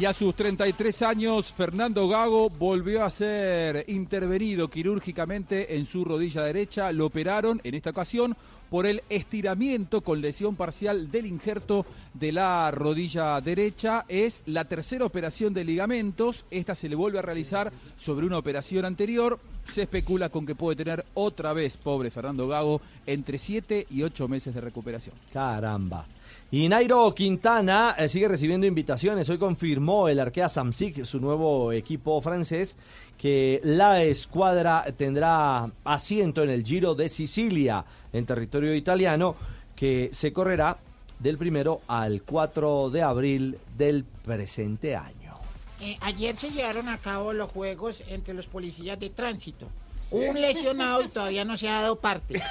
Y a sus 33 años, Fernando Gago volvió a ser intervenido quirúrgicamente en su rodilla derecha. Lo operaron en esta ocasión por el estiramiento con lesión parcial del injerto de la rodilla derecha. Es la tercera operación de ligamentos. Esta se le vuelve a realizar sobre una operación anterior. Se especula con que puede tener otra vez, pobre Fernando Gago, entre 7 y 8 meses de recuperación. Caramba. Y Nairo Quintana eh, sigue recibiendo invitaciones. Hoy confirmó el Arkea Samsic, su nuevo equipo francés, que la escuadra tendrá asiento en el Giro de Sicilia, en territorio italiano, que se correrá del primero al 4 de abril del presente año. Eh, ayer se llevaron a cabo los juegos entre los policías de tránsito. Un lesionado y todavía no se ha dado parte.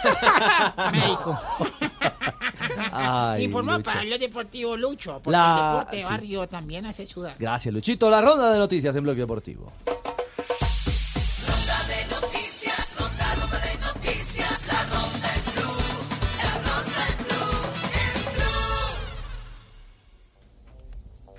Médico. Ay, Informa Lucho. para el Deportivo Lucho, porque La- el deporte de sí. barrio también hace sudar. Gracias, Luchito. La ronda de noticias en Bloque Deportivo.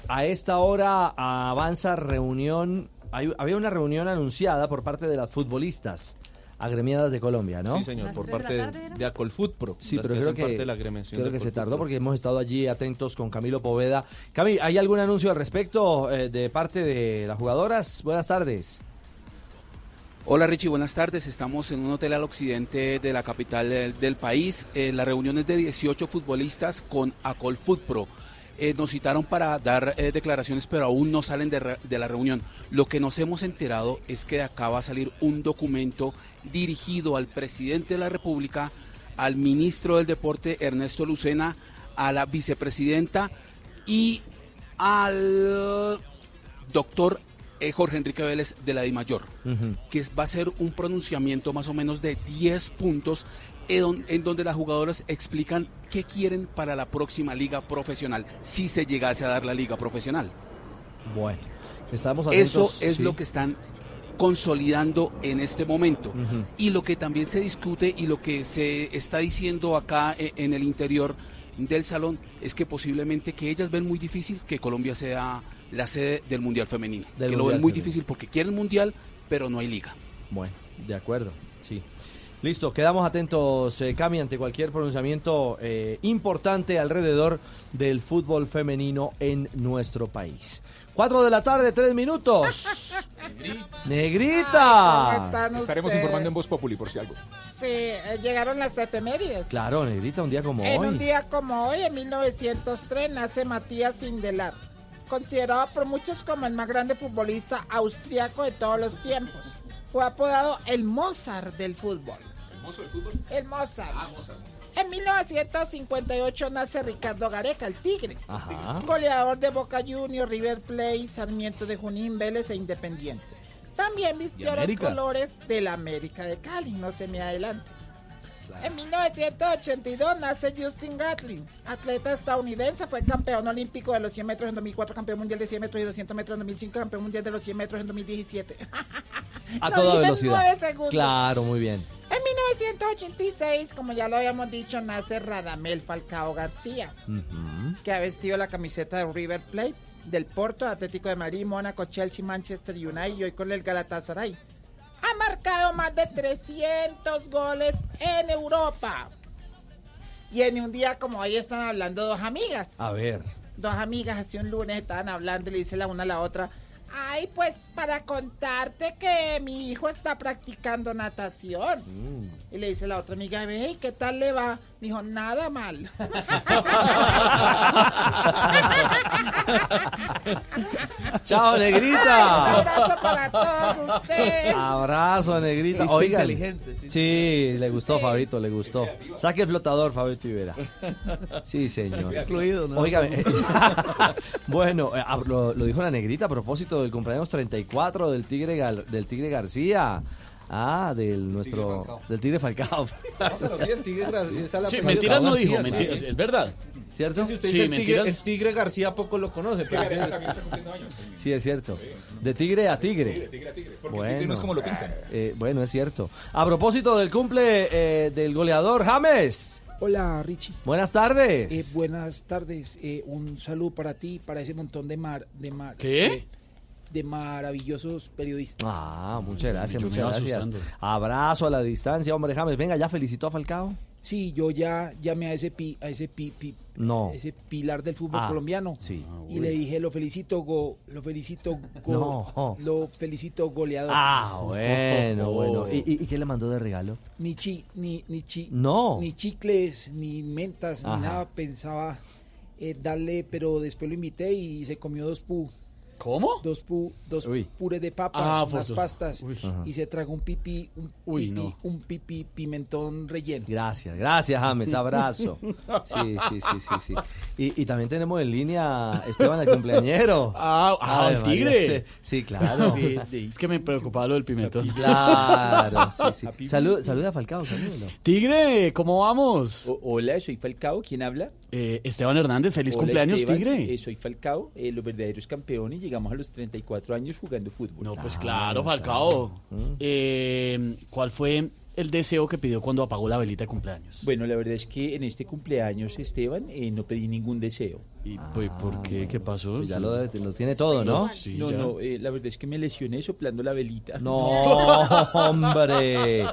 A esta hora avanza reunión. hay- había una reunión anunciada por parte de las futbolistas agremiadas de Colombia, ¿no? Sí, señor, por parte de, de Acolfoot Pro. Sí, pero que creo que, parte de la agremiación creo de que se tardó porque hemos estado allí atentos con Camilo Poveda. Cami, ¿hay algún anuncio al respecto eh, de parte de las jugadoras? Buenas tardes. Hola Richie, buenas tardes. Estamos en un hotel al occidente de la capital del, del país. Eh, la reunión es de 18 futbolistas con Acol Food Pro. Eh, nos citaron para dar eh, declaraciones, pero aún no salen de, re- de la reunión. Lo que nos hemos enterado es que de acá va a salir un documento dirigido al presidente de la República, al ministro del Deporte Ernesto Lucena, a la vicepresidenta y al doctor eh, Jorge Enrique Vélez de la DIMAYOR que es- va a ser un pronunciamiento más o menos de 10 puntos en, don- en donde las jugadoras explican qué quieren para la próxima liga profesional, si se llegase a dar la liga profesional. Bueno, estamos atentos. Eso es sí. lo que están consolidando en este momento. Ujú. Y lo que también se discute y lo que se está diciendo acá eh, en el interior del salón es que posiblemente que ellas ven muy difícil que Colombia sea la sede del Mundial Femenino. Del que lo Mundial ven muy Femenino. difícil porque quieren Mundial, pero no hay liga. Bueno, de acuerdo, sí. Listo, quedamos atentos, eh, Cami, ante cualquier pronunciamiento eh, importante alrededor del fútbol femenino en nuestro país. Cuatro de la tarde, tres minutos. Negrita. están Estaremos ustedes? informando en Voz Populi por si algo. Sí, eh, llegaron las efemérides. Claro, Negrita, un día como en hoy. un día como hoy, en 1903, nace Matías Sindelar, considerado por muchos como el más grande futbolista austriaco de todos los tiempos. Fue apodado el Mozart del fútbol. ¿El mozo del fútbol? El Mozart. Ah, Mozart. En 1958 nace Ricardo Gareca, el Tigre. Ajá. Goleador de Boca Juniors, River Plate, Sarmiento de Junín, Vélez e Independiente. También vistió los colores del América de Cali, no se me adelante. En 1982 nace Justin Gatlin, atleta estadounidense, fue campeón olímpico de los 100 metros en 2004, campeón mundial de 100 metros y 200 metros en 2005, campeón mundial de los 100 metros en 2017. A Lo toda velocidad. Claro, muy bien. En 1986, como ya lo habíamos dicho, nace Radamel Falcao García, que ha vestido la camiseta de River Plate, del Porto, Atlético de Madrid, Mónaco, Chelsea, Manchester United y hoy con el Galatasaray. Ha marcado más de 300 goles en Europa. Y en un día como hoy están hablando dos amigas. A ver. Dos amigas hace un lunes estaban hablando y le dice la una a la otra, ay, pues para contarte que mi hijo está practicando natación. Y le dice la otra amiga, ve, ¿y qué tal le va? Me dijo, nada mal. Chao, negrita. Abrazo para todos ustedes. Abrazo, negrita. Oigan. inteligente, sí, Sí, le gustó, Fabito, le gustó. Saque el flotador, Fabito Ibera. Sí, señor. Incluido, ¿no? Óigame. bueno, eh, ah, lo, lo dijo la negrita a propósito del cumpleaños 34 del Tigre, Gal- del tigre García. Ah, del nuestro. del Tigre Falcao. Sí, mentiras no dijo, mentiras, es verdad. ¿Cierto? Si usted dice el tigre- el Tigre García poco lo conoce. pero sí. Sí, es cierto. De tigre a tigre. Porque Bueno. el tigre no es como lo pintan. Eh, bueno, es cierto. A propósito del cumple eh, del goleador James. Hola Richie. Buenas tardes. Eh, buenas tardes. Eh, un saludo para ti, para ese montón de mar, de mar, ¿Qué? De, maravillosos periodistas. Ah, muchas gracias, muchas gracias. asustando. Abrazo a la distancia, hombre James. Venga, ¿ya felicitó a Falcao? Sí, yo ya llamé a ese pi, a ese pi, pi- No. ese pilar del fútbol Ah, colombiano. sí. Y le dije, lo felicito, go, lo felicito, go, No. lo felicito goleador. Ah, bueno, bueno. ¿Y, y- y qué le mandó de regalo? Ni chi, ni, ni chi, No. ni chicles, ni mentas, Ajá. ni nada. Pensaba eh, darle, pero después lo invité y se comió dos pu. ¿Cómo? Dos pu, dos Uy. purés de papas, Ah, unas foto. pastas Uy. Y se tragó un pipí, un Uy, pipí, no. un pipí pimentón relleno. Gracias, gracias, James. Abrazo. Sí, sí, sí, sí, sí. Y, y también tenemos en línea a Esteban, el cumpleañero. Ah, ah, el María, tigre. este- Sí, claro. Es que me preocupaba lo del pimentón. Claro, sí, sí. Salud, saluda a Falcao, salúdalo. Tigre, ¿cómo vamos? hola, soy Falcao. ¿Quién habla? Eh, Esteban Hernández, feliz Hola, cumpleaños, Esteban. Tigre. Eh, soy Falcao, eh, los verdaderos campeones. Llegamos a los 34 años jugando fútbol. No, pues claro, Falcao. Eh, ¿Cuál fue el deseo que pidió cuando apagó la velita de cumpleaños? Bueno, la verdad es que en este cumpleaños, Esteban, eh, no pedí ningún deseo. ¿Y pues, por qué? ¿Qué pasó? Pues ya lo, tiene todo, ¿no? Sí, no, ya. no, eh, la verdad es que me lesioné soplando la velita. No, hombre.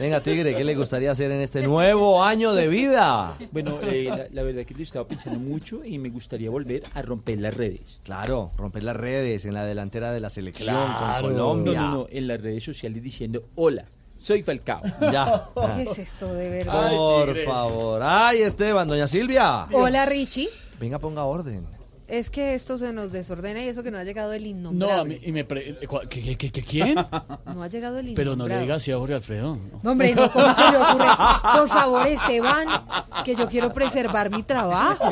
Venga, Tigre, ¿qué le gustaría hacer en este nuevo año de vida? Bueno, eh, la, la verdad que lo estaba pensando mucho y me gustaría volver a romper las redes. Claro, romper las redes en la delantera de la selección Claro. con No, Colombia. no, no, en las redes sociales diciendo, hola, soy Falcao. Ya. ¿Qué es esto de verdad? Por favor. Ay, Esteban, doña Silvia. Hola Richie. Venga, ponga orden. Es que esto se nos desordena y eso que no ha llegado el No, a innombrable. mí, y me pre- eh, ¿cuál- ¿qué, qué, qué, qué- quién? No, ha llegado el innombrable. Pero no le diga así a Jorge Alfredo. No, hombre, no, ¿cómo se le ocurre? Por favor, Esteban, que yo quiero preservar mi trabajo.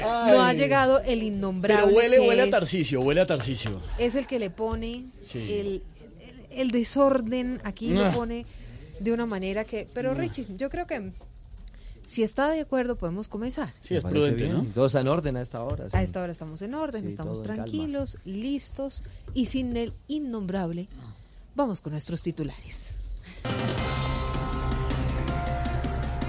No ha llegado el innombrable. Pero huele, que huele a es- Tarcicio, huele a Tarcicio. Es el que le pone Sí. el, el- desorden, aquí lo Ah. pone de una manera que... Pero Richie, yo creo que si está de acuerdo podemos comenzar. Sí, es prudente, bien. ¿no? Todo está en orden a esta hora. sí. A esta hora estamos en orden, Sí, estamos tranquilos, listos y sin el innombrable. Vamos con nuestros titulares.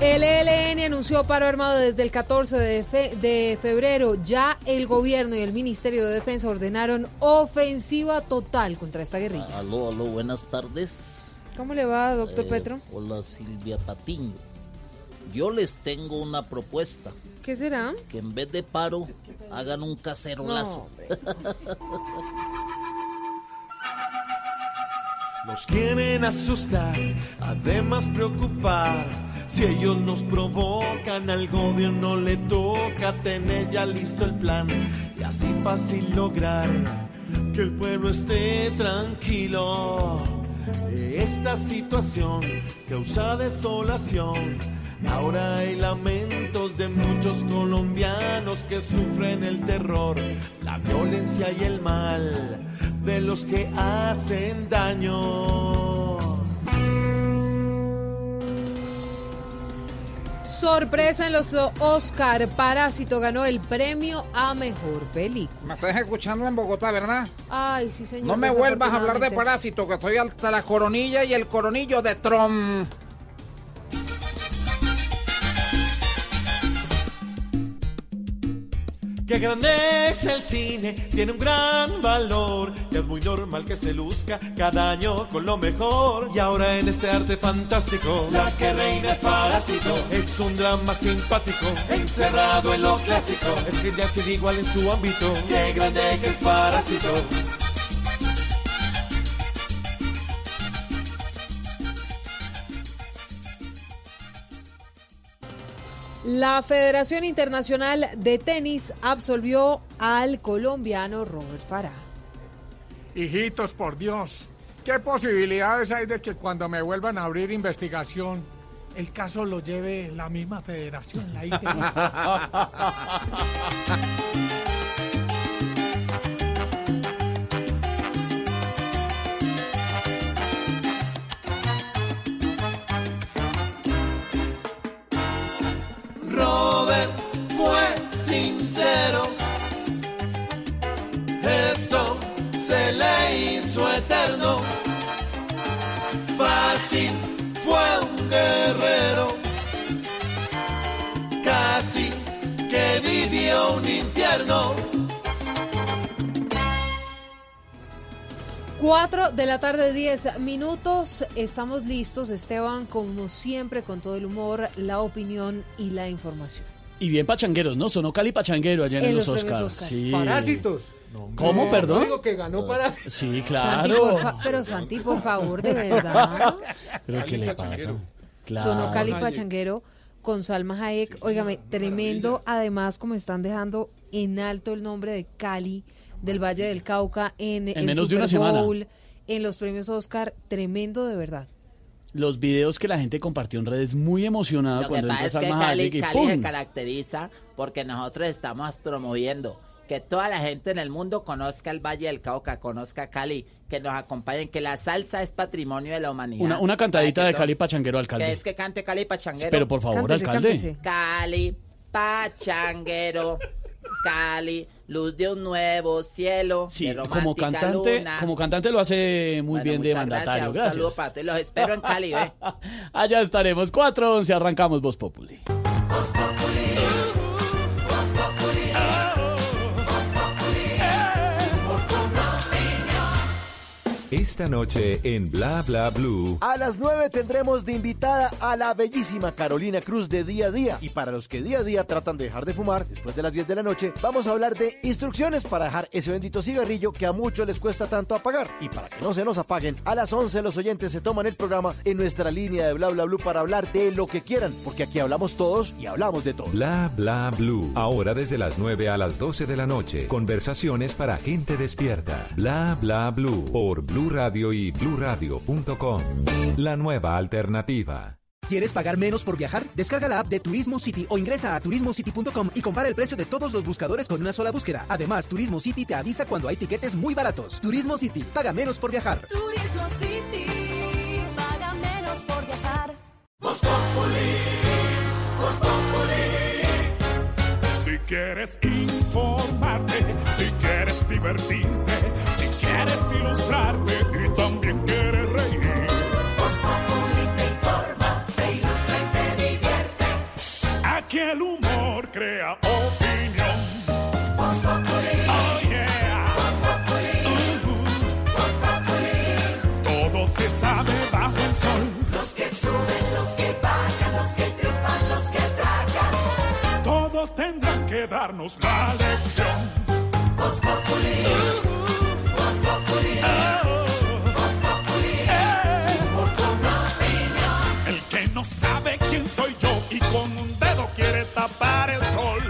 El ELN anunció paro armado desde el 14 de, fe- de febrero. Ya el gobierno y el Ministerio de Defensa ordenaron ofensiva total contra esta guerrilla. Aló, aló, buenas tardes. ¿Cómo le va, doctor Eh, Petro? Hola, Silvia Patiño. Yo les tengo una propuesta. ¿Qué será? Que en vez de paro, hagan un cacerolazo. Nos quieren asustar, además preocupar. Si ellos nos provocan, al gobierno le toca tener ya listo el plan y así fácil lograr que el pueblo esté tranquilo. Esta situación causa desolación. Ahora hay lamentos de muchos colombianos que sufren el terror, la violencia y el mal de los que hacen daño. Sorpresa en los Oscar. Parásito ganó el premio a mejor película. Me estás escuchando en Bogotá, ¿verdad? Ay, sí, señor. No me vuelvas a hablar de parásito, que estoy hasta la coronilla y el coronillo de Trump. Qué grande es el cine, tiene un gran valor. Y es muy normal que se luzca cada año con lo mejor. Y ahora en este arte fantástico, la que reina es Parásito. Es un drama simpático, encerrado en lo clásico. Es genial sin igual en su ámbito. Qué grande que es Parásito. La Federación Internacional de Tenis absolvió al colombiano Robert Farah. Hijitos, por Dios, ¿qué posibilidades hay de que cuando me vuelvan a abrir investigación, el caso lo lleve la misma federación, la ITF? Esto se le hizo eterno. Fácil fue un guerrero. Casi que vivió un infierno. 4 de la tarde, 10 minutos. Estamos listos, Esteban, como siempre, con todo el humor, la opinión y la información. Y bien pachangueros, ¿no? Sonó Cali pachanguero allá en, En los Oscars. Oscar. Sí. Parásitos. ¿Cómo, perdón? Digo que ganó Parásitos. Sí, Santi, claro. fa- pero Santi, por favor, de verdad. ¿Pero qué le pasa? Claro. Sonó Cali Pachanguero con Salma Hayek. Óigame, tremendo. Además, como están dejando en alto el nombre de Cali, del Valle del Cauca, en, En el menos de Super semana. Bowl, en los premios Oscar. Tremendo, de verdad. Los videos que la gente compartió en redes muy emocionada Lo que cuando pasa entra es que Salma Cali, Cali se caracteriza porque nosotros estamos promoviendo que toda la gente en el mundo conozca el Valle del Cauca, conozca Cali, que nos acompañen, que la salsa es patrimonio de la humanidad. Una, una cantadita de que Cali Pachanguero, Que alcalde. es que cante Cali Pachanguero. Pero por favor, Cántese, alcalde. cántese. Cali Pachanguero, Cali, luz de un nuevo cielo, Sí, de como cantante, luna. como cantante lo hace muy Bueno, bien de mandatario. gracias, Gracias. Un saludo para todos. Los espero en Cali, ¿ve? Allá estaremos. 4.11, arrancamos Voz Populi. Esta noche en Bla Bla Blue. A las 9 tendremos de invitada a la bellísima Carolina Cruz de Día a Día. Y para los que día a día tratan de dejar de fumar después de las 10 de la noche, vamos a hablar de instrucciones para dejar ese bendito cigarrillo que a muchos les cuesta tanto apagar. Y para que no se nos apaguen, a las 11 los oyentes se toman el programa en nuestra línea de Bla Bla Blue para hablar de lo que quieran, porque aquí hablamos todos y hablamos de todo. Bla Bla Blue. Ahora desde las 9 a las 12 de la noche. Conversaciones para gente despierta. Bla Bla Blue. Por Blue Radio y bluradio.com. La nueva alternativa. ¿Quieres pagar menos por viajar? Descarga la app de Turismo City o ingresa a turismocity.com y compara el precio de todos los buscadores con una sola búsqueda. Además, Turismo City te avisa cuando hay tiquetes muy baratos. Turismo City, paga menos por viajar. Turismo City, paga menos por viajar. Si quieres informarte, si quieres divertirte, quieres ilustrarte y también quieres reír. te informa, te ilustra y te divierte. Aquí el humor crea opinión. Oh yeah. Ujú. Todo se sabe bajo el sol. Los que suben, los que bajan, los que triunfan, los que tragan. Todos tendrán que darnos la lección. Soy yo y con un dedo quiere tapar el sol.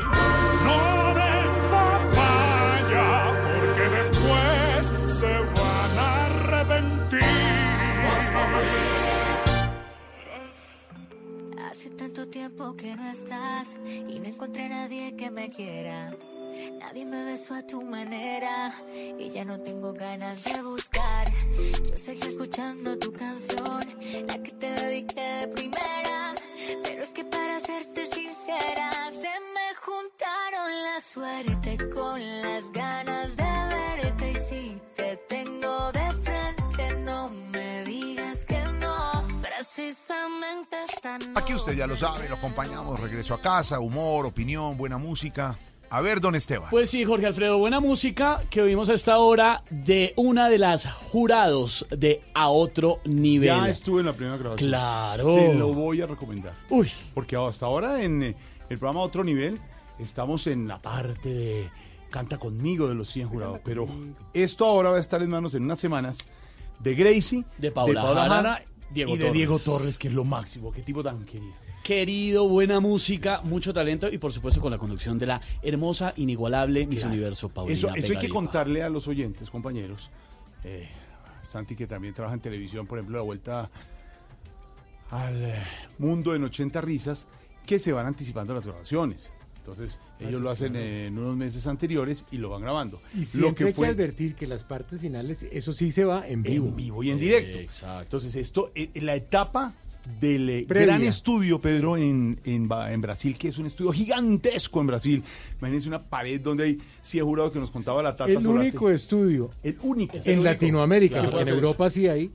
No den papaya porque después se van a arrepentir. Hace tanto tiempo que no estás y no encontré a nadie que me quiera. Nadie me besó a tu manera y ya no tengo ganas de buscar. Yo seguí escuchando tu canción, la que te dediqué de primera. Pero es que para serte sincera, se me juntaron la suerte con las ganas de verte. Y si te tengo de frente, no me digas que no. Precisamente esta noche. Aquí usted ya lo sabe, lo acompañamos, regreso a casa, humor, opinión, buena música. A ver, don Esteban. Pues sí, Jorge Alfredo, buena música que oímos a esta hora de una de las jurados de A Otro Nivel. Ya estuve en la primera grabación. Claro. Se lo voy a recomendar. Uy. Porque hasta ahora en eh, el programa Otro Nivel estamos en la parte de Canta conmigo de los 100 jurados. Pero esto ahora va a estar en manos en unas semanas de Gracie, De Paola Jara, Diego y de Torres. Diego Torres, que es lo máximo. Qué tipo tan querido. Querido, buena música, mucho talento y por supuesto con la conducción de la hermosa, inigualable Miss Universo Paulina Eso, eso hay que contarle a los oyentes, compañeros. Eh, Santi, que también trabaja en televisión, por ejemplo, la vuelta al eh, mundo en 80 risas, que se van anticipando las grabaciones. Entonces, ellos sí, lo hacen claro. en unos meses anteriores y lo van grabando. Y siempre lo que hay fue que advertir que las partes finales, eso sí se va en vivo. en vivo y en directo. Entonces, esto, eh, la etapa del eh, Previa. gran estudio, Pedro, en, en, Brasil, que es un estudio gigantesco en Brasil. Imagínense una pared donde hay 100 jurados que nos contaba la Tata El Solarte. único estudio El único. en Latinoamérica, Claro. porque en Europa sí hay,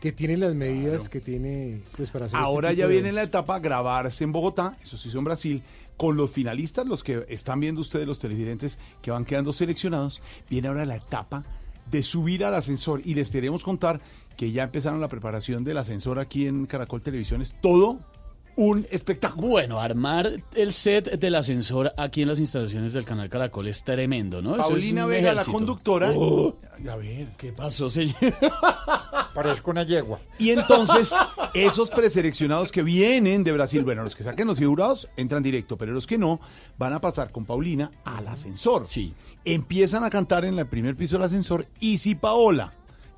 que tiene las medidas que tiene pues para hacer este Ahora ya de- viene la etapa grabarse en Bogotá, eso se hizo en Brasil, con los finalistas, los que están viendo ustedes, los televidentes que van quedando seleccionados. Viene ahora la etapa de subir al ascensor y les queremos contar que ya empezaron la preparación del ascensor aquí en Caracol Televisión. Es todo un espectáculo. Bueno, armar el set del ascensor aquí en las instalaciones del canal Caracol es tremendo, ¿no? Es Paulina Vega, la conductora. Oh, a ver. ¿Qué pasó, señor? Parezco una yegua. Y entonces, esos preseleccionados que vienen de Brasil, bueno, los que saquen los figurados entran directo, pero los que no van a pasar con Paulina al ascensor. Sí. Empiezan a cantar en el primer piso del ascensor y si Paola,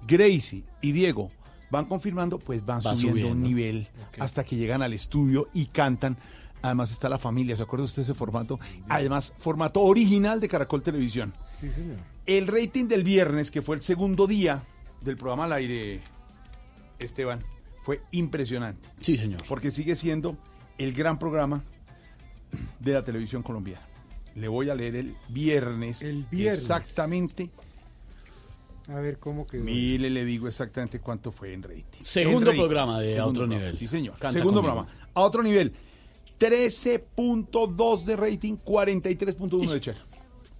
Gracie y Diego van confirmando, pues van Va subiendo, subiendo. un nivel hasta que llegan al estudio y cantan. Además está la familia, ¿se acuerda usted de ese formato? Además, formato original de Caracol Televisión. Sí, señor. El rating del viernes, que fue el segundo día del programa al aire, Esteban, fue impresionante. Sí, señor. Porque sigue siendo el gran programa de la televisión colombiana. Le voy a leer el viernes. El viernes. Exactamente. A ver cómo quedó. Mire, le digo exactamente cuánto fue en rating. Segundo En rating. programa de A Otro programa, Nivel. Sí, señor. Canta Segundo conmigo. programa. A otro nivel. 13.2 de rating, 43.1 de Cher.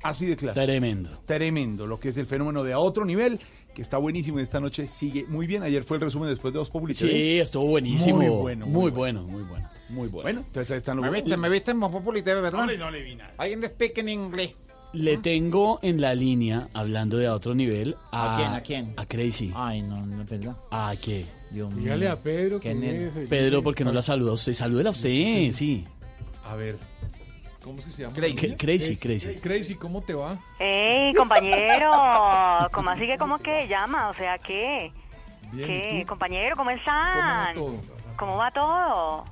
Así de claro. Tremendo. Tremendo, lo que es el fenómeno de a otro nivel, que está buenísimo y esta noche sigue muy bien. Ayer fue el resumen después de dos publicidades. Sí, estuvo buenísimo. Muy bueno. Muy bueno, muy bueno. Muy bueno. Bueno, entonces ahí están los Me viste, me viste en Populi TV, ¿verdad? No le- no le vi nada. Alguien speak en inglés. Le tengo en la línea, hablando de a otro nivel, a... ¿A quién, a quién? A Crazy. Ay, no, no es verdad. ¿A qué? Dios mío. Dígale a Pedro Qué que nene. feliz. Pedro, ¿por qué no la saluda a usted? Salúdela a usted, sí. A ver, ¿cómo es que se llama? Crazy. Crazy, Crazy. Crazy, ¿cómo te va? ¡Ey, compañero! ¿Cómo así que cómo que llama? O sea, ¿qué? Bien, ¿Qué? ¿y tú? Compañero, ¿cómo ¿Cómo están? va todo? ¿Cómo va todo?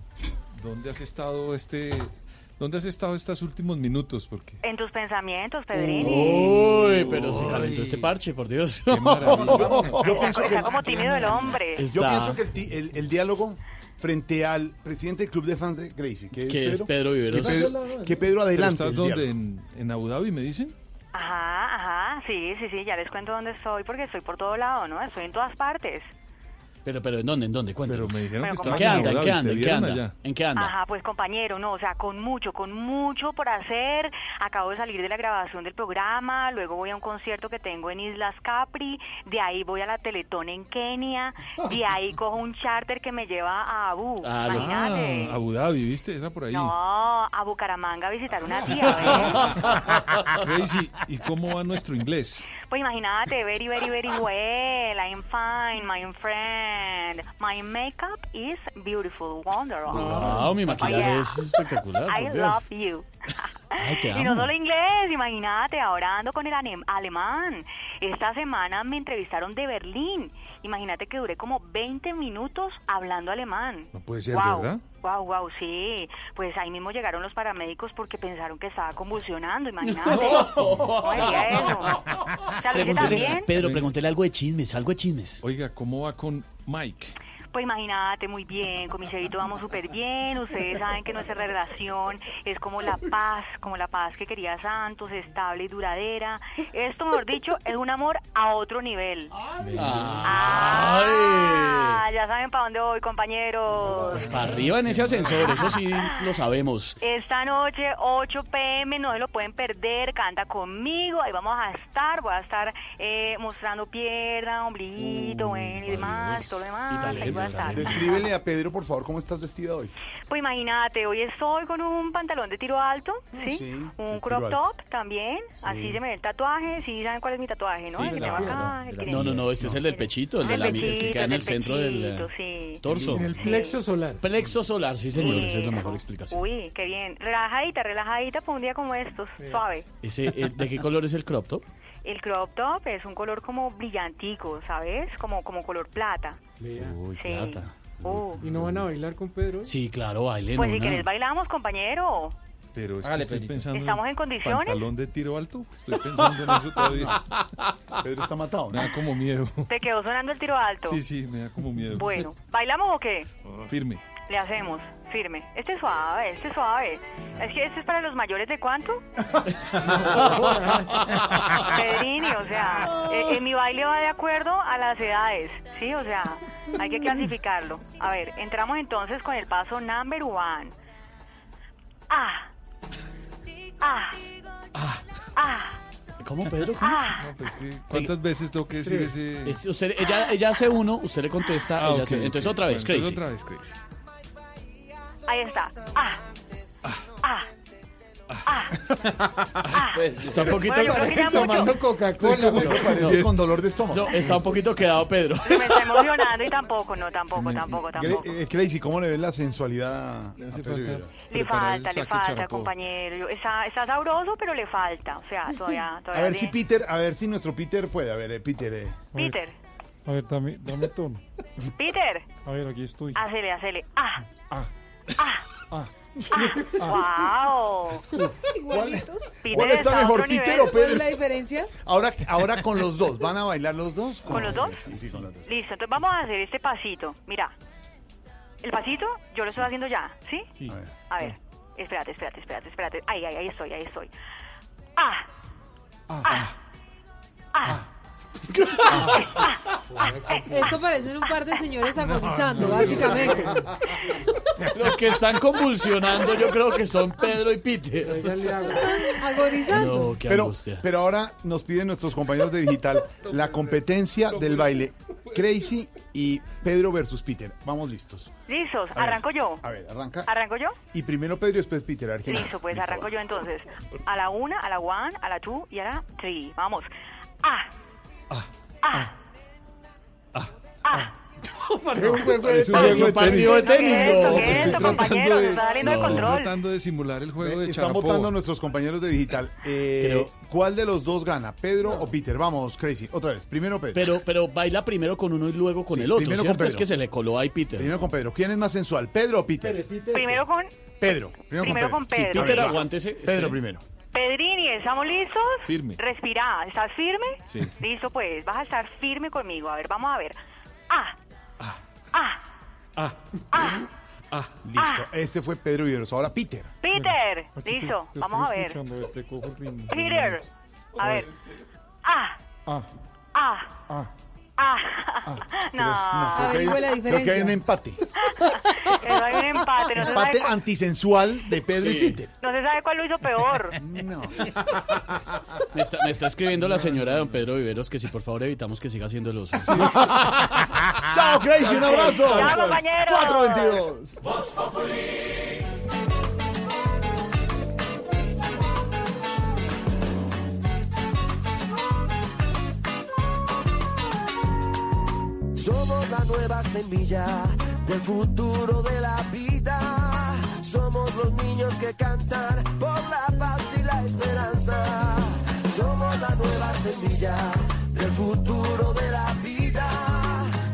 ¿Dónde has estado este... ¿Dónde has estado estos últimos minutos? Porque En tus pensamientos, Pedrini. Uy, pero se calentó este parche, por Dios. Qué maravilla. Yo pienso que Está como tímido el hombre. Yo pienso que el, ti- el- el diálogo frente al presidente del club de fans de Gracie, que es Pedro, Pedro Viveros. Que Pedro, que Pedro ¿Pero adelante. ¿Estás el dónde? ¿En, en Abu Dhabi, me dicen? Ajá, ajá, sí, sí, sí, ya les cuento dónde estoy porque estoy por todo lado, ¿no? Estoy en todas partes. Pero, pero, ¿en dónde? ¿En dónde? Cuéntanos. Pero me dijeron Bueno, que ¿En qué en anda? ¿En qué anda? ¿te ¿En qué anda? ¿En qué anda? Ajá, pues compañero, no, o sea, con mucho, con mucho por hacer. Acabo de salir de la grabación del programa, luego voy a un concierto que tengo en Islas Capri, de ahí voy a la Teletón en Kenia, de ahí cojo un charter que me lleva a Abu, Ah, imagínate. ah, Abu Dhabi, ¿viste? Esa por ahí. No, a Bucaramanga a visitar una tía. Crazy, ¿y cómo va nuestro inglés? Pues imagínate, very, very, very well. I'm fine, my friend. My makeup is beautiful, wonderful. Wow, mi maquillaje Oh, yeah. es espectacular, I Dios. love you. Ay, te Y no solo inglés, imagínate, ahora ando con el ane- alemán. Esta semana me entrevistaron de Berlín. Imagínate que duré como 20 minutos hablando alemán. No puede ser, wow, ¿verdad? Wow, wow, sí. Pues ahí mismo llegaron los paramédicos porque pensaron que estaba convulsionando, imagínate. ¿Cómo diría eso? Pregúntele- también. Pedro, pregúntele algo de chismes, algo de chismes. Oiga, ¿cómo va con Mike? Pues imagínate, muy bien, con mi cerito vamos súper bien, ustedes saben que nuestra relación es como la paz, como la paz que quería Santos, estable y duradera. Esto, mejor dicho, es un amor a otro nivel. Ah, ya saben para dónde voy, compañeros. Pues para arriba en ese ascensor, eso sí lo sabemos. Esta noche, 8 pm, no se lo pueden perder, canta conmigo, ahí vamos a estar, voy a estar eh, mostrando pierna, ombliguito, bueno, y demás, todo lo demás. Y estar. Descríbele a Pedro, por favor, cómo estás vestida hoy. Pues imagínate, hoy estoy con un pantalón de tiro alto, ¿sí? sí, de un crop alto. top también, así se me ve el tatuaje, sí saben cuál es mi tatuaje, ¿no? Sí, el que tengo acá, el No, no, no, este es el del pechito, el, de la, el el que queda en el el centro del pechito, sí. torso. El plexo solar. Plexo solar, sí señor, Sí. esa es la mejor explicación. Uy, qué bien. Relajadita, relajadita para un día como estos, suave. Ese, eh, ¿De qué color es el crop top? El crop top es un color como brillantico, ¿sabes? Como, como color plata. Uy, Sí. plata. Uh. ¿Y no van a bailar con Pedro? Sí, claro, bailen Pues si una. querés bailamos, compañero. Pero es que estoy pensando ¿Estamos en condiciones? pantalón de tiro alto. Estoy pensando en eso todavía. Pedro está matado, Me da como miedo. Te quedó sonando el tiro alto. Sí, sí, me da como miedo. Bueno, ¿bailamos o qué? Firme. Le hacemos, firme. Este es suave, este es suave. Es que este es para los mayores de cuánto? Pedrini, o sea, eh, en mi baile va de acuerdo a las edades, ¿sí? O sea, hay que clasificarlo. A ver, entramos entonces con el paso number one. Ah, ah, ah, ¿Cómo, Pedro? ¿Cómo? ah. No, pues ¿Cuántas veces tengo que decir ese...? Es- usted, ella, ella hace uno, usted le contesta, Ah, ella ok, hace- entonces otra vez, Bueno, crazy. entonces otra vez, crazy. Ahí está. Ah, ah, ah. Está un poquito... Bueno. Tomando Coca-Cola. Con dolor de estómago. No, está un poquito quedado Pedro. Se me está emocionando y tampoco, no, tampoco, tampoco, tampoco. Eh, Crazy, ¿cómo le ves la sensualidad a Pedro? Le falta, le falta, compañero. Está, está sabroso, pero le falta. O sea, todavía, A todavía ver si Peter, a ver si nuestro Peter puede. A ver, eh, Peter. eh. Peter, A ver, dame, dame tono. Peter, A ver, aquí estoy. hacele, hacele. Ah, Ah. Ah, Ah. ah. Wow. Igualitos. Peter ¿Cuál está mejor, otro Peter nivel. o Pedro? ¿Cuál es la diferencia? Ahora, ahora con los dos. ¿Van a bailar los dos? ¿Con los dos? Sí, sí, con los dos. Listo, entonces vamos a hacer este pasito. Mira, el pasito yo lo estoy haciendo ya, ¿sí? Sí. A ver. A ver, espérate, espérate, espérate, espérate. Ahí, ahí, ahí estoy, ahí estoy. Ah, ah, ah. Eso parecen un par de señores agonizando, básicamente. Los que están convulsionando yo creo que son Pedro y Peter. Están agonizando. No, qué Pero, angustia. pero ahora nos piden nuestros compañeros de digital la competencia del baile. Crazy y Pedro versus Peter. Vamos listos. ¿Listos? A ver, ¿Arranco yo? A ver, arranca. ¿Arranco yo? Y primero Pedro y después Peter. A ver Listo, pues Listo, arranco va. yo entonces. A la una, a la one, a la two y a la three. Vamos. Ah. Ah. Ah. Ah. Parece un juego de un partido de tenis. tenis, ¿Qué es esto? no, ¿Qué es estoy esto, tratando de- Estoy tratando de simular el juego de Están votando nuestros compañeros de digital. Eh, ¿Cuál de los dos gana? ¿Pedro o Peter? Vamos, Crazy. Otra vez. Primero Pedro. Pero, pero baila primero con uno y luego con Sí, el otro, primero con ¿cierto? Es Pedro. que se le coló ahí Peter. Primero con Pedro. ¿Quién es más sensual? ¿Pedro o Peter? Primero con Pedro. Primero, Primero con con Pedro. Pedro. A ver, Peter, aguántese. Pedro espere. primero. Pedrini. ¿Estamos listos? Firme. Respira. ¿Estás firme? Sí. Listo, pues. Vas a estar firme conmigo. A ver, vamos a ver. Ah. Ah. Ah, Ah. ah. Listo. Este fue Pedro Viveros. Ahora Peter. Peter. Listo. te Vamos a ver. escuchando, a ver, te cojo el ritmo. Peter. A ver. Ah. Ah, Ah. ah. Ah. Creo- No. creo hay- la Creo que hay diferencia. un empate. Hay un empate. No Empate cuál, antisensual de Pedro y. Peter. no se sabe cuál lo hizo peor. No. Me está, me está escribiendo la señora de don Pedro Viveros que si por favor evitamos que siga haciendo el oso. Chao, Crazy. Un abrazo. Chao, compañeros. 422. Somos la nueva semilla del futuro de la vida. Somos los niños que cantan por la paz y la esperanza. Somos la nueva semilla del futuro de la vida.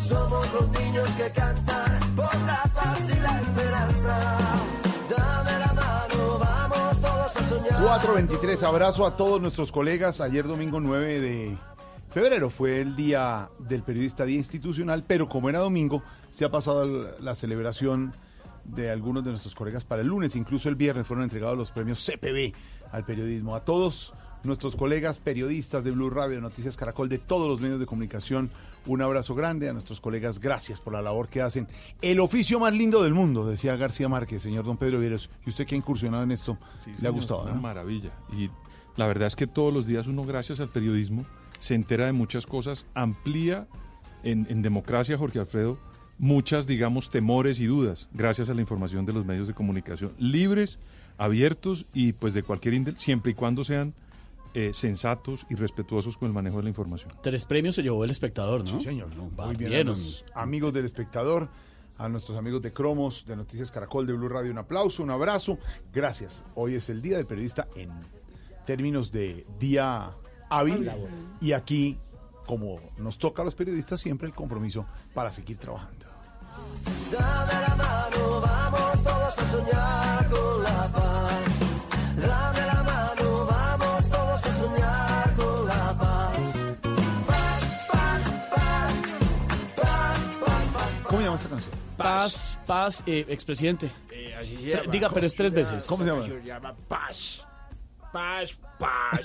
Somos los niños que cantan por la paz y la esperanza. Dame la mano, vamos todos a soñar. 423, abrazo a todos nuestros colegas. Ayer domingo 9 de febrero fue el día del periodista, día institucional, pero como era domingo, se ha pasado la celebración de algunos de nuestros colegas para el lunes. Incluso el viernes fueron entregados los premios CPB al periodismo. A todos nuestros colegas periodistas de Blue Radio, Noticias Caracol, de todos los medios de comunicación, un abrazo grande. A nuestros colegas, gracias por la labor que hacen. El oficio más lindo del mundo, decía García Márquez, señor don Pedro Vieros. ¿Y usted que ha incursionado en esto? Sí, ¿Le ha gustado? Una no? maravilla. Y la verdad es que todos los días uno, gracias al periodismo, se entera de muchas cosas, amplía en, en democracia, Jorge Alfredo, muchas, digamos, temores y dudas, gracias a la información de los medios de comunicación libres, abiertos y pues de cualquier índole, siempre y cuando sean eh, sensatos y respetuosos con el manejo de la información. Tres premios se llevó el espectador, ¿no? Sí, señor. Muy bien, a Batieron. los amigos del espectador, a nuestros amigos de Cromos, de Noticias Caracol, de Blue Radio, un aplauso, un abrazo. Gracias. Hoy es el Día del Periodista en términos de día hábil. Y aquí, como nos toca a los periodistas, siempre el compromiso para seguir trabajando. Dame la mano, vamos todos a soñar con la paz. Dame la mano, vamos todos a soñar con la paz. Paz, paz, paz, paz, paz, paz. ¿Cómo se llama esta canción? Paz, paz, eh, expresidente. así se Pero- llama. diga, pero es tres veces. ¿Cómo se llama? Se llama paz. Paz, paz.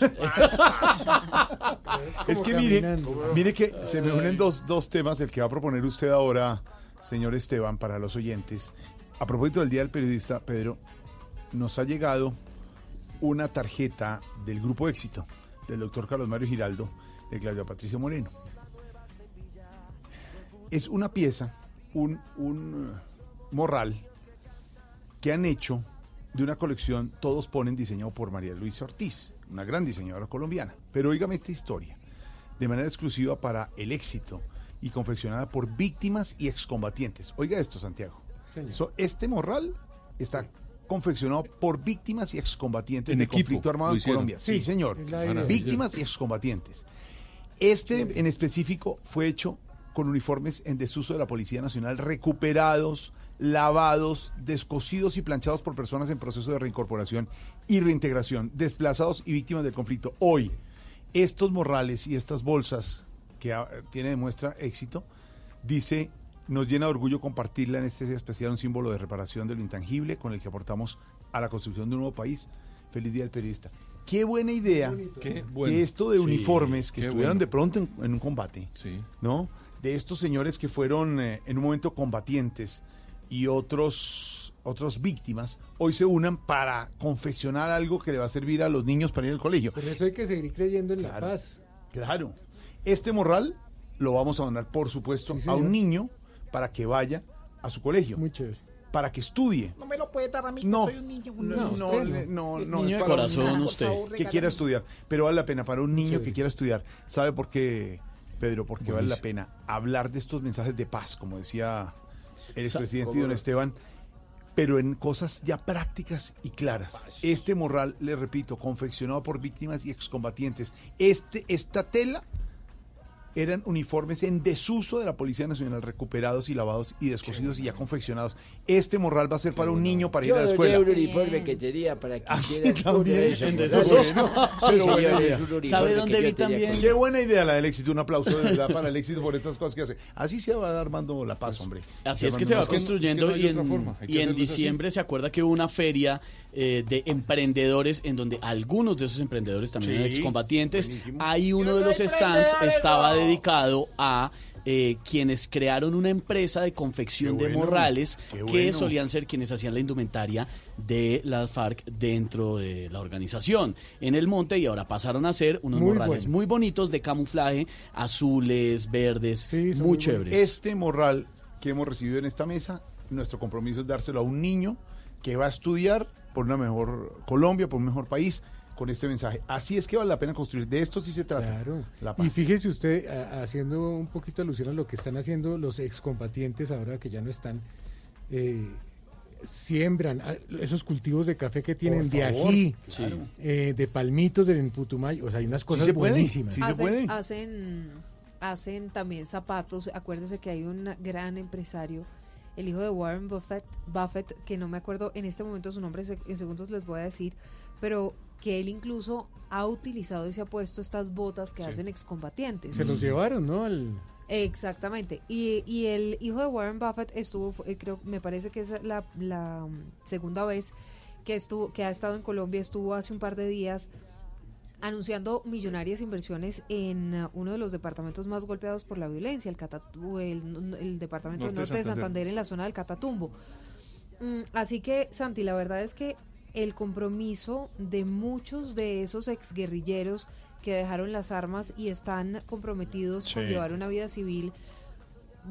Es que mire, mire que se me unen dos, dos temas, el que va a proponer usted ahora, señor Esteban, para los oyentes. A propósito del Día del Periodista, Pedro, nos ha llegado una tarjeta del Grupo Éxito, del doctor Carlos Mario Giraldo, de Claudia Patricio Moreno. Es una pieza, un, un eh, morral que han hecho de una colección, todos ponen diseñado por María Luisa Ortiz, una gran diseñadora colombiana. Pero oígame esta historia, de manera exclusiva para el éxito y confeccionada por víctimas y excombatientes. Oiga esto, Santiago. So, este morral está confeccionado por víctimas y excombatientes En de equipo, conflicto armado en. Colombia. Sí, Sí, señor. Víctimas y excombatientes. Este en específico fue hecho con uniformes en desuso de la Policía Nacional, recuperados, lavados, descosidos y planchados por personas en proceso de reincorporación y reintegración, desplazados y víctimas del conflicto. Hoy, estos morrales y estas bolsas que ah, tiene de muestra éxito, dice, nos llena de orgullo compartirla en este día especial, un símbolo de reparación de lo intangible con el que aportamos a la construcción de un nuevo país. Feliz Día del Periodista. Qué buena idea Qué bueno. que esto de Sí, uniformes que estuvieron bueno. de pronto en, en un combate, Sí. ¿no? De estos señores que fueron eh, en un momento combatientes y otros otros víctimas, hoy se unan para confeccionar algo que le va a servir a los niños para ir al colegio. Por eso hay que seguir creyendo en la paz. Claro. Este morral lo vamos a donar, por supuesto, Sí, a un niño para que vaya a su colegio, Muy chévere. para que estudie. No me lo puede dar a mí, que No, soy un niño. un No, niño. no, usted no, no, Niño es de un corazón, usted. Favor, que quiera estudiar, pero vale la pena para un niño Sí. que quiera estudiar. ¿Sabe por qué, Pedro? Porque vale la pena hablar de estos mensajes de paz, como decía el expresidente don Esteban, pero en cosas ya prácticas y claras. Este morral, le repito, confeccionado por víctimas y excombatientes. Este, esta tela eran uniformes en desuso de la Policía Nacional, recuperados y lavados y descosidos y ya confeccionados. Este morral va a ser para un niño para ir Yo a la escuela. un uniforme que tenía para que Ah, sí, hiciera también, en ¿Sabe dónde yo vi también? con- Qué buena idea la del éxito. Un aplauso de verdad para el éxito por estas cosas que hace. Así se va armando la paz, hombre. Así es que se va construyendo y en, y en así. diciembre se acuerda que hubo una feria eh, de emprendedores en donde algunos de esos emprendedores también Sí, eran excombatientes. buenísimo. Ahí uno de los stands estaba dedicado a eh, quienes crearon una empresa de confección de morrales que solían ser quienes hacían la indumentaria de las FARC dentro de la organización en el monte y ahora pasaron a ser unos Muy morrales bueno. muy bonitos de camuflaje, azules, verdes, Sí, muy muy chéveres. Este morral que hemos recibido en esta mesa, nuestro compromiso es dárselo a un niño que va a estudiar por una mejor Colombia, por un mejor país, con este mensaje. Así es que vale la pena construir. De esto sí se trata. Claro. La paz. Y fíjese usted, a- haciendo un poquito alusión a lo que están haciendo los excombatientes ahora que ya no están, eh, siembran ah, esos cultivos de café que tienen de claro. eh, de palmitos del Putumayo, o sea, hay unas cosas se puede, buenísimas. sí se hacen, puede. Hacen, hacen también zapatos. Acuérdese que hay un gran empresario, el hijo de Warren Buffett, Buffett, que no me acuerdo en este momento su nombre, se- en segundos les voy a decir, pero que él incluso ha utilizado y se ha puesto estas botas que hacen excombatientes. Se los llevaron, ¿no? Al, Exactamente. Y, y el hijo de Warren Buffett estuvo, eh, creo, me parece que es la, la, mm, segunda vez que estuvo, que ha estado en Colombia, estuvo hace un par de días anunciando millonarias inversiones en uh, uno de los departamentos más golpeados por la violencia, el, Catatu- el, el departamento Norte de norte de Santander. Santander en la zona del Catatumbo. Mm, así que, Santi, la verdad es que el compromiso de muchos de esos exguerrilleros que dejaron las armas y están comprometidos con llevar una vida civil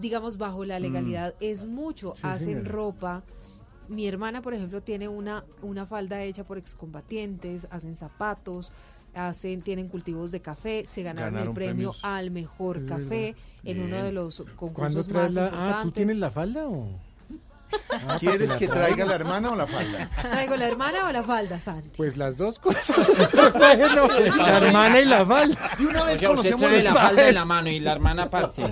digamos, bajo la legalidad es mucho. Sí, Hacen señora. ropa. Mi hermana, por ejemplo, tiene una, una falda hecha por excombatientes, hacen zapatos, hacen, tienen cultivos de café, se ganaron, Ganaron el premio premios. al mejor café en uno de los ¿Cuándo concursos más la... importantes. Ah, ¿tú tienes la falda o...? Ah, ¿Quieres que traiga la hermana o la falda? ¿Traigo la hermana o la falda, Santi? Pues las dos cosas. Bueno, la hermana y la falda. De una vez O sea, usted conocemos trae los la falda en la mano y la hermana aparte.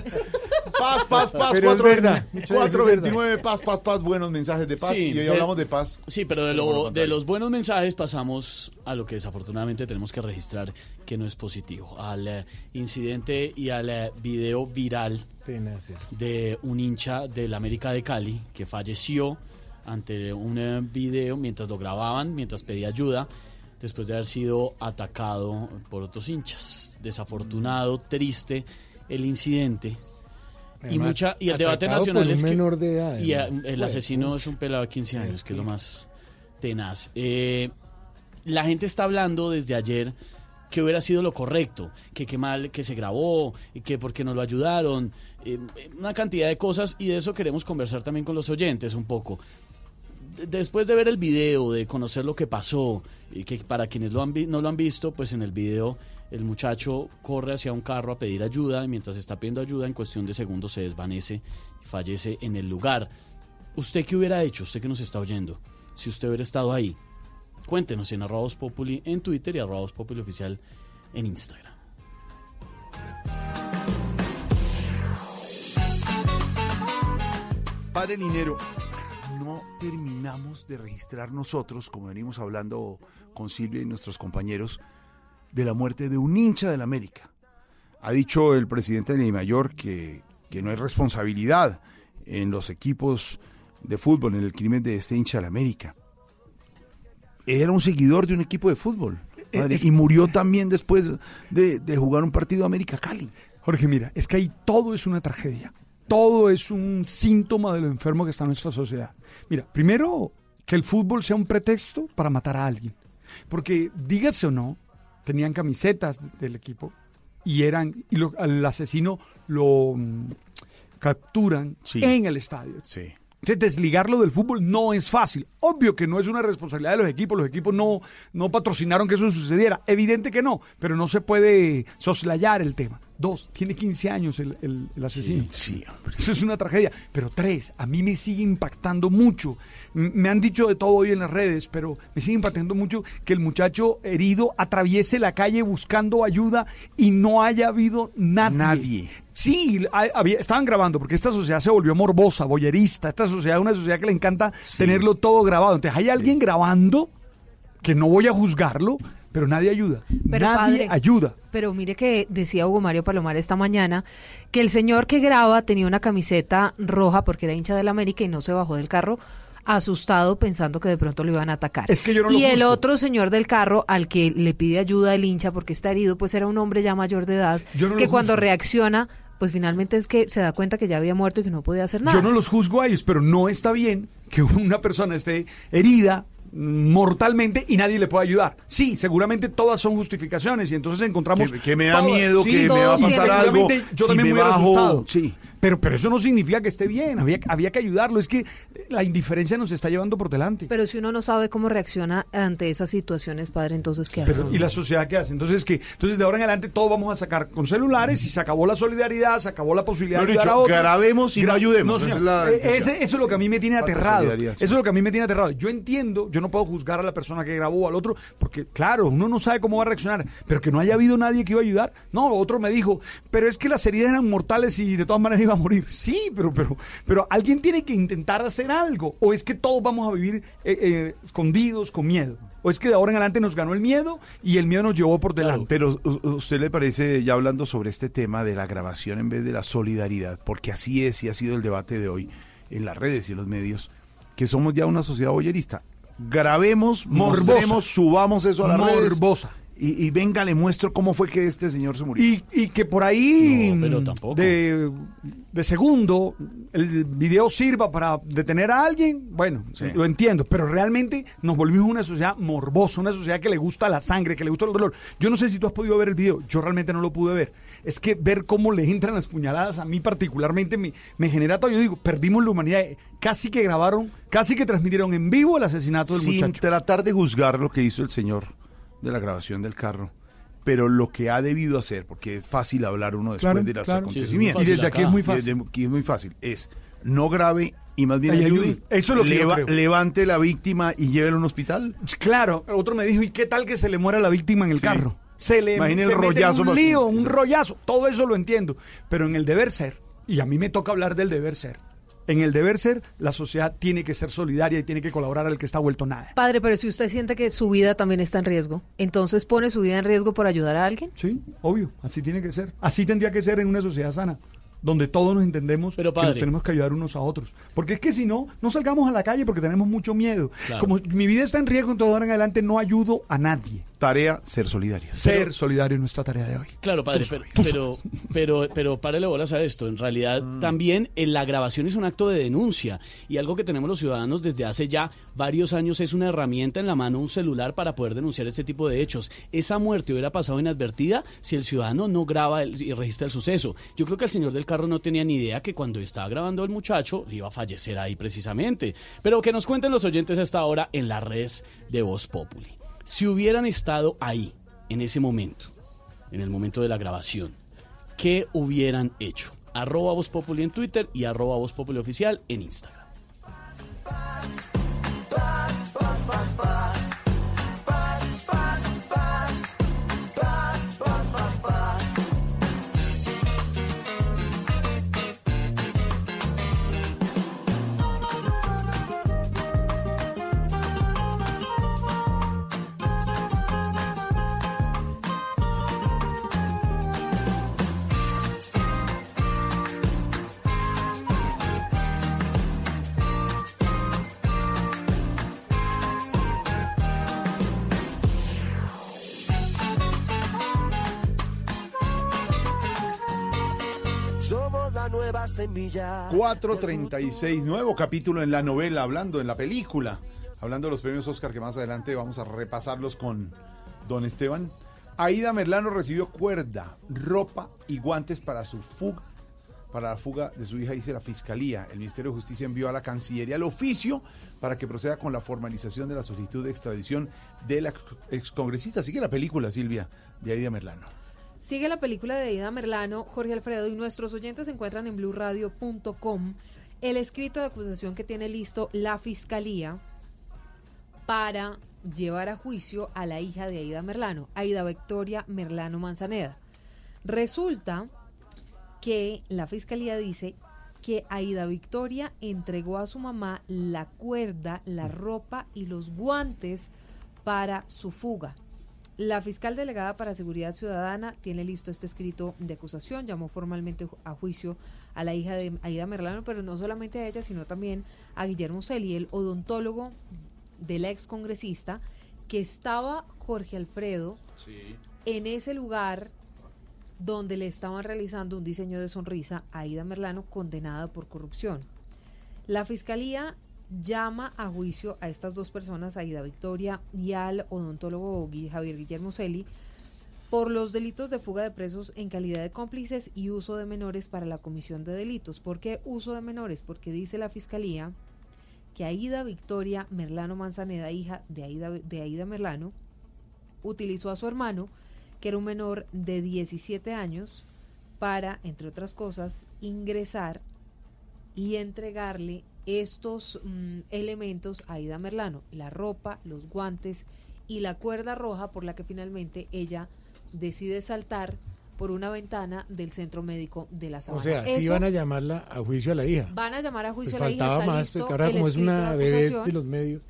Paz, paz, paz. Pero es 4, verdad. Eso es 429, paz, paz, paz. Buenos mensajes de paz. Sí, y hoy de- hablamos de paz. Sí, pero de, lo de los buenos mensajes pasamos a lo que desafortunadamente tenemos que registrar que no es positivo, al eh, incidente y al eh, video viral De un hincha del América de Cali que falleció ante un eh, video mientras lo grababan, mientras pedía ayuda, después de haber sido atacado por otros hinchas. Desafortunado, triste el incidente. y mucha y el debate nacional es que menor de edad, y el Fue, asesino es un pelado de 15 años, Es que es lo más tenaz. Eh, la gente está hablando desde ayer que hubiera sido lo correcto, que qué mal que se grabó, y que por qué no lo ayudaron, eh, una cantidad de cosas y de eso queremos conversar también con los oyentes un poco. De- Después de ver el video, de conocer lo que pasó, y que para quienes lo han no lo han visto, pues en el video el muchacho corre hacia un carro a pedir ayuda y mientras está pidiendo ayuda en cuestión de segundos se desvanece y fallece en el lugar. ¿Usted qué hubiera hecho? Usted que nos está oyendo, si usted hubiera estado ahí. Cuéntenos en arroba Voz Populi en Twitter y arroba Voz Populi oficial en Instagram. Padre Linero, no terminamos de registrar nosotros, como venimos hablando con Silvia y nuestros compañeros, de la muerte de un hincha del América. Ha dicho el presidente de Mayor que, que no hay responsabilidad en los equipos de fútbol, en el crimen de este hincha del América. Era un seguidor de un equipo de fútbol. Es- y murió también después de, de jugar un partido América Cali. Jorge, mira, es que ahí todo es una tragedia. Todo es un síntoma de lo enfermo que está nuestra sociedad. Mira, primero, que el fútbol sea un pretexto para matar a alguien. Porque, dígase o no, tenían camisetas del equipo y eran y lo- al asesino lo mm, capturan en el estadio. Entonces, desligarlo del fútbol no es fácil. Obvio que no es una responsabilidad de los equipos. Los equipos no, no patrocinaron que eso sucediera. Evidente que no, pero no se puede soslayar el tema. Dos, tiene 15 años el, el- el asesino. Sí, Eso es una tragedia. Pero tres, a mí me sigue impactando mucho. M- Me han dicho de todo hoy en las redes, pero me sigue impactando mucho que el muchacho herido atraviese la calle buscando ayuda y no haya habido nadie. Nadie. Sí, había- estaban grabando porque esta sociedad se volvió morbosa, boyerista. Esta sociedad es una sociedad que le encanta tenerlo todo grabado. Entonces hay alguien grabando que no voy a juzgarlo, pero nadie ayuda. Pero, nadie padre, ayuda. Pero mire que decía Hugo Mario Palomar esta mañana que el señor que graba tenía una camiseta roja porque era hincha del América y no se bajó del carro asustado pensando que de pronto lo iban a atacar. Es que yo no lo y el otro señor del carro al que le pide ayuda el hincha porque está herido, pues era un hombre ya mayor de edad Yo no que cuando reacciona, pues finalmente es que se da cuenta que ya había muerto y que no podía hacer nada. Yo no los juzgo a ellos, pero no está bien que una persona esté herida mortalmente y nadie le pueda ayudar. Sí, seguramente todas son justificaciones y entonces encontramos Que- que me da miedo, que me va a pasar algo, Yo si también me hubiera bajo, asustado. sí. Pero, pero eso no significa que esté bien, había, había que ayudarlo, es que la indiferencia nos está llevando por delante. Pero si uno no sabe cómo reacciona ante esas situaciones, padre, entonces ¿qué hace? Pero? ¿Y la sociedad qué hace? Entonces, que Entonces, de ahora en adelante, todo vamos a sacar con celulares y se acabó la solidaridad, se acabó la posibilidad de ayudar dicho, a otros. grabemos y no ayudemos. señor. Es la Eh, ese- eso es lo que a mí me tiene aterrado. Eso es lo que a mí me tiene aterrado. Yo entiendo, yo no puedo juzgar a la persona que grabó o al otro, porque, claro, uno no sabe cómo va a reaccionar, pero que no haya habido nadie que iba a ayudar. No, otro me dijo, pero es que las heridas eran mortales y de todas maneras iba a morir. Sí, pero, pero, pero alguien tiene que intentar hacer algo. O es que todos vamos a vivir eh, eh, escondidos, con miedo. O es que de ahora en adelante nos ganó el miedo y el miedo nos llevó por delante. Pero ¿u- u- ¿usted le parece, ya hablando sobre este tema de la grabación en vez de la solidaridad, porque así es y ha sido el debate de hoy en las redes y en los medios, que somos ya una sociedad boyerista? Grabemos, Morbosa. mostremos, subamos eso a las redes. Morbosa. Y, y venga, le muestro cómo fue que este señor se murió. Y, y que por ahí, No, pero tampoco. De, de segundo, el video sirva para detener a alguien, bueno, lo entiendo, pero realmente nos volvimos una sociedad morbosa, una sociedad que le gusta la sangre, que le gusta el dolor. Yo no sé si tú has podido ver el video, yo realmente no lo pude ver. Es que ver cómo le entran las puñaladas a mí particularmente me, me genera todo. Yo digo, perdimos la humanidad. Casi que grabaron, casi que transmitieron en vivo el asesinato del Sin muchacho. tratar de juzgar lo que hizo el señor de la grabación del carro, pero lo que ha debido hacer, porque es fácil hablar uno después Claro, de los claro. acontecimientos. Sí, Y desde aquí es muy fácil. Y desde aquí es muy fácil. Es no grave y más bien Ay, ayude. ayude. Eso es lo que yo creo. Levante la víctima y llévelo a un hospital. Claro, otro me dijo, ¿y qué tal que se le muera la víctima en el Sí. carro? Se le se el rollazo un lío, un rollazo, todo eso lo entiendo, pero en el deber ser, y a mí me toca hablar del deber ser. En el deber ser, la sociedad tiene que ser solidaria y tiene que colaborar al que está vuelto nada. Padre, pero si usted siente que su vida también está en riesgo, entonces pone su vida en riesgo por ayudar a alguien. Sí, obvio, así tiene que ser. Así tendría que ser en una sociedad sana, donde todos nos entendemos que padre. nos tenemos que ayudar unos a otros. Porque es que si no, no salgamos a la calle porque tenemos mucho miedo. Claro. Como mi vida está en riesgo, entonces ahora en adelante no ayudo a nadie. Tarea, ser solidaria. Ser solidario es nuestra tarea de hoy. Claro, padre, pero, pero, pero, pero párele bolas a esto. En realidad, Mm. también eh, la grabación es un acto de denuncia y algo que tenemos los ciudadanos desde hace ya varios años es una herramienta en la mano, un celular para poder denunciar este tipo de hechos. Esa muerte hubiera pasado inadvertida si el ciudadano no graba el- y registra el suceso. Yo creo que el señor del carro no tenía ni idea que cuando estaba grabando el muchacho iba a fallecer ahí precisamente. Pero que nos cuenten los oyentes hasta ahora en las redes de Voz Populi. Si hubieran estado ahí, en ese momento, en el momento de la grabación, ¿qué hubieran hecho? Arroba Voz Populi en Twitter y arroba Voz Populi Oficial en Instagram. Semilla. 436, nuevo capítulo en la novela, hablando en la película, hablando de los premios Oscar que más adelante vamos a repasarlos con don Esteban. Aida Merlano recibió cuerda, ropa y guantes para su fuga, para la fuga de su hija, dice la Fiscalía. El Ministerio de Justicia envió a la Cancillería el oficio para que proceda con la formalización de la solicitud de extradición de la excongresista. Sigue la película, Silvia, de Aida Merlano. Sigue la película de Ida Merlano, Jorge Alfredo, y nuestros oyentes encuentran en blurradio.com el escrito de acusación que tiene listo la fiscalía para llevar a juicio a la hija de Aida Merlano, Aida Victoria Merlano Manzaneda. Resulta que la fiscalía dice que Aida Victoria entregó a su mamá la cuerda, la ropa y los guantes para su fuga. La fiscal delegada para Seguridad Ciudadana tiene listo este escrito de acusación, llamó formalmente a juicio a la hija de Aida Merlano, pero no solamente a ella, sino también a Guillermo Celi, el odontólogo de la excongresista, que estaba Jorge Alfredo en ese lugar donde le estaban realizando un diseño de sonrisa a Aida Merlano condenada por corrupción. La fiscalía llama a juicio a estas dos personas, Aida Victoria y al odontólogo Javier Guillermo Celi, por los delitos de fuga de presos en calidad de cómplices y uso de menores para la comisión de delitos. ¿Por qué uso de menores? Porque dice la fiscalía que Aida Victoria Merlano Manzaneda, hija de Aida, de Aida Merlano, utilizó a su hermano, que era un menor de 17 años, para, entre otras cosas, ingresar y entregarle estos mm, elementos a Aida Merlano, la ropa, los guantes y la cuerda roja por la que finalmente ella decide saltar por una ventana del centro médico de la O Sabana. sea, sí Eso- van a llamarla a juicio a la hija. Van a llamar a juicio Pues a la hija. faltaba más, ahora como es una de de los medios.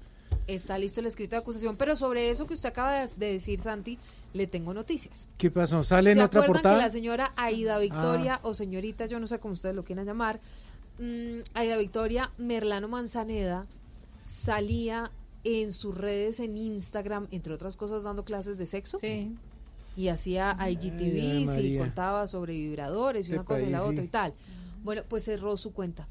Está listo el escrito de acusación. Pero sobre eso que usted acaba de, de decir, Santi, le tengo noticias. ¿Qué pasó? ¿Sale en ¿Se otra portada? que la señora Aida Victoria o señorita, yo no sé cómo ustedes lo quieran llamar, mm, Aida Victoria Merlano Manzaneda salía en sus redes en Instagram, entre otras cosas, dando clases de sexo. Y hacía Ay, IGTV y contaba sobre vibradores y Este una cosa y la otra sí. y tal. Bueno, pues cerró su cuenta.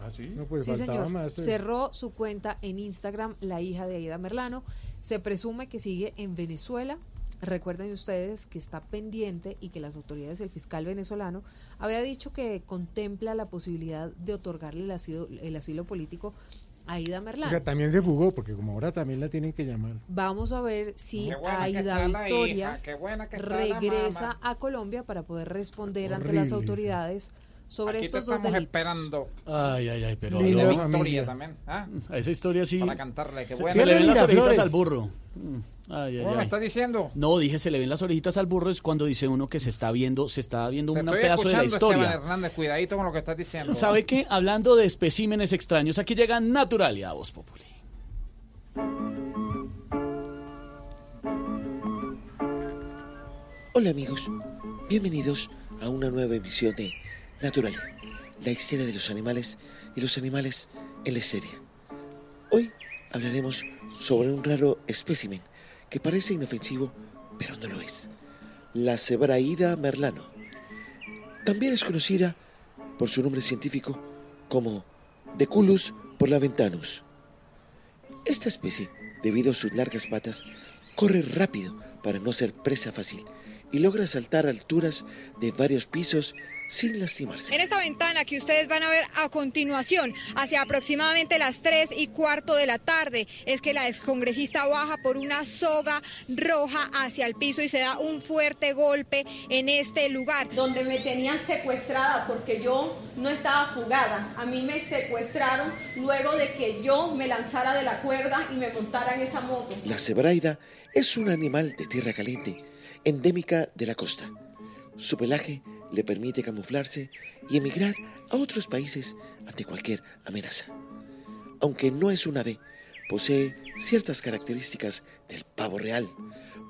¿Ah, sí? No, pues sí, señor. más. pues. Cerró su cuenta en Instagram, la hija de Aida Merlano. Se presume que sigue en Venezuela. Recuerden ustedes que está pendiente y que las autoridades, el fiscal venezolano, había dicho que contempla la posibilidad de otorgarle el asilo, el asilo político a Aida O Merlano. sea, también se fugó, porque como ahora también la tienen que llamar. Vamos a ver si Aida Victoria hija, regresa a Colombia para poder responder ante las autoridades sobre Aquí te estos dos estamos delitos. esperando. Ay, ay, ay, pero de no. Victoria también. ¿ah? A esa historia sí. Para cantarle, qué se, buena. se le ven las orejitas al burro. Mm, Ay, ay, ¿Cómo me ay. estás diciendo? No, dije se le ven las orejitas al burro es cuando dice uno que se está viendo, se está viendo Te un estoy pedazo de la historia. Esteban Hernández. Cuidadito con lo que estás diciendo. ¿Sabe qué? Hablando de especímenes extraños, aquí llega Naturalia, Voz Populi. Hola amigos, bienvenidos a una nueva emisión de Natural, la historia de los animales y los animales en la historia. Hoy hablaremos sobre un raro espécimen parece inofensivo, pero no lo es. La Cebraída merlano. También es conocida por su nombre científico como Deculus porlaventanus. Esta especie, debido a sus largas patas, corre rápido para no ser presa fácil y logra saltar alturas de varios pisos sin lastimarse. En esta ventana que ustedes van a ver a continuación, hacia aproximadamente las 3 y cuarto de la tarde, es que la excongresista baja por una soga roja hacia el piso y se da un fuerte golpe en este lugar. donde me tenían secuestrada porque yo no estaba fugada. A mí me secuestraron luego de que yo me lanzara de la cuerda y me montara en esa moto. La cebraida es un animal de tierra caliente, endémica de la costa. Su pelaje le permite camuflarse y emigrar a otros países ante cualquier amenaza. Aunque no es un ave, posee ciertas características del pavo real,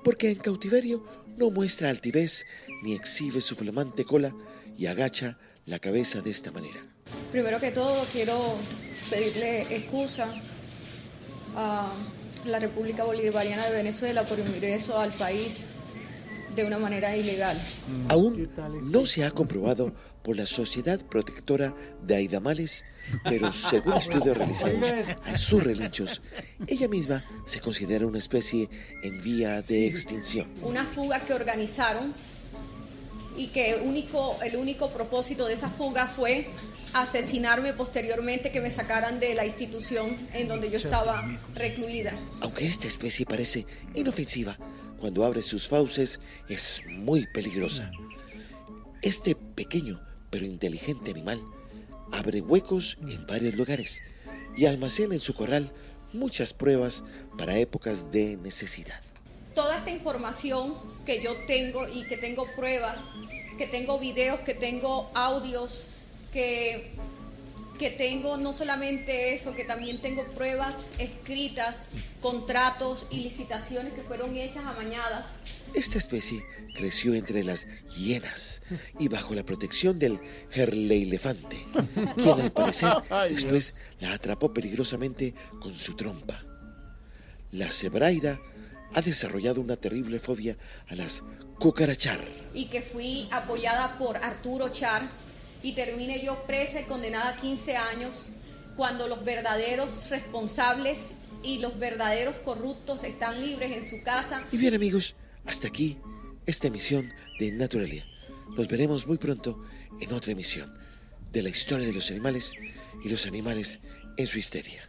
porque en cautiverio no muestra altivez ni exhibe su flamante cola y agacha la cabeza de esta manera. Primero que todo quiero pedirle excusa a la República Bolivariana de Venezuela por mi ingreso al país de una manera ilegal. Aún no se ha comprobado por la Sociedad Protectora de Aidamales, pero según estudios realizados a sus relinchos, ella misma se considera una especie en vía de extinción. Una fuga que organizaron y que único, el único propósito de esa fuga fue asesinarme posteriormente, que me sacaran de la institución en donde yo estaba recluida. Aunque esta especie parece inofensiva, cuando abre sus fauces es muy peligrosa. Este pequeño pero inteligente animal abre huecos en varios lugares y almacena en su corral muchas pruebas para épocas de necesidad. Toda esta información que yo tengo y que tengo pruebas, que tengo videos, que tengo audios, que, que tengo no solamente eso, que también tengo pruebas escritas, contratos y licitaciones que fueron hechas amañadas. Esta especie creció entre las hienas y bajo la protección del gerleilefante, quien al parecer después la atrapó peligrosamente con su trompa. La cebraida ha desarrollado una terrible fobia a las cucarachar. y que fui apoyada por Arturo Char y terminé yo presa y condenada a 15 años cuando los verdaderos responsables y los verdaderos corruptos están libres en su casa. Y bien amigos, hasta aquí esta emisión de Naturalia. Nos veremos muy pronto en otra emisión de la historia de los animales y los animales en su histeria.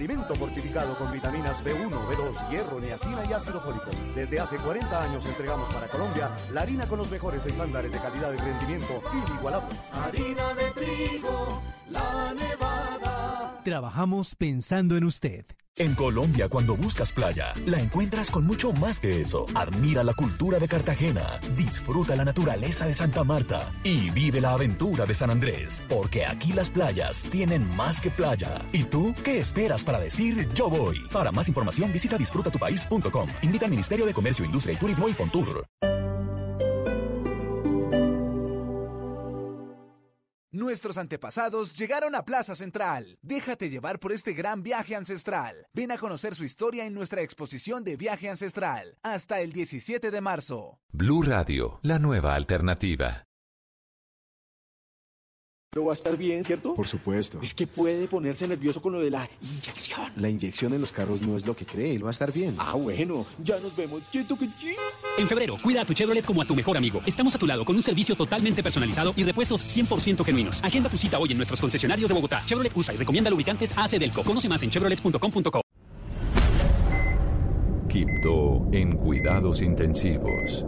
suplemento fortificado con vitaminas B1, B2, hierro, niacina y ácido fólico. Desde hace 40 años entregamos para Colombia la harina con los mejores estándares de calidad y rendimiento inigualables. Harina de trigo, la nevada. Trabajamos pensando en usted. En Colombia, cuando buscas playa, la encuentras con mucho más que eso. Admira la cultura de Cartagena, disfruta la naturaleza de Santa Marta y vive la aventura de San Andrés, porque aquí las playas tienen más que playa. ¿Y tú qué esperas para decir yo voy? Para más información visita disfrutatupais.com. Invita al Ministerio de Comercio, Industria y Turismo y Fontur. Nuestros antepasados llegaron a Plaza Central. Déjate llevar por este gran viaje ancestral. Ven a conocer su historia en nuestra exposición de viaje ancestral. Hasta el 17 de marzo. Blue Radio, la nueva alternativa. No va a estar bien, ¿cierto? Por supuesto. Es que puede ponerse nervioso con lo de la inyección. La inyección en los carros no es lo que cree, él va a estar bien. Ah, bueno, ya nos vemos. Siento que sí. En febrero, cuida a tu Chevrolet como a tu mejor amigo. Estamos a tu lado con un servicio totalmente personalizado y repuestos 100% genuinos. Agenda tu cita hoy en nuestros concesionarios de Bogotá. Chevrolet usa y recomienda lubricantes AC Delco. Conoce más en chevrolet.com.co. Quibdó en cuidados intensivos.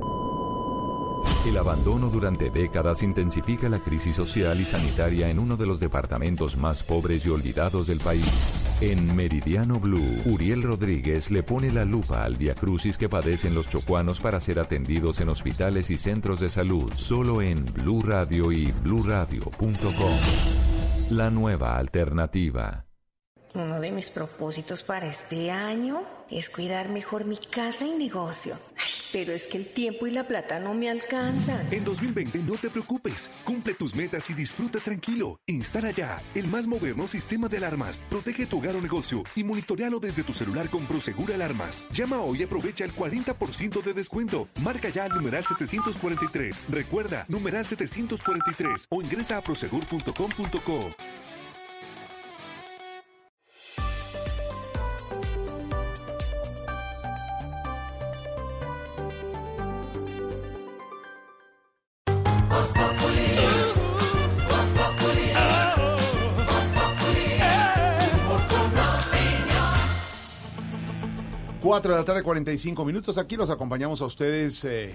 El abandono durante décadas intensifica la crisis social y sanitaria en uno de los departamentos más pobres y olvidados del país. En Meridiano Blue, Uriel Rodríguez le pone la lupa al viacrucis que padecen los chocuanos para ser atendidos en hospitales y centros de salud, solo en Blue Radio y bluradio.com. La nueva alternativa. Uno de mis propósitos para este año es cuidar mejor mi casa y negocio. Ay, pero es que el tiempo y la plata no me alcanzan. En 2020 no te preocupes, cumple tus metas y disfruta tranquilo. Instala ya el más moderno sistema de alarmas. Protege tu hogar o negocio y monitorealo desde tu celular con Prosegur Alarmas. Llama hoy y aprovecha el 40% de descuento. Marca ya al numeral 743. Recuerda, numeral 743 o ingresa a prosegur.com.co. 4 de la tarde, 45 minutos. Aquí los acompañamos a ustedes eh,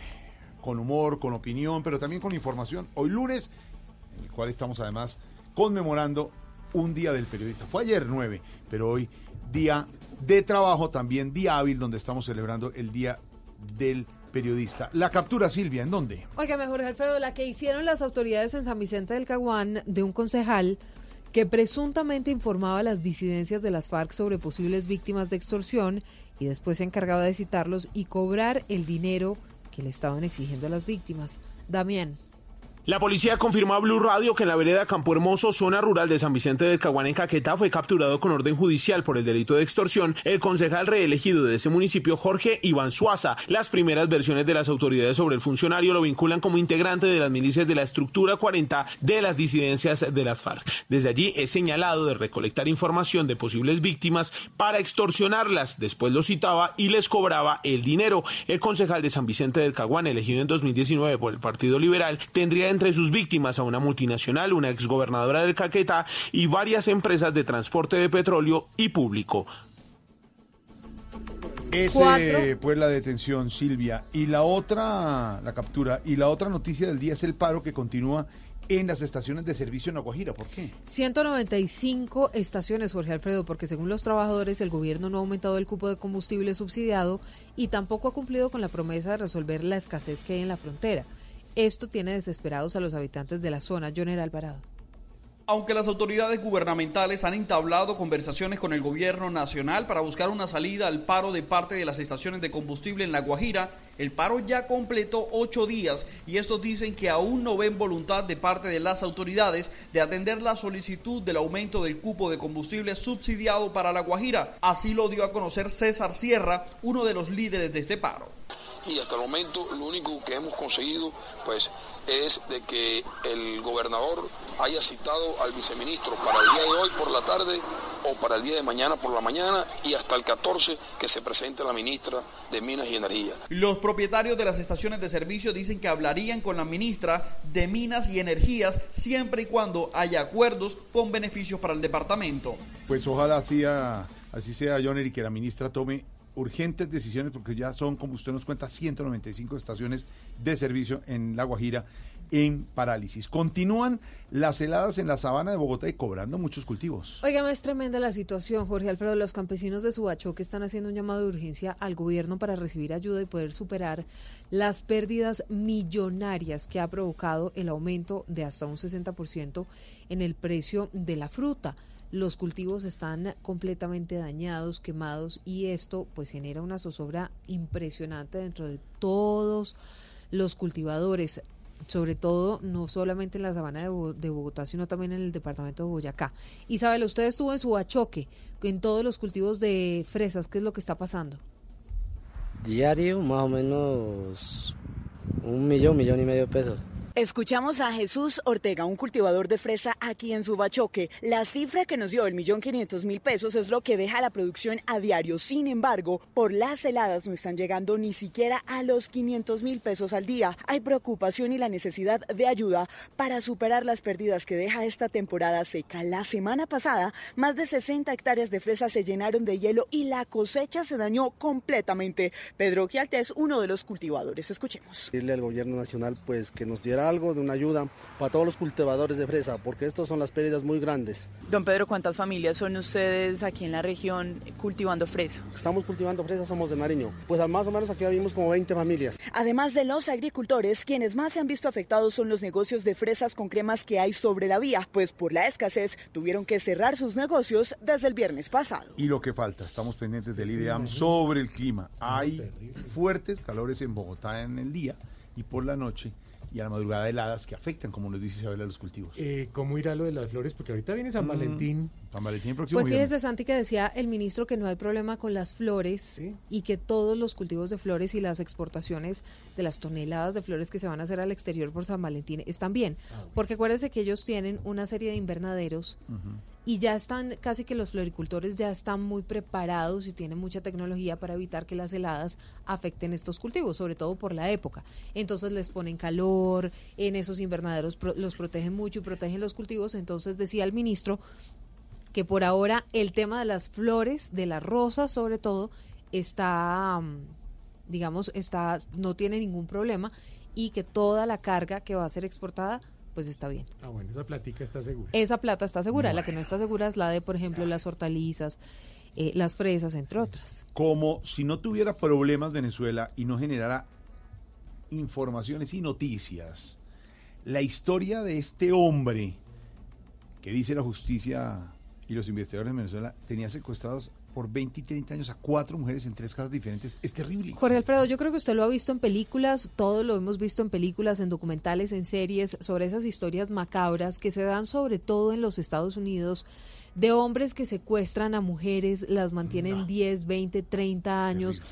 con humor, con opinión, pero también con información. Hoy lunes, en el cual estamos además conmemorando un día del periodista. Fue ayer 9, pero hoy día de trabajo, también día hábil, donde estamos celebrando el día del periodista. La captura, Silvia, ¿en dónde? Oiga, mejor Alfredo, la que hicieron las autoridades en San Vicente del Caguán de un concejal que presuntamente informaba a las disidencias de las FARC sobre posibles víctimas de extorsión y después se encargaba de citarlos y cobrar el dinero que le estaban exigiendo a las víctimas. Damián. La policía confirmó a Blue Radio que en la vereda Campo Hermoso, zona rural de San Vicente del Caguán en Caquetá, fue capturado con orden judicial por el delito de extorsión el concejal reelegido de ese municipio, Jorge Iván Suaza. Las primeras versiones de las autoridades sobre el funcionario lo vinculan como integrante de las milicias de la estructura 40 de las disidencias de las FARC. Desde allí es señalado de recolectar información de posibles víctimas para extorsionarlas. Después los citaba y les cobraba el dinero. El concejal de San Vicente del Caguán, elegido en 2019 por el Partido Liberal, tendría entre sus víctimas a una multinacional, una exgobernadora del Caquetá y varias empresas de transporte de petróleo y público. Ese, Cuatro. pues la detención, Silvia. Y la otra, la captura. Y la otra noticia del día es el paro que continúa en las estaciones de servicio en La Guajira. ¿Por qué? 195 estaciones, Jorge Alfredo, porque según los trabajadores el gobierno no ha aumentado el cupo de combustible subsidiado y tampoco ha cumplido con la promesa de resolver la escasez que hay en la frontera. Esto tiene desesperados a los habitantes de la zona. Joner Alvarado. Aunque las autoridades gubernamentales han entablado conversaciones con el gobierno nacional para buscar una salida al paro de parte de las estaciones de combustible en La Guajira, el paro ya completó ocho días y estos dicen que aún no ven voluntad de parte de las autoridades de atender la solicitud del aumento del cupo de combustible subsidiado para La Guajira. Así lo dio a conocer César Sierra, uno de los líderes de este paro. y hasta el momento lo único que hemos conseguido pues es de que el gobernador haya citado al viceministro para el día de hoy por la tarde o para el día de mañana por la mañana y hasta el 14 que se presente la ministra de Minas y Energía. Los propietarios de las estaciones de servicio dicen que hablarían con la ministra de Minas y Energías siempre y cuando haya acuerdos con beneficios para el departamento. Pues ojalá sea Así sea, John y que la ministra tome urgentes decisiones porque ya son, como usted nos cuenta, 195 estaciones de servicio en La Guajira en parálisis. Continúan las heladas en la sabana de Bogotá y cobrando muchos cultivos. Oigan, es tremenda la situación, Jorge Alfredo. Los campesinos de Subachoque están haciendo un llamado de urgencia al gobierno para recibir ayuda y poder superar las pérdidas millonarias que ha provocado el aumento de hasta un 60% en el precio de la fruta los cultivos están completamente dañados, quemados y esto pues genera una zozobra impresionante dentro de todos los cultivadores sobre todo no solamente en la sabana de, Bogotá, sino también en el departamento de Boyacá. Isabel, usted estuvo en su achoque, en todos los cultivos de fresas, ¿qué es lo que está pasando? Diario, más o menos un millón, millón y medio de pesos. Escuchamos a Jesús Ortega, un cultivador de fresa aquí en Subachoque. La cifra que nos dio el millón quinientos mil pesos es lo que deja la producción a diario. Sin embargo, por las heladas no están llegando ni siquiera a los 500 mil pesos al día. Hay preocupación y la necesidad de ayuda para superar las pérdidas que deja esta temporada seca. La semana pasada, más de 60 hectáreas de fresa se llenaron de hielo y la cosecha se dañó completamente. Pedro Gialte es uno de los cultivadores. Escuchemos. Al gobierno nacional pues que nos diera algo de una ayuda para todos los cultivadores de fresa, porque estas son las pérdidas muy grandes. Don Pedro, ¿cuántas familias son ustedes aquí en la región cultivando fresa? Estamos cultivando fresa, somos de Nariño. Pues más o menos aquí vivimos como 20 familias. Además de los agricultores, quienes más se han visto afectados son los negocios de fresas con cremas que hay sobre la vía, pues por la escasez tuvieron que cerrar sus negocios desde el viernes pasado. Y lo que falta, estamos pendientes del IDEAM sobre el clima. Hay fuertes calores en Bogotá en el día y por la noche y a la madrugada heladas que afectan, como nos dice Isabel, a los cultivos. Eh, ¿Cómo irá lo de las flores? Porque ahorita viene San mm, Valentín. San Valentín próximo Pues fíjese, Santi, que decía el ministro que no hay problema con las flores y que todos los cultivos de flores y las exportaciones de las toneladas de flores que se van a hacer al exterior por San Valentín están bien. Ah, Porque acuérdense que ellos tienen una serie de invernaderos y ya están, casi que los floricultores ya están muy preparados y tienen mucha tecnología para evitar que las heladas afecten estos cultivos, sobre todo por la época. Entonces les ponen calor, en esos invernaderos los protegen mucho y protegen los cultivos. Entonces decía el ministro que por ahora el tema de las flores, de las rosas sobre todo, está, mm, digamos, está, no tiene ningún problema y que toda la carga que va a ser exportada pues está bien. Ah, bueno, esa platica está segura. Esa plata está segura. La que no está segura es la de, por ejemplo, las hortalizas, eh, las fresas, entre otras. Como si no tuviera problemas Venezuela y no generara informaciones y noticias. La historia de este hombre que dice la justicia y los investigadores de Venezuela tenía secuestrados por 20 y 30 años a cuatro mujeres en tres casas diferentes es terrible. Jorge Alfredo, yo creo que usted lo ha visto en películas, todo lo hemos visto en películas, en documentales, en series, sobre esas historias macabras que se dan sobre todo en los Estados Unidos de hombres que secuestran a mujeres, las mantienen 10, 20, 30 años.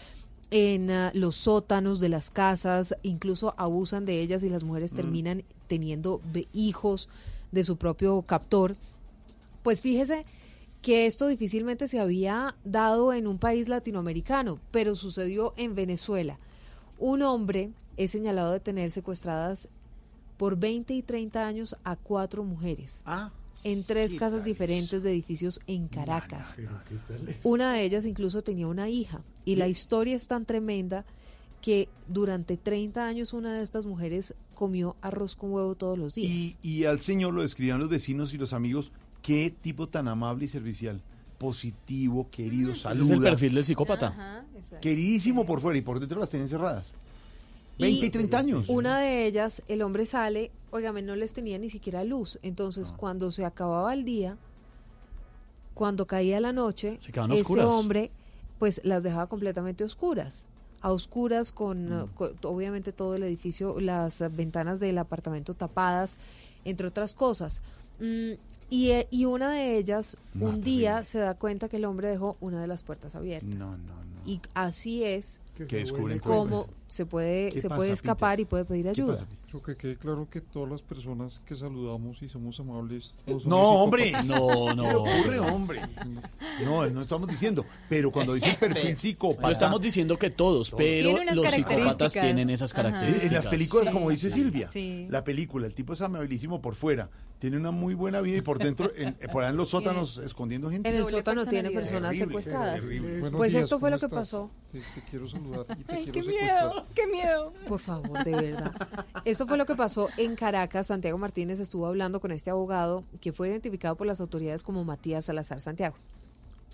en ah, los sótanos de las casas, incluso abusan de ellas y las mujeres mm. terminan teniendo hijos de su propio captor. Pues fíjese que esto difícilmente se había dado en un país latinoamericano, pero sucedió en Venezuela. Un hombre es señalado de tener secuestradas por 20 y 30 años a cuatro mujeres. Ah, en tres casas diferentes de edificios en Caracas. Una de ellas incluso tenía una hija. Y la historia es tan tremenda que durante 30 años una de estas mujeres comió arroz con huevo todos los días. Y, y al señor lo describían los vecinos y los amigos Qué tipo tan amable y servicial. Positivo, querido, saluda. Ese es el perfil del psicópata. Queridísimo por fuera y por dentro las tienen cerradas. 20 y, 30 años. Una de ellas, el hombre sale, oígame, no les tenía ni siquiera luz. Entonces, ah. cuando se acababa el día, cuando caía la noche, ese hombre, pues las dejaba completamente oscuras. A oscuras, con, mm. obviamente todo el edificio, las ventanas del apartamento tapadas, entre otras cosas. Mm, y, eh, y, una de ellas, un día se da cuenta que el hombre dejó una de las puertas abiertas. No, no, no. Y así es que descubren cómo se puede, ¿Qué se pasa, puede escapar Peter? y puede pedir ayuda. Creo que quede claro que todas las personas que saludamos y somos amables. No, somos hombre. ¿Qué le ocurre, hombre? No, no estamos diciendo. Pero cuando dicen perfil psicópata. No estamos diciendo que todos, pero los psicópatas tienen esas características. En las películas, como dice Silvia, Sí. la película, el tipo es amabilísimo por fuera, tiene una muy buena vida y por dentro, en, por allá en los sótanos, escondiendo gente. En el sótano tiene personas Terrible, secuestradas. terrible. Pues días, esto fue ¿cómo lo que estás? pasó. Te, te quiero saludar y te Ay, quiero qué secuestrar. miedo, qué miedo. Por favor, de verdad. Esto fue lo que pasó en Caracas. Santiago Martínez estuvo hablando con este abogado que fue identificado por las autoridades como Matías Salazar Santiago.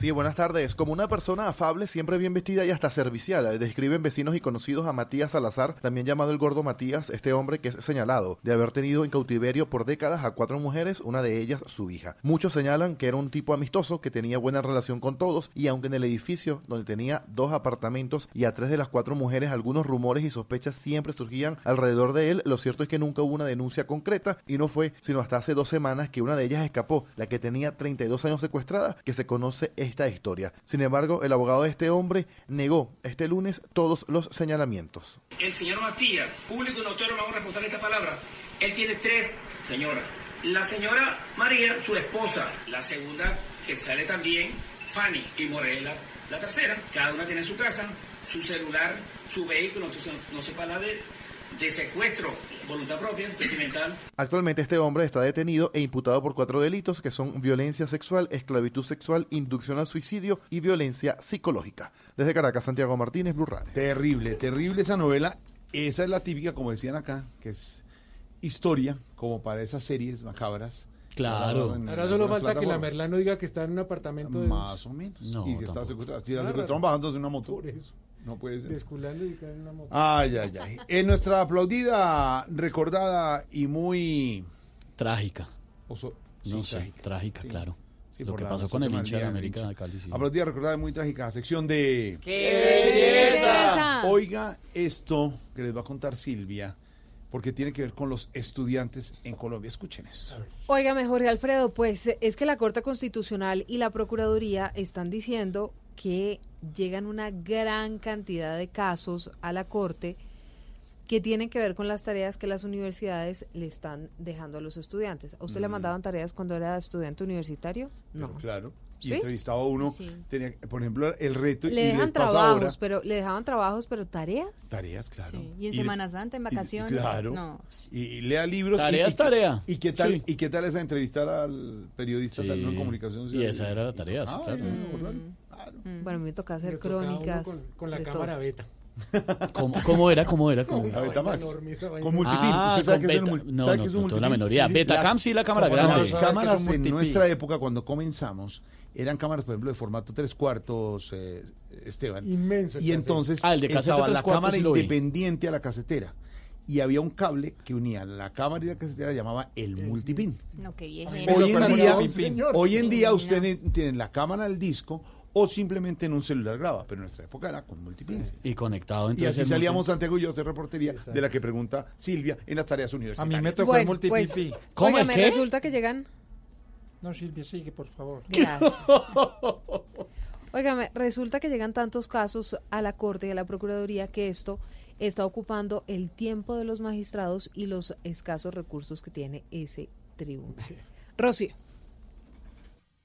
Sí, buenas tardes. Como una persona afable, siempre bien vestida y hasta servicial, describen vecinos y conocidos a Matías Salazar, también llamado el Gordo Matías, este hombre que es señalado de haber tenido en cautiverio por décadas a cuatro mujeres, una de ellas su hija. Muchos señalan que era un tipo amistoso, que tenía buena relación con todos y aunque en el edificio donde tenía dos apartamentos y a tres de las cuatro mujeres algunos rumores y sospechas siempre surgían alrededor de él, lo cierto es que nunca hubo una denuncia concreta y no fue sino hasta hace dos semanas que una de ellas escapó, la que tenía 32 años secuestrada, que se conoce esta historia. Sin embargo, el abogado de este hombre negó este lunes todos los señalamientos. El señor Matías, público y notorio, vamos a responsable esta palabra. Él tiene tres señoras. La señora María, su esposa. La segunda, que sale también, Fanny. Y Morela, la tercera. Cada una tiene su casa, su celular, su vehículo. Entonces no, no se habla de, de secuestro, voluntad propia, sentimental. Actualmente este hombre está detenido e imputado por cuatro delitos que son violencia sexual, esclavitud sexual, inducción al suicidio y violencia psicológica. Desde Caracas, Santiago Martínez, Blue Radio. Terrible, terrible esa novela. Esa es la típica, como decían acá, que es historia, como para esas series macabras. Claro. En- Ahora solo falta que la plataformas. Merlano diga que está en un apartamento de... Más o menos. No, y que está secuestrado. Si la secuestraron bajándose de una moto. Por eso. No puede ser. Desculando y cae en una moto. Ay, ay, ay. En nuestra aplaudida, recordada y muy... Trágica. Oso- No sí, sé, trágica. trágica, Sí. claro. Sí, Lo que pasó con el hincha de América de Cali. sí. Aplaudida, recordada y muy trágica. Sección de... ¡Qué belleza! Oiga esto que les va a contar Silvia, porque tiene que ver con los estudiantes en Colombia. Escuchen esto. Óigame, Jorge Alfredo, pues es que la Corte Constitucional y la Procuraduría están diciendo que llegan una gran cantidad de casos a la Corte que tienen que ver con las tareas que las universidades le están dejando a los estudiantes. ¿A usted le Mm. mandaban tareas cuando era estudiante universitario? No. Pero claro. Y ¿Sí? entrevistaba a uno, Sí. tenía, por ejemplo, el reto. Le y dejan pasa trabajos, ahora pero le dejaban trabajos, pero tareas. tareas, claro. Y en Semana Santa, en y- y vacaciones. claro. No. Y, y lea libros. y- Tarea y, es tarea. ¿Y qué tal, Sí. y qué tal esa entrevistar al periodista Sí. tal, en comunicación? Y esa era la tarea, sí, Ah, claro. ¿Verdad? Bueno, a mí me toca hacer crónicas. con- con la de cámara todo. beta. ¿Cómo, cómo era? ¿Cómo era? ¿Cómo? La esa vaina. Con multipin. Ah, ¿Usted sabe con qué es beta- no, sabe no, qué es un no tengo la multipin? menoría. Betacam sí, la cámara Las grande. cámaras en nuestra época, cuando comenzamos, eran cámaras, por ejemplo, de formato tres cuartos, eh, Esteban. Inmenso Y entonces Ah, el de casete estaba la cámara sí independiente a la casetera. Y había un cable que unía la cámara y la casetera, llamaba el multipin. No, qué viejo. Hoy en día, hoy en día usted tiene la cámara del disco o simplemente en un celular graba, pero en nuestra época era con multipin. Y conectado. Y entonces así el salíamos Santiago y yo a hacer reportería de la que pregunta Silvia en las tareas universitarias. Bueno, pues, óigame, resulta que llegan No, Silvia, sigue, por favor. Gracias. Óigame, resulta que llegan tantos casos a la Corte y a la Procuraduría que esto está ocupando el tiempo de los magistrados y los escasos recursos que tiene ese tribunal. Rocío.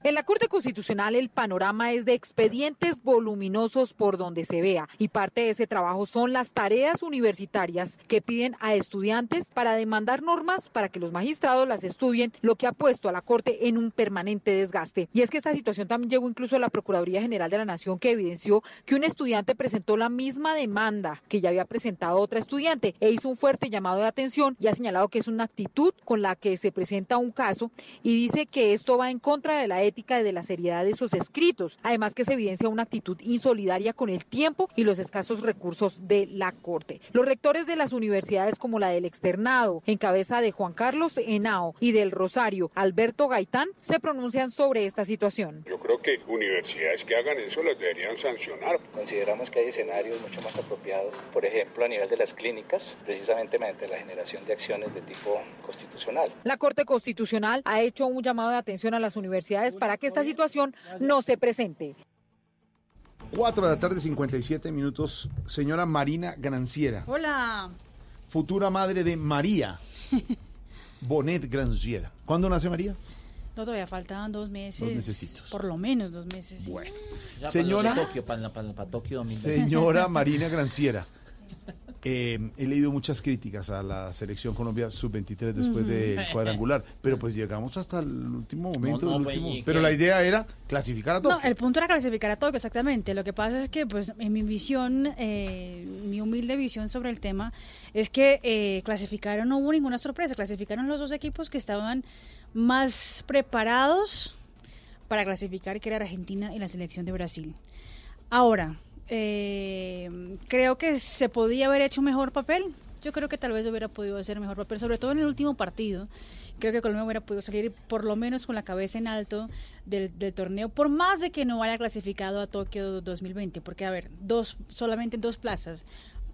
En la Corte Constitucional el panorama es de expedientes voluminosos por donde se vea y parte de ese trabajo son las tareas universitarias que piden a estudiantes para demandar normas para que los magistrados las estudien, lo que ha puesto a la Corte en un permanente desgaste. Y es que esta situación también llegó incluso a la Procuraduría General de la Nación que evidenció que un estudiante presentó la misma demanda que ya había presentado otra estudiante e hizo un fuerte llamado de atención y ha señalado que es una actitud con la que se presenta un caso y dice que esto va en contra de la ética y de la seriedad de esos escritos. Además que se evidencia una actitud insolidaria con el tiempo y los escasos recursos de la Corte. Los rectores de las universidades como la del Externado, en cabeza de Juan Carlos Henao y del Rosario, Alberto Gaitán, se pronuncian sobre esta situación. Yo creo que universidades que hagan eso las deberían sancionar. Consideramos que hay escenarios mucho más apropiados, por ejemplo, a nivel de las clínicas, precisamente mediante la generación de acciones de tipo constitucional. La Corte Constitucional ha hecho un llamado de atención a las universidades para que esta situación no se presente. 4 de la tarde, 57 minutos. Señora Marina Granciera, Hola. futura madre de María Bonet Granciera. ¿Cuándo nace María? No, todavía faltan dos meses. Dos mesecitos. Por lo menos dos meses. Bueno. Ya Señora- Para Tokio, para, para, para Tokio 2020. Señora Marina Granciera, eh, he leído muchas críticas a la selección Colombia sub-23 después Ujú. del cuadrangular, pero pues llegamos hasta el último momento. No, no, del pues, último- ¿y pero la idea era clasificar a Tokio. No, el punto era clasificar a Tokio, exactamente. Lo que pasa es que, pues, en mi visión, eh, mi humilde visión sobre el tema, es que eh, clasificaron, no hubo ninguna sorpresa, clasificaron los dos equipos que estaban más preparados para clasificar, que era Argentina y la selección de Brasil. Ahora, eh, creo que se podía haber hecho un mejor papel. Yo creo que tal vez hubiera podido hacer mejor papel, sobre todo en el último partido. Creo que Colombia hubiera podido salir por lo menos con la cabeza en alto del, del torneo, por más de que no haya clasificado a Tokio 2020, porque a ver, dos solamente dos plazas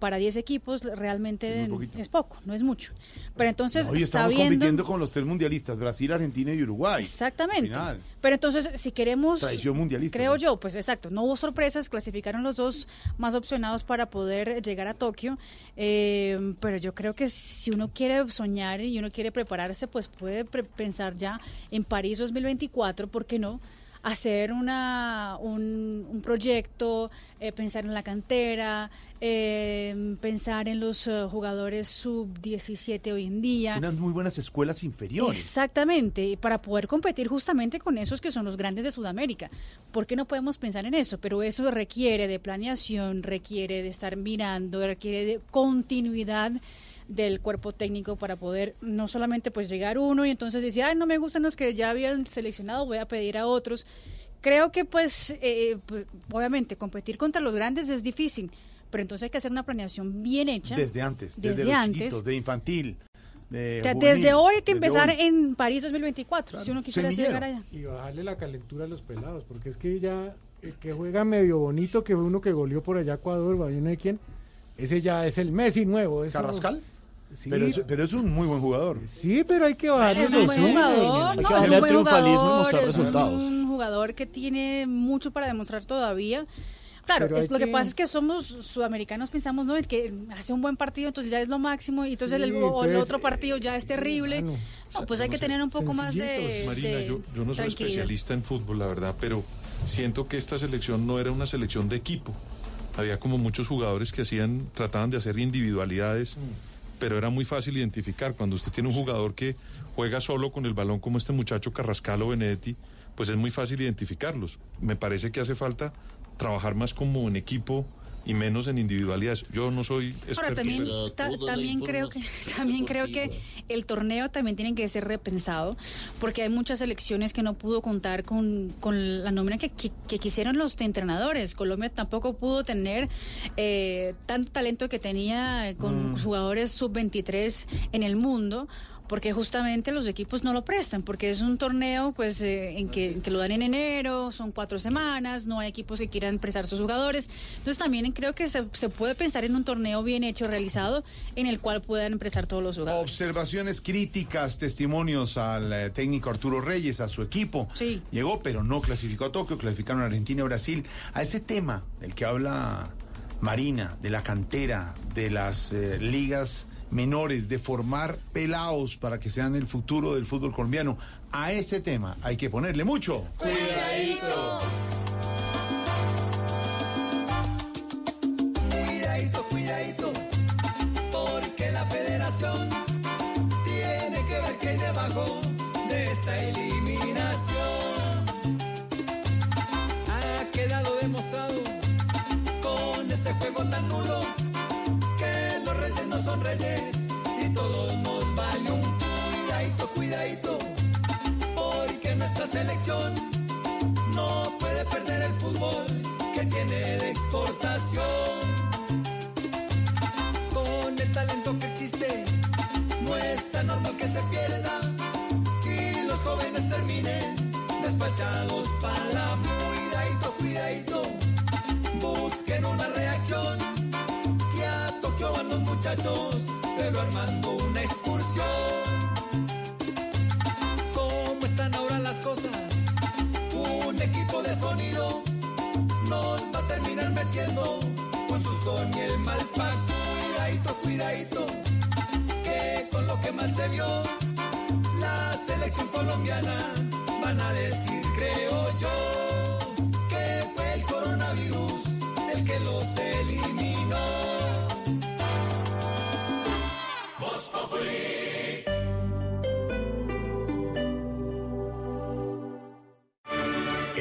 para 10 equipos realmente Es poco, no es mucho. Pero entonces, Hoy estamos sabiendo compitiendo con los tres mundialistas, Brasil, Argentina y Uruguay. Exactamente. Final. Pero entonces, si queremos... Tradición mundialista, Creo ¿no? yo, pues exacto. No hubo sorpresas, clasificaron los dos más opcionados para poder llegar a Tokio. eh, pero yo creo que si uno quiere soñar y uno quiere prepararse, pues puede pre- pensar ya en París 2024, ¿por qué no? Hacer una, un, un proyecto, eh, pensar en la cantera, eh, pensar en los eh, jugadores sub-17 hoy en día. Unas muy buenas escuelas inferiores. Exactamente, para poder competir justamente con esos que son los grandes de Sudamérica. ¿Por qué no podemos pensar en eso? Pero eso requiere de planeación, requiere de estar mirando, requiere de continuidad del cuerpo técnico para poder no solamente pues llegar uno y entonces decir, ay, no me gustan los que ya habían seleccionado, voy a pedir a otros. Creo que pues, eh, pues, obviamente competir contra los grandes es difícil, pero entonces hay que hacer una planeación bien hecha. Desde antes, desde, Desde los antes. chiquitos, de infantil. De O sea, juvenil, desde hoy hay que empezar hoy. en París 2024, si uno quisiera llegar allá. Y bajarle la calentura a los pelados, porque es que ya el que juega medio bonito, que fue uno que goleó por allá a Ecuador, ¿va? no sé quién, ese ya es el Messi nuevo. eso- ¿Carrascal? Sí, Pero es, pero es un muy buen jugador. sí, pero hay que bajarle Es un buen jugador, Hay que es un buen triunfalismo y jugador, mostrar es un- jugador que tiene mucho para demostrar todavía. Claro, es lo que que- pasa es que somos sudamericanos, pensamos, ¿no? El que hace un buen partido, entonces ya es lo máximo, y entonces, Sí, el, otro partido ya es terrible. no, pues hay que tener un poco más de, Marina, de yo, yo no soy especialista en fútbol, la verdad, pero siento que esta selección no era una selección de equipo. Había como muchos jugadores que hacían, trataban de hacer individualidades, pero era muy fácil identificar. Cuando usted tiene un jugador que juega solo con el balón, como este muchacho Carrascal o Benedetti, pues es muy fácil identificarlos. Me parece que hace falta trabajar más como en equipo y menos en individualidades. Yo no soy también, pero- ta- también creo que también creo que el torneo también tiene que ser repensado porque hay muchas selecciones que no pudo contar con, con la nómina que, que- que quisieron los entrenadores. Colombia tampoco pudo tener eh, tanto talento que tenía con Mm. jugadores sub 23 en el mundo porque justamente los equipos no lo prestan, porque es un torneo pues eh, en, que, en que lo dan en enero, son cuatro semanas, no hay equipos que quieran prestar sus jugadores. Entonces también creo que se, se puede pensar en un torneo bien hecho, realizado, en el cual puedan prestar todos los jugadores. Observaciones críticas, testimonios al eh, técnico Arturo Reyes, a su equipo. Sí. Llegó, pero no clasificó a Tokio, clasificaron a Argentina y Brasil. A ese tema del que habla Marina, de la cantera, de las eh, ligas menores, de formar pelados para que sean el futuro del fútbol colombiano. A ese tema hay que ponerle mucho. Cuidadito, selección no puede perder el fútbol que tiene de exportación. Con el talento que existe, no es tan normal que se pierda y los jóvenes terminen despachados para la cuidadito, cuidadito. Busquen una reacción, que a Tokio van los muchachos, pero armando una excursión. Con sus don y el mal pack. Cuidadito, cuidadito, que con lo que mal se vio, la selección colombiana van a decir, creo yo, que fue el coronavirus el que los eliminó. Voz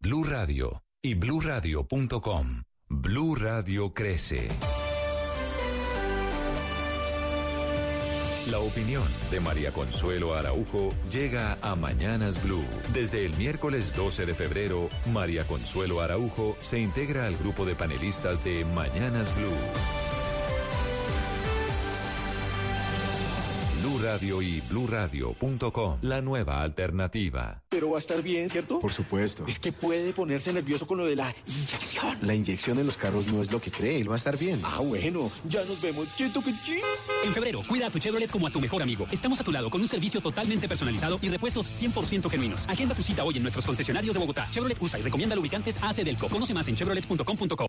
Blue Radio y bluradio.com. Blue Radio crece. La opinión de María Consuelo Araujo llega a Mañanas Blue. Desde el miércoles 12 de febrero, María Consuelo Araujo se integra al grupo de panelistas de Mañanas Blue. Blue Radio y bluradio.com, la nueva alternativa. Pero va a estar bien, ¿cierto? Por supuesto. Es que puede ponerse nervioso con lo de la inyección. La inyección en los carros no es lo que cree, él va a estar bien. Ah, bueno, ya nos vemos. Siento que sí. En febrero, cuida a tu Chevrolet como a tu mejor amigo. Estamos a tu lado con un servicio totalmente personalizado y repuestos 100% genuinos. Agenda tu cita hoy en nuestros concesionarios de Bogotá. Chevrolet usa y recomienda lubricantes AC Delco. Conoce más en chevrolet.com.co.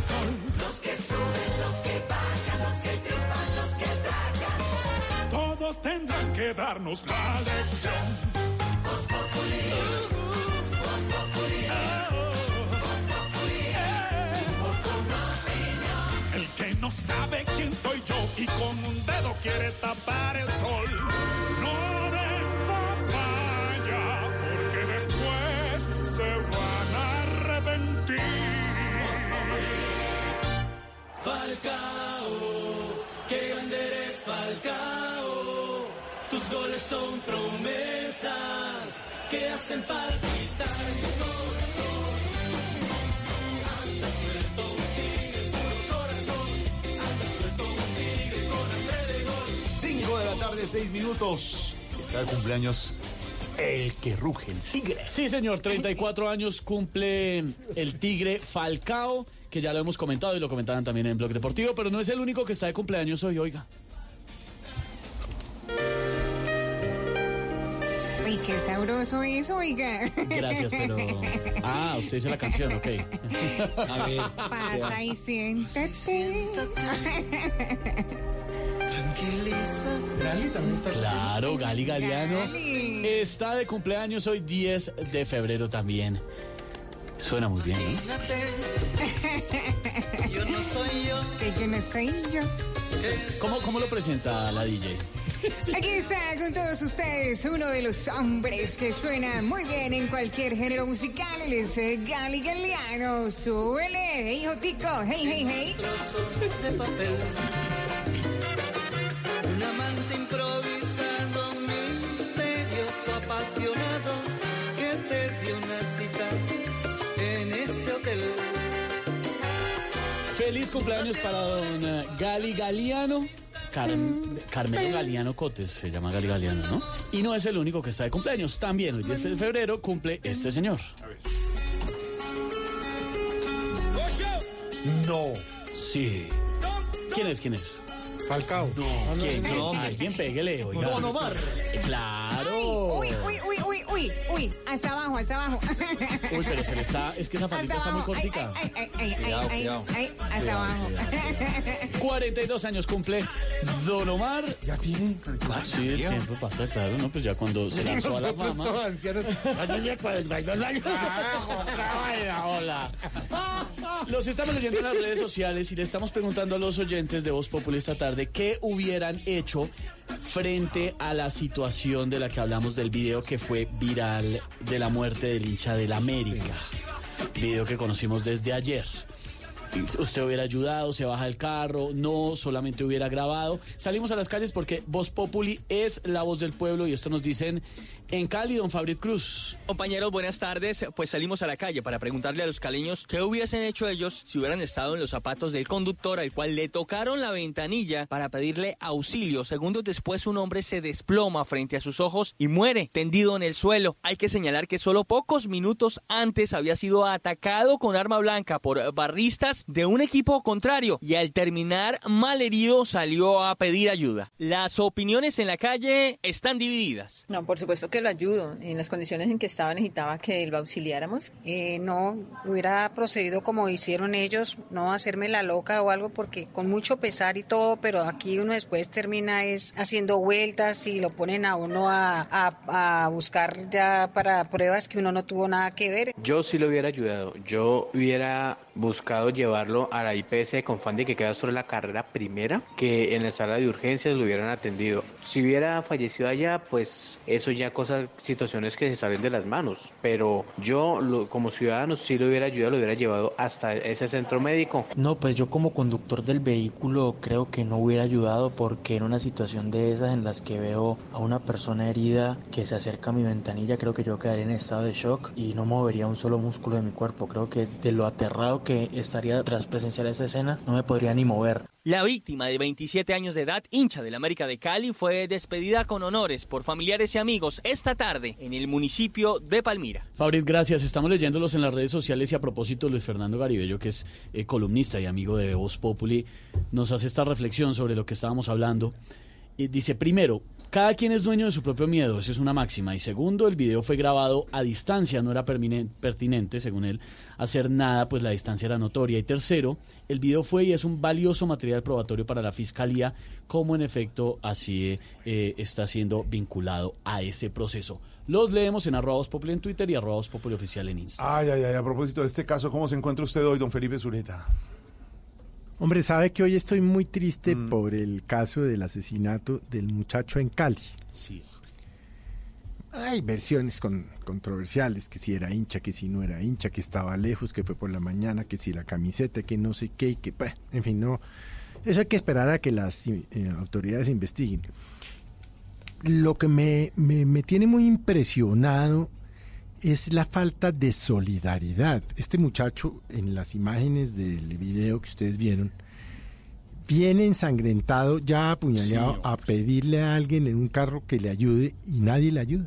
El sol. Los que suben, los que bajan, los que triunfan, los que tragan. Todos tendrán que darnos la lección. El que no sabe quién soy yo y con un dedo quiere tapar el sol. No den papaya, porque después se van a arrepentir. Falcao, qué grande eres Falcao. Tus goles son promesas que hacen palpitar mi corazón. Anda suelto un tigre, puro corazón. Anda suelto un tigre con hambre de gol. 5 de la tarde, 6 minutos. Está de cumpleaños el que ruge, el tigre. Sí, señor, 34 años cumple el Tigre Falcao, que ya lo hemos comentado y lo comentaban también en Blog Deportivo, pero no es el único que está de cumpleaños hoy, oiga. Uy, qué sabroso es, oiga. Gracias, pero... Ah, usted dice la canción, ok. A ver. Pasa y siéntate. Tranquiliza. Gali también está Claro, Gali Galeano Gali. está de cumpleaños hoy 10 de febrero también. Suena muy bien, ¿no? Yo no soy yo. Que yo no soy yo. ¿Cómo, ¿Cómo lo presenta la DJ? Aquí está con todos ustedes uno de los hombres que suena muy bien en cualquier género musical. Él es eh, Gali Galeano. Súbele, hijo tico. Hey, hey, hey. de papel. Un amante improvisado, misterioso, apasionado, Feliz cumpleaños para don eh, Gali Galeano. Carm- Carmelo Galeano Cotes se llama Gali Galeano, ¿no? Y no es el único que está de cumpleaños. También el 10 de febrero cumple este señor. No. Sí. ¿Quién es? ¿Quién es? Falcao. ¿Quién? ¿Quién? Alguien péguele, oiga. Don Omar. Claro. Uy, uy, uy, hasta abajo, hasta abajo. Uy, pero se le está, es que esa faldita está muy cortica. Ay, ay, ay, ay, Cuidado, ay, cuidado. ay, hasta Cuidado, abajo. 42 años cumple Don Omar. Ya tiene. Ah, sí, el tiempo pasa, claro, ¿no? Pues ya cuando se lanzó a la Nosotros fama. todos ancianos. Hola. Los estamos leyendo en las redes sociales y le estamos preguntando a los oyentes de Voz Populi esta tarde qué hubieran hecho frente a la situación de la que hablamos del video que fue viral de la muerte del hincha del América. Video que conocimos desde ayer. Usted hubiera ayudado, se baja el carro, no solamente hubiera grabado. Salimos a las calles porque Voz Populi es la voz del pueblo y esto nos dicen en Cali, don Fabrit Cruz. Compañeros, buenas tardes. Pues salimos a la calle para preguntarle a los caleños qué hubiesen hecho ellos si hubieran estado en los zapatos del conductor al cual le tocaron la ventanilla para pedirle auxilio. Segundos después un hombre se desploma frente a sus ojos y muere tendido en el suelo. Hay que señalar que solo pocos minutos antes había sido atacado con arma blanca por barristas de un equipo contrario y al terminar mal herido salió a pedir ayuda. Las opiniones en la calle están divididas. No, por supuesto que lo ayudo. En las condiciones en que estaba necesitaba que lo auxiliáramos. Eh, no hubiera procedido como hicieron ellos, no hacerme la loca o algo, porque con mucho pesar y todo, pero aquí uno después termina es haciendo vueltas y lo ponen a uno a, a- a buscar ya para pruebas que uno no tuvo nada que ver. Yo sí lo hubiera ayudado. Yo hubiera buscado llevarlo a la IPS de Confandi que queda sobre la carrera primera, que en la sala de urgencias lo hubieran atendido. Si hubiera fallecido allá, pues eso ya cosas, situaciones que se salen de las manos. Pero yo, lo- como ciudadano, sí lo hubiera ayudado, lo hubiera llevado hasta ese centro médico. No, pues yo como conductor del vehículo creo que no hubiera ayudado porque en una situación de esas en las que veo a una persona herida que se acerca a mi ventanilla, creo que yo quedaría en estado de shock y no movería un solo músculo de mi cuerpo. Creo que de lo aterrado que estaría tras presenciar esa escena, no me podría ni mover. La víctima de 27 años de edad, hincha del América de Cali, fue despedida con honores por familiares y amigos esta tarde en el municipio de Palmira. Fabrit, gracias. Estamos leyéndolos en las redes sociales y a propósito, Luis Fernando Garibello, que es eh, columnista y amigo de Voz Populi, nos hace esta reflexión sobre lo que estábamos hablando. Y dice, primero, cada quien es dueño de su propio miedo, esa es una máxima. Y segundo, el video fue grabado a distancia, no era pertinente, según él, hacer nada, pues la distancia era notoria. Y tercero, el video fue y es un valioso material probatorio para la fiscalía, como en efecto así eh, está siendo vinculado a ese proceso. Los leemos en arroba Populi en Twitter y arroba oficial en Instagram. Ay, ay, ay, a propósito de este caso, ¿cómo se encuentra usted hoy, don Felipe Zuleta? Hombre, sabe que hoy estoy muy triste por el caso del asesinato del muchacho en Cali. Sí. Hay versiones con- controversiales, que si era hincha, que si no era hincha, que estaba lejos, que fue por la mañana, que si la camiseta, que no sé qué, y que, en fin, no. Eso hay que esperar a que las eh, autoridades investiguen. Lo que me, me- me tiene muy impresionado es la falta de solidaridad. Este muchacho, en las imágenes del video que ustedes vieron, viene ensangrentado, ya apuñaleado, Sí. a pedirle a alguien en un carro que le ayude y nadie le ayuda.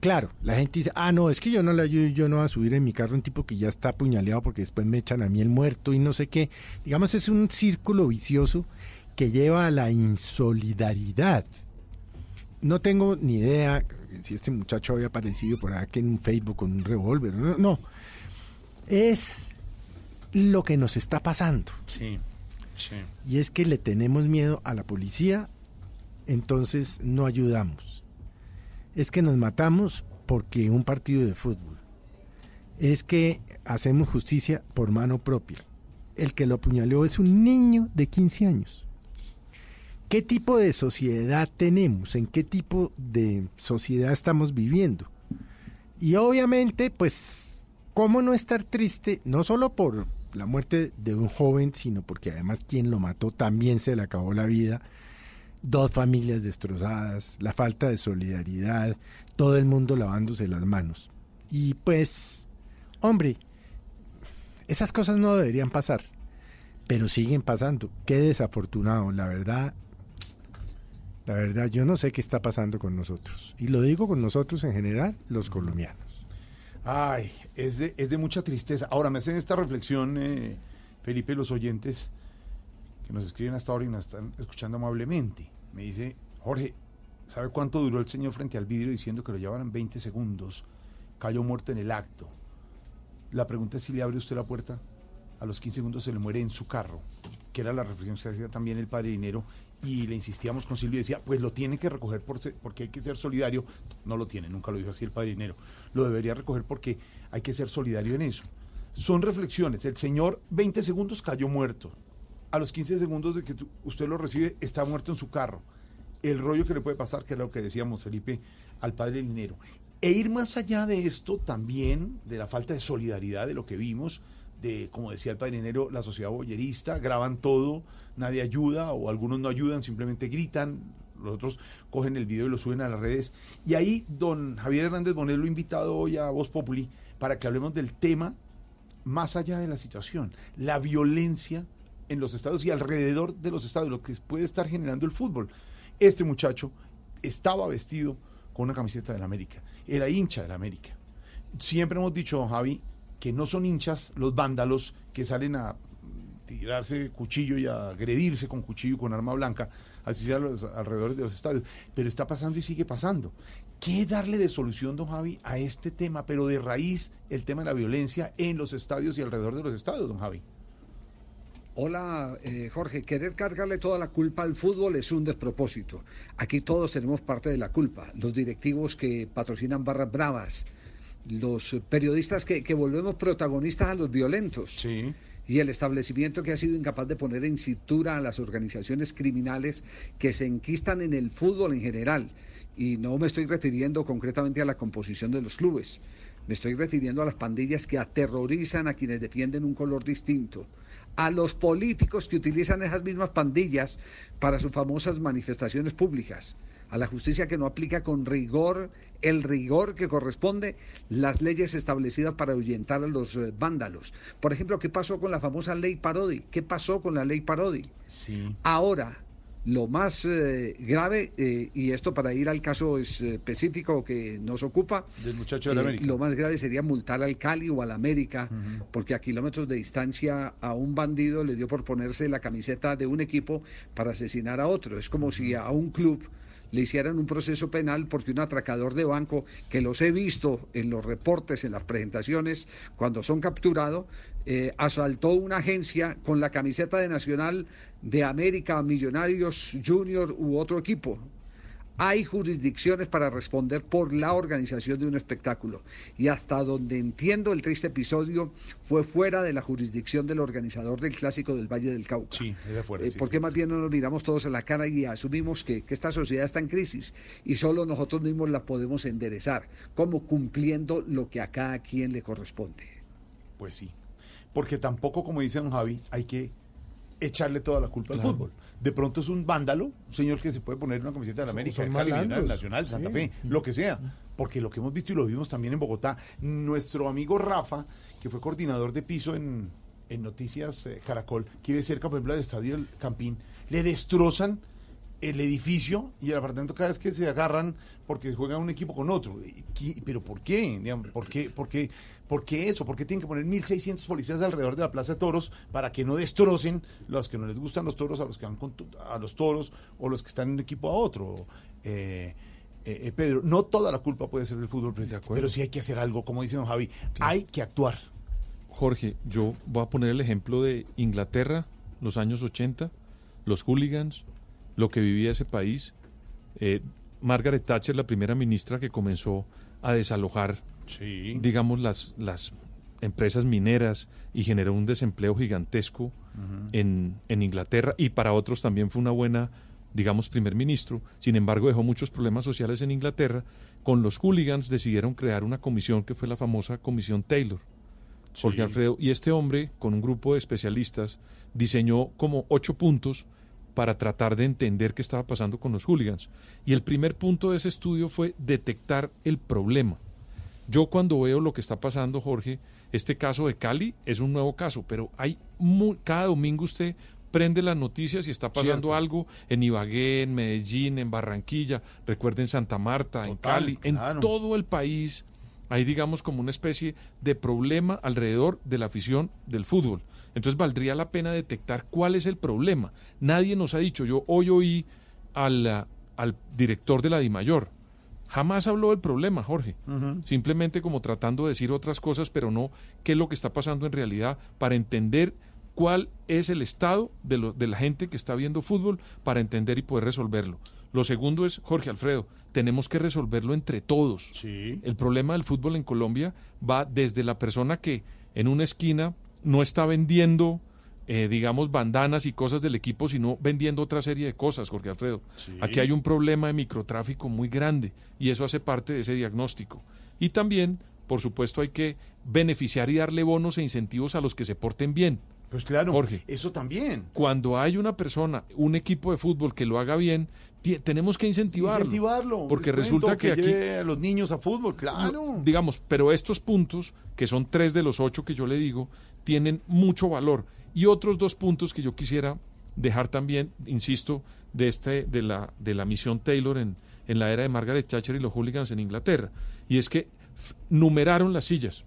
Claro, la gente dice, ah, no, es que yo no le ayudo, yo no voy a subir en mi carro un tipo que ya está apuñaleado porque después me echan a mí el muerto y no sé qué. Digamos, es un círculo vicioso que lleva a la insolidaridad. No tengo ni idea si este muchacho había aparecido por aquí en un Facebook con un revólver. No, no. Es lo que nos está pasando. Sí, sí. Y es que le tenemos miedo a la policía, entonces no ayudamos. Es que nos matamos porque un partido de fútbol. Es que hacemos justicia por mano propia. El que lo apuñaleó es un niño de 15 años. ¿Qué tipo de sociedad tenemos? ¿En qué tipo de sociedad estamos viviendo? Y obviamente, pues, ¿cómo no estar triste? No solo por la muerte de un joven, sino porque además quien lo mató también se le acabó la vida. Dos familias destrozadas, la falta de solidaridad, todo el mundo lavándose las manos. Y pues, hombre, esas cosas no deberían pasar, pero siguen pasando. Qué desafortunado, la verdad. La verdad, yo no sé qué está pasando con nosotros. Y lo digo con nosotros en general, los colombianos. Ay, es de, es de mucha tristeza. Ahora, me hacen esta reflexión, eh, Felipe, los oyentes que nos escriben hasta ahora y nos están escuchando amablemente. Me dice, Jorge, ¿Sabe cuánto duró el señor frente al vidrio diciendo que lo llevaran 20 segundos? Cayó muerto en el acto. La pregunta es si le abre usted la puerta. A los 15 segundos se le muere en su carro, que era la reflexión que hacía también el padre Dinero. Y le insistíamos con Silvio y decía, pues lo tiene que recoger por porque hay que ser solidario. No lo tiene, nunca lo dijo así el padre Dinero. Lo debería recoger porque hay que ser solidario en eso. Son reflexiones. El señor 20 segundos cayó muerto. A los 15 segundos de que usted lo recibe, está muerto en su carro. El rollo que le puede pasar, que era lo que decíamos, Felipe, al padre dinero. E ir más allá de esto también, de la falta de solidaridad de lo que vimos, de, como decía el padre dinero, la sociedad boyerista, graban todo, nadie ayuda, o algunos no ayudan, simplemente gritan, los otros cogen el video y lo suben a las redes. Y ahí don Javier Hernández Bonet lo ha invitado hoy a Voz Populi para que hablemos del tema más allá de la situación, la violencia en los estados y alrededor de los estados, lo que puede estar generando el fútbol. Este muchacho estaba vestido con una camiseta del América, era hincha del América. Siempre hemos dicho, don Javi, que no son hinchas los vándalos que salen a tirarse cuchillo y a agredirse con cuchillo y con arma blanca, así sea los alrededores de los estadios. Pero está pasando y sigue pasando. ¿Qué darle de solución, don Javi, a este tema, pero de raíz el tema de la violencia en los estadios y alrededor de los estadios, don Javi? Hola, eh, Jorge. Querer cargarle toda la culpa al fútbol es un despropósito. Aquí todos tenemos parte de la culpa. Los directivos que patrocinan barras bravas, los periodistas que, que volvemos protagonistas a los violentos. Y el establecimiento que ha sido incapaz de poner en cintura a las organizaciones criminales que se enquistan en el fútbol en general. Y no me estoy refiriendo concretamente a la composición de los clubes. Me estoy refiriendo a las pandillas que aterrorizan a quienes defienden un color distinto a los políticos que utilizan esas mismas pandillas para sus famosas manifestaciones públicas, a la justicia que no aplica con rigor el rigor que corresponde las leyes establecidas para ahuyentar a los eh, vándalos. Por ejemplo, ¿qué pasó con la famosa ley Parodi? ¿Qué pasó con la ley Parodi? Sí. Ahora, lo más eh, grave, eh, y esto para ir al caso es- específico que nos ocupa, Del muchacho del eh, América. lo más grave sería multar al Cali o al América, porque a kilómetros de distancia a un bandido le dio por ponerse la camiseta de un equipo para asesinar a otro. Es como si a un club le hicieran un proceso penal porque un atracador de banco, que los he visto en los reportes, en las presentaciones, cuando son capturados, eh, asaltó una agencia con la camiseta de Nacional de América, Millonarios Junior u otro equipo. Hay jurisdicciones para responder por la organización de un espectáculo. Y hasta donde entiendo el triste episodio fue fuera de la jurisdicción del organizador del clásico del Valle del Cauca. Sí, era fuera, Eh, sí, ¿Por sí. qué más bien no nos miramos todos a la cara y asumimos que, que esta sociedad está en crisis y solo nosotros mismos la podemos enderezar, como cumpliendo lo que a cada quien le corresponde? Pues sí. Porque tampoco, como dice don Javi, hay que echarle toda la culpa Claro. al fútbol. De pronto es un vándalo, un señor que se puede poner una camiseta de la América, de Cali, Nacional, Santa Sí. Fe, lo que sea. Porque lo que hemos visto y lo vimos también en Bogotá, nuestro amigo Rafa, que fue coordinador de piso en, en Noticias eh, Caracol, que vive cerca, por ejemplo, del Estadio del Campín, le destrozan el edificio y el apartamento cada vez que se agarran porque juega un equipo con otro. ¿Y qué- ¿Pero por qué? ¿Por qué, por, qué, ¿Por qué eso? ¿Por qué tienen que poner 1.600 policías alrededor de la Plaza de Toros para que no destrocen los que no les gustan los toros a los que van con a los toros o los que están en un equipo a otro? Eh, eh, eh, Pedro, no toda la culpa puede ser del fútbol, presidente, pero sí hay que hacer algo, como dice don Javi, hay que actuar. Jorge, yo voy a poner el ejemplo de Inglaterra, los años 80, los hooligans, lo que vivía ese país. Eh, Margaret Thatcher, la primera ministra que comenzó a desalojar, digamos, las, las empresas mineras y generó un desempleo gigantesco en, en Inglaterra y para otros también fue una buena, digamos, primer ministro. Sin embargo, dejó muchos problemas sociales en Inglaterra. Con los hooligans decidieron crear una comisión que fue la famosa Comisión Taylor. Jorge Sí. Alfredo, y este hombre, con un grupo de especialistas, diseñó como ocho puntos para tratar de entender qué estaba pasando con los hooligans. Y el primer punto de ese estudio fue detectar el problema. Yo cuando veo lo que está pasando, Jorge, este caso de Cali es un nuevo caso, pero hay cada domingo usted prende las noticias y está pasando Cierto. algo en Ibagué, en Medellín, en Barranquilla, recuerden Santa Marta, en Cali, claro. en todo el país hay digamos como una especie de problema alrededor de la afición del fútbol. Entonces valdría la pena detectar cuál es el problema. Nadie nos ha dicho, yo hoy oí al, al director de la DIMAYOR. Jamás habló del problema, Jorge. Simplemente como tratando de decir otras cosas, pero no qué es lo que está pasando en realidad para entender cuál es el estado de, lo- de la gente que está viendo fútbol para entender y poder resolverlo. Lo segundo es, Jorge Alfredo, tenemos que resolverlo entre todos. El problema del fútbol en Colombia va desde la persona que en una esquina no está vendiendo, eh, digamos, bandanas y cosas del equipo, sino vendiendo otra serie de cosas, Jorge Alfredo. Aquí hay un problema de microtráfico muy grande y eso hace parte de ese diagnóstico. Y también, por supuesto, hay que beneficiar y darle bonos e incentivos a los que se porten bien. Pues claro, Jorge. eso también. Cuando hay una persona, un equipo de fútbol que lo haga bien, tenemos que incentivarlo. Incentivarlo. Porque resulta cuento, que, aquí, lleve a los niños a fútbol, claro. digamos, pero estos puntos, que son tres de los ocho que yo le digo, tienen mucho valor. Y otros dos puntos que yo quisiera dejar también, insisto, de este, de la, de la misión Taylor en, en la era de Margaret Thatcher y los hooligans en Inglaterra. Y es que numeraron las sillas.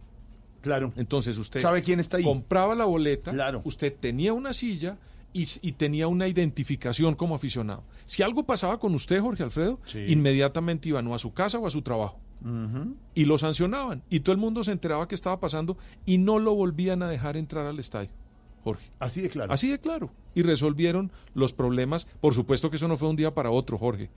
Claro. Entonces usted ¿Sabe quién está ahí? compraba la boleta, usted tenía una silla y, tenía una identificación como aficionado. Si algo pasaba con usted, Jorge Alfredo, inmediatamente iban o a su casa o a su trabajo y lo sancionaban y todo el mundo se enteraba que estaba pasando y no lo volvían a dejar entrar al estadio. Jorge. Así de claro. Así de claro. Y resolvieron los problemas. Por supuesto que eso no fue un día para otro, Jorge.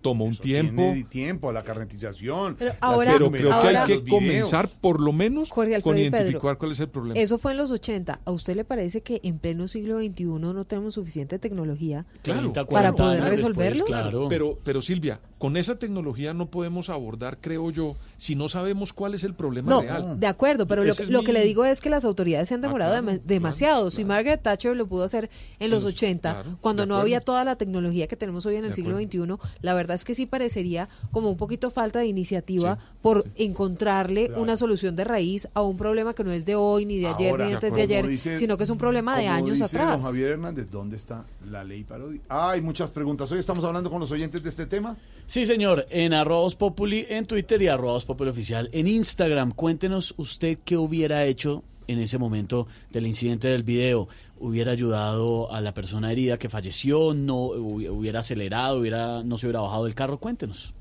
Tomó un tiempo. Tiene tiempo, la carretización. Pero la ahora- Pero creo que ahora- hay que comenzar por lo menos Jorge con Pedro, identificar cuál es el problema. Eso fue en los 80. ¿A usted le parece que en pleno siglo XXI no tenemos suficiente tecnología Claro, para poder resolverlo? Pero, pero Silvia, con esa tecnología no podemos abordar, creo yo, si no sabemos cuál es el problema No, real. de acuerdo, pero lo, lo mi- que le digo es que las autoridades se han demorado claro, dema- demasiado. Si Margaret Thatcher lo pudo hacer en los 80, claro, cuando de no había toda la tecnología que tenemos hoy en el De siglo acuerdo. XXI, la verdad es que sí parecería como un poquito falta de iniciativa por encontrarle una solución de raíz a un problema que no es de hoy, ni de ayer, ni antes de ayer, dice- sino que es un problema de años dice atrás. Don Javier Hernández, ¿dónde está la ley parodia? Ah, hay muchas preguntas. Hoy estamos hablando con los oyentes de este tema. Sí, señor, en arroba Voz Populi en Twitter y arroba Voz Populi oficial en Instagram. Cuéntenos usted qué hubiera hecho en ese momento del incidente del video. ¿Hubiera ayudado a la persona herida que falleció? ¿No hubi- hubiera acelerado? Hubiera, ¿No se hubiera bajado del carro? Cuéntenos.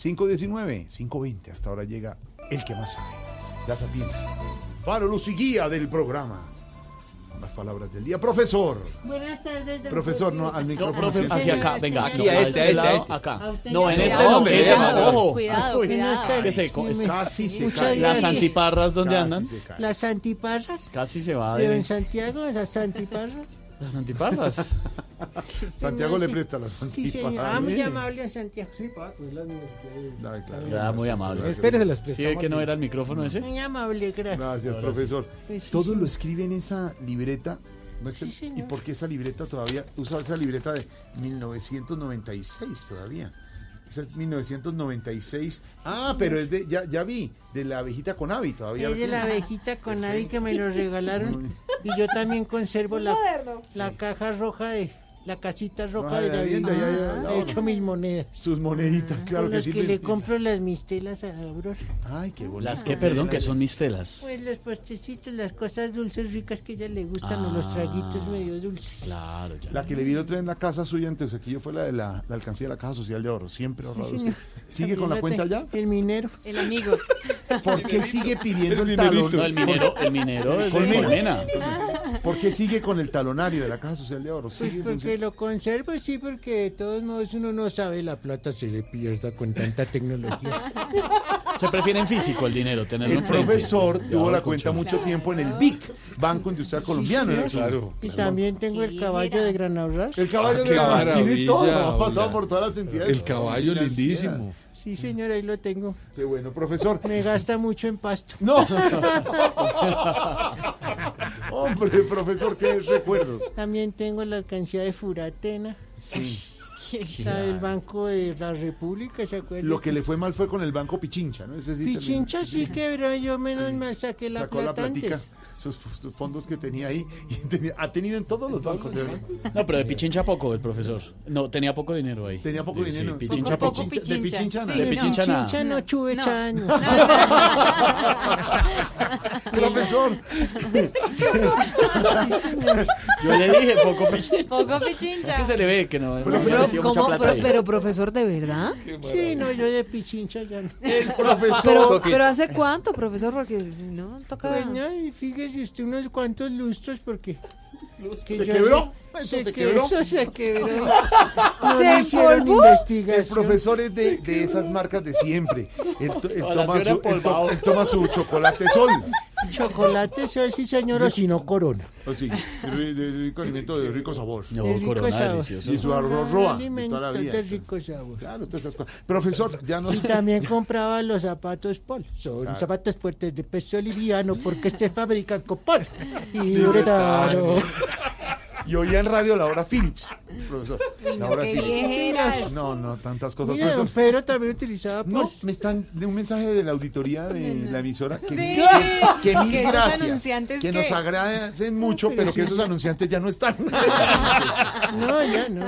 519, 520. Hasta ahora llega el que más sabe. La sapiencia. Faro, luz guía del programa. Las palabras del día. Profesor. Buenas tardes, Profesor, no, al micrófono. profe, sí, hacia sí. acá, venga, Aquí, no, a este, este a este, lado, a este. acá. A usted No, en este no, ese no, ojo. cuidado, cuidado. Que se, co- está- Casi se cae. Las antiparras, ¿dónde Casi andan? Las antiparras Casi se va de Santiago, las antiparras. Las antiparras. Santiago le presta las Sí, señor. antiparras. Ah, muy amable, don Santiago. Sí, Paco, es las mías. Ay, claro. Ya, muy amable. Espérese, las ¿Sí prestamos ve que no era el micrófono ese? Muy amable, gracias. Gracias, Ahora profesor. Pues sí, Todo sí. lo escribe en esa libreta. ¿no es Sí, el- ¿Y señor. por qué esa libreta todavía? Usa esa libreta de 1996 todavía. Esa es 1996. Ah, pero es de, ya, ya vi, de la abejita con Avi todavía. Es de la abejita con Avi que me lo regalaron. Y yo también conservo la, la caja roja de. La casita roja Ah, de de la vivienda, vida. ya, ya, ya, He hecho mis monedas. Sus moneditas, claro con que las sí. que le compro las mistelas a Aurora. Ay, qué bonito. Las que, perdón, que son mis telas. Pues los postecitos, las cosas dulces ricas que a ella le gustan, o los traguitos medio dulces. Claro, ya. La que le vi día en la casa suya en Teusaquillo fue la de la, la alcancía de la Caja Social de Ahorro. Siempre ahorrado usted. ¿Sigue con la cuenta ya? El minero. El amigo. ¿Por qué sigue pidiendo el, El talón? No, el minero- el minero es de Colmena. Colmena. ¿Por qué sigue con el talonario de la Caja Social de Ahorro? Pues porque lo conservo, sí, porque de todos modos uno no sabe, la plata se le pierda con tanta tecnología. Se prefiere en físico el dinero, tenerlo El enfrente. profesor tuvo la cuenta mucho tiempo en el BIC, Banco Industrial Colombiano. Su- Y también tengo el caballo de Gran Ahorrar. El caballo Ah, de qué la tiene maravilla, todo, ha pasado oiga. por todas las entidades. El caballo financieras. lindísimo. Sí, señor, ahí lo tengo. Qué bueno, profesor. Me gasta mucho en pasto. No. Hombre, profesor, ¿qué recuerdos? También tengo la alcancía de Furatena. Sí. La del Banco de la República, ¿se acuerdan? Lo que le fue mal fue con el Banco Pichincha, ¿no? Ese sí también- Pichincha sí quebró, yo menos Sí. mal saqué la Sacó la plata platica. antes. Sus, sus fondos que tenía ahí. Y tenía- ha tenido en todos los bancos. de verdad. No, pero de Pichincha poco el profesor. No, tenía poco dinero ahí. Tenía poco dinero. Sí, Pichincha Poco, De Pichincha nada. De Pichincha nada. Chincha no chuve No. Profesor. Yo le dije poco Pichincha. Poco Pichincha. Es que se le ve que no. no Pero, profesor, ¿de verdad? Sí, no, yo de pichincha ya no. El profesor. Pero, pero ¿hace cuánto, profesor? Porque no toca... Pues no, y fíjese usted unos cuantos lustros porque... que ¿Se quebró? ¿Eso se se que- quebró? Eso se quebró. ¿Se empolvó? investigación. El profesor es de, de esas marcas de siempre. Él, toma, se su, él, él toma su chocolate sol. Chocolate, eso sí, señor, o si no, corona. O sí, de, de rico alimento de rico sabor. No, De rico corona sabor. delicioso. Y su arroz roa de Alimento toda la vida. de rico sabor. Claro, todas esas cosas. Profesor, ya no. Y también compraba los zapatos Paul. Son Claro. zapatos fuertes de peso liviano porque se fabrican con Paul. Y Sí, uretano. Y oía en radio la hora Philips, profesor. La hora qué Philips. viejeras. No, no, tantas cosas. Mira, profesor. Pedro también utilizaba Paul. No, me están de un mensaje de la auditoría de la emisora que, Sí. que, que mil Que gracias. Que que- nos agradecen mucho, pero pero que sí. esos anunciantes ya no están. No, ya no.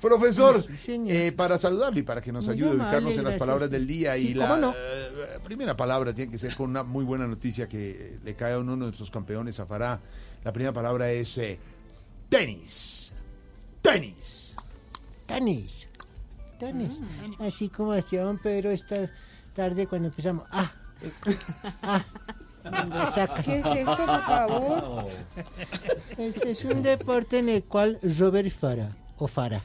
Profesor, Sí, eh, para saludarle y para que nos Muy ayude a ubicarnos en las gracias. palabras del día y la ¿cómo no? eh, primera palabra tiene que ser con una muy buena noticia que le cae a uno de nuestros campeones a Fará. La primera palabra es eh, tenis. Tenis. Tenis. Tenis. Así como hacía don Pedro esta tarde cuando empezamos. Ah. Ah. ¿Qué es eso, por favor? Es, es un deporte en el cual Robert Farah, o Farah,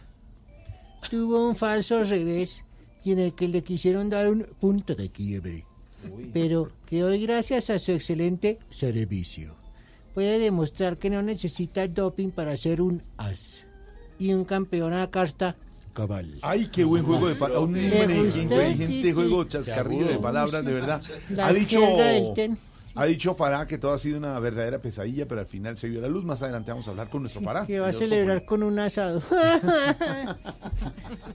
tuvo un falso revés y en el que le quisieron dar un punto de quiebre. Pero que hoy, gracias a su excelente servicio, puede demostrar que no necesita doping para ser un as y un campeón a casta cabal. Ay, qué buen juego de palabras. Un inteligente Sí, sí. juego, chascarrillo de palabras, de verdad. La Ha dicho, jerga del ten. ha dicho Farah que todo ha sido una verdadera pesadilla, pero al final se vio la luz. Más adelante vamos a hablar con nuestro Farah. Que va a celebrar con un asado.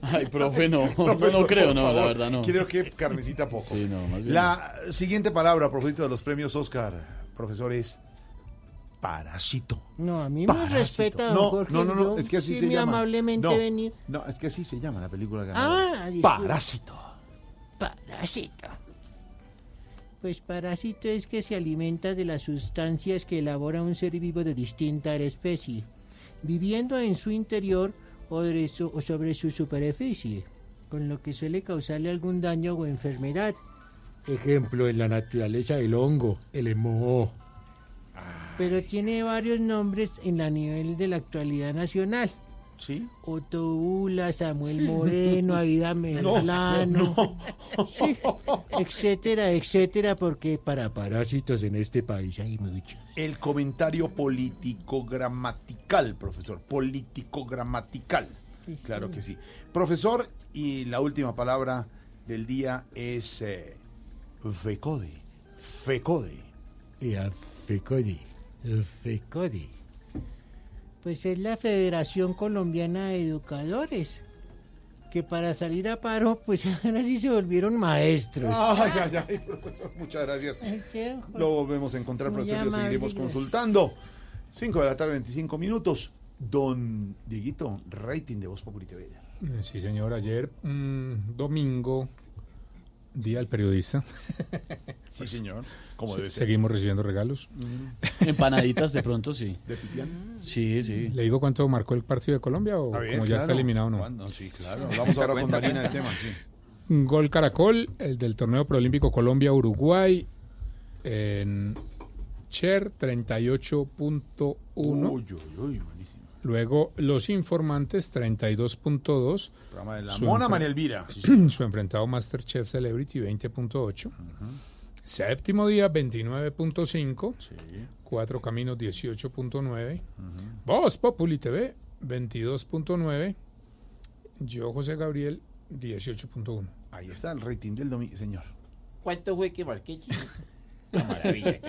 Ay, profe, no. No, Profesor, no creo, no, la verdad no. Creo que carnecita poco. Sí, no, más bien. La siguiente palabra a propósito de los premios Oscar, profesor, es parásito. No, a mí me respeta, don No, Jorge, no, no, es que así sí se llama. amablemente no, es que así se llama la película Ah, ganadora. Parásito. Parásito. Pues parásito es que se alimenta de las sustancias que elabora un ser vivo de distinta especie, viviendo en su interior o, de su- o sobre su superficie, con lo que suele causarle algún daño o enfermedad. Ejemplo en la naturaleza el hongo, el emoho. Pero tiene varios nombres en la nivel de la actualidad nacional. ¿Sí? Otto Ula, Samuel Moreno, Aida Merlano, sí, etcétera, etcétera, porque para parásitos en este país hay muchos. El comentario político gramatical, profesor. Político gramatical. Claro que sí. Profesor, y la última palabra del día es eh, FECODE. FECODE. Y a FECODE, FECODE. Pues es la Federación Colombiana de Educadores, que para salir a paro, pues ahora sí se volvieron maestros. Ay, ay, ay, profesor, muchas gracias. Lo volvemos a encontrar, profesor, y lo seguiremos consultando. 5 de la tarde, 25 minutos. Don Dieguito, rating de Voz Populi TV. Sí, señor. Ayer, mm, domingo, Día del Periodista. Sí, señor. Como debe ser. Seguimos recibiendo regalos. Empanaditas de pronto, sí. ¿De Pipián? Sí, sí. ¿Le digo cuánto marcó el partido de Colombia o ver, como ya está eliminado no? ¿Cuándo? Sí, claro. Vamos ahora con Marina del tema, sí. Gol Caracol, el del torneo preolímpico Colombia-Uruguay en Cher 38.1. Uy, uy, uy. Luego Los Informantes 32.2. Programa de la Su Mona María Elvira. Sí, su enfrentado Masterchef Celebrity 20.8. Séptimo día 29.5. Cuatro Caminos 18.9. Voz Populi TV 22.9. Yo José Gabriel 18.1. Ahí está el rating del domingo, señor. ¿Cuánto fue que marqué, chico? Una maravilla.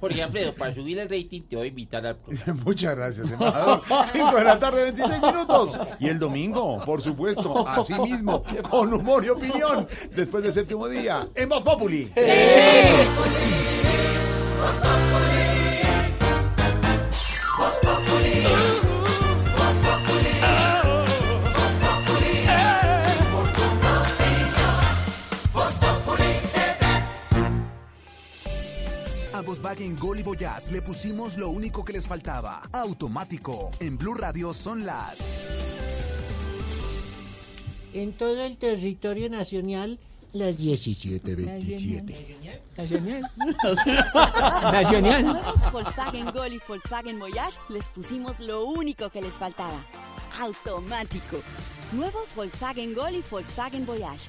Jorge Alfredo, para subir el rating te voy a invitar al programa. Muchas gracias, embajador. 5 de la tarde, 26 minutos. Y el domingo, por supuesto, así mismo, con humor y opinión, después del séptimo día, en Voz Populi. Voz Volkswagen Gol y Voyage le pusimos lo único que les faltaba, automático. En Blue Radio son las... En todo el territorio nacional, las 17.27. Nacional. Nacional. Nuevos Volkswagen Gol y Volkswagen Voyage les pusimos lo único que les faltaba. Automático. Nuevos Volkswagen Gol y Volkswagen Voyage.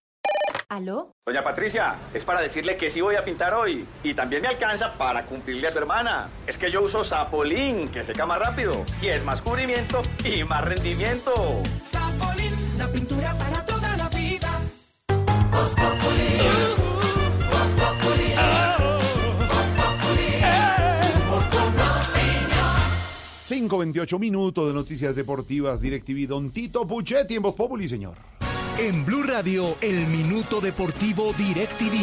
¿Aló? Doña Patricia, es para decirle que sí voy a pintar hoy. Y también me alcanza para cumplirle a su hermana. Es que yo uso Sapolín, que seca más rápido. Y es más cubrimiento y más rendimiento. Sapolín, la pintura para toda la vida. 5.28 minutos de noticias deportivas, DirecTV, Don Tito Puchetti en Voz Populi, señor. En Blue Radio, el Minuto Deportivo DirecTV.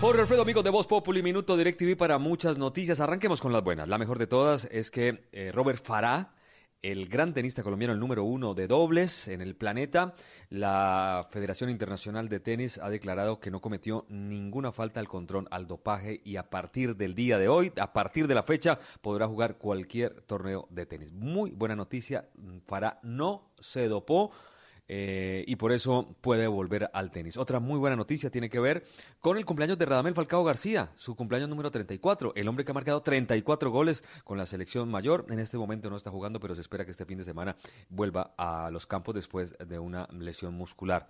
Jorge Alfredo, amigos de Voz Populi, Minuto DirecTV para muchas noticias. Arranquemos con las buenas. La mejor de todas es que eh, Robert Farah, el gran tenista colombiano, el número uno de dobles en el planeta, la Federación Internacional de Tenis ha declarado que no cometió ninguna falta al control al dopaje y a partir del día de hoy, a partir de la fecha, podrá jugar cualquier torneo de tenis. Muy buena noticia, Farah no se dopó. Eh, y por eso puede volver al tenis. Otra muy buena noticia tiene que ver con el cumpleaños de Radamel Falcao García, su cumpleaños número 34, el hombre que ha marcado 34 goles con la selección mayor. En este momento no está jugando, pero se espera que este fin de semana vuelva a los campos después de una lesión muscular.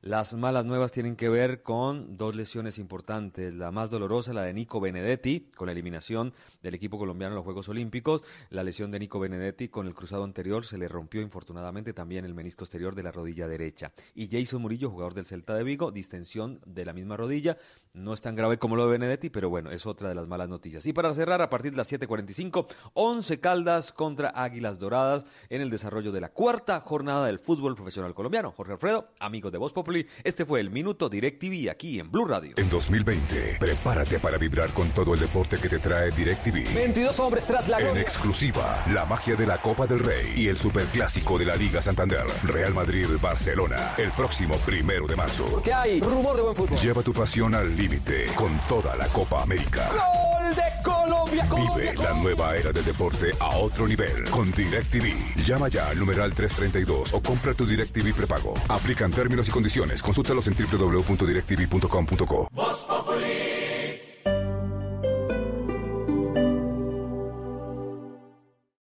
Las malas nuevas tienen que ver con dos lesiones importantes. La más dolorosa, la de Nico Benedetti, con la eliminación del equipo colombiano en los Juegos Olímpicos. La lesión de Nico Benedetti con el cruzado anterior se le rompió infortunadamente también el menisco exterior de la rodilla derecha. Y Jason Murillo, jugador del Celta de Vigo, distensión de la misma rodilla. No es tan grave como lo de Benedetti, pero bueno, es otra de las malas noticias. Y para cerrar, a partir de las 7:45, 11 Caldas contra Águilas Doradas en el desarrollo de la cuarta jornada del fútbol profesional colombiano. Jorge Alfredo, amigos de Voz Populi, este fue el Minuto DirecTV aquí en Blue Radio. En 2020, prepárate para vibrar con todo el deporte que te trae DirecTV. 22 hombres tras la En gloria. exclusiva, la magia de la Copa del Rey y el superclásico de la Liga Santander. Real Madrid-Barcelona, el próximo primero de marzo. ¿Qué hay? Rumor de buen fútbol. Lleva tu pasión al límite con toda la Copa América. Gol de Colombia, Vive la nueva era del deporte a otro nivel con DirecTV. Llama ya al numeral 332 o compra tu DirecTV prepago. Aplican términos y condiciones. Consúltalos en www.directv.com.co.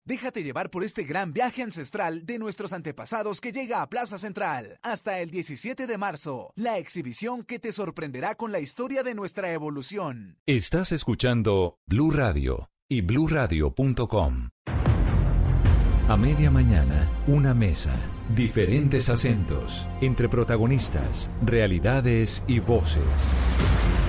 Déjate llevar por este gran viaje ancestral de nuestros antepasados que llega a Plaza Central hasta el 17 de marzo. La exhibición que te sorprenderá con la historia de nuestra evolución. Estás escuchando Blue Radio y bluradio.com. A media mañana, una mesa, diferentes acentos, entre protagonistas, realidades y voces.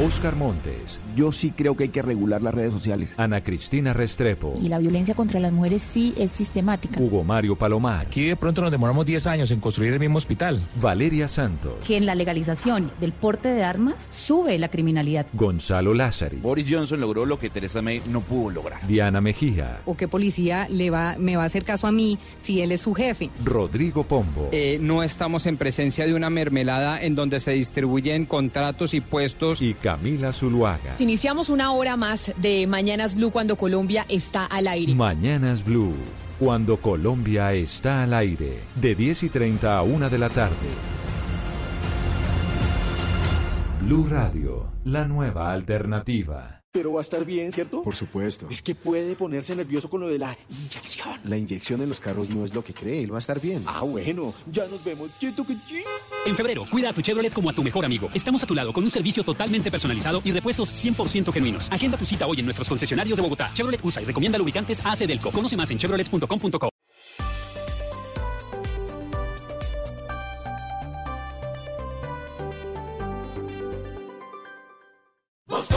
Oscar Montes. Yo sí creo que hay que regular las redes sociales. Ana Cristina Restrepo. Y la violencia contra las mujeres sí es sistemática. Hugo Mario Palomar. Aquí de pronto nos demoramos 10 años en construir el mismo hospital. Valeria Santos. Que en la legalización del porte de armas sube la criminalidad. Gonzalo Lázari. Boris Johnson logró lo que Theresa May no pudo lograr. Diana Mejía. ¿O qué policía le va, me va a hacer caso a mí si él es su jefe? Rodrigo Pombo. Eh, no estamos en presencia de una mermelada en donde se distribuyen contratos y puestos. Y Camila Zuluaga. Iniciamos una hora más de Mañanas Blue cuando Colombia está al aire. Mañanas Blue. Cuando Colombia está al aire. De 10 y 30 a 1 de la tarde. Blue Radio. La nueva alternativa. Pero va a estar bien, ¿cierto? Por supuesto. Es que puede ponerse nervioso con lo de la inyección. La inyección en los carros no es lo que cree, él va a estar bien. Ah, bueno, ya nos vemos. En febrero, cuida a tu Chevrolet como a tu mejor amigo. Estamos a tu lado con un servicio totalmente personalizado y repuestos 100% genuinos. Agenda tu cita hoy en nuestros concesionarios de Bogotá. Chevrolet usa y recomienda lubricantes AC Delco. Conoce más en chevrolet.com.co. Voz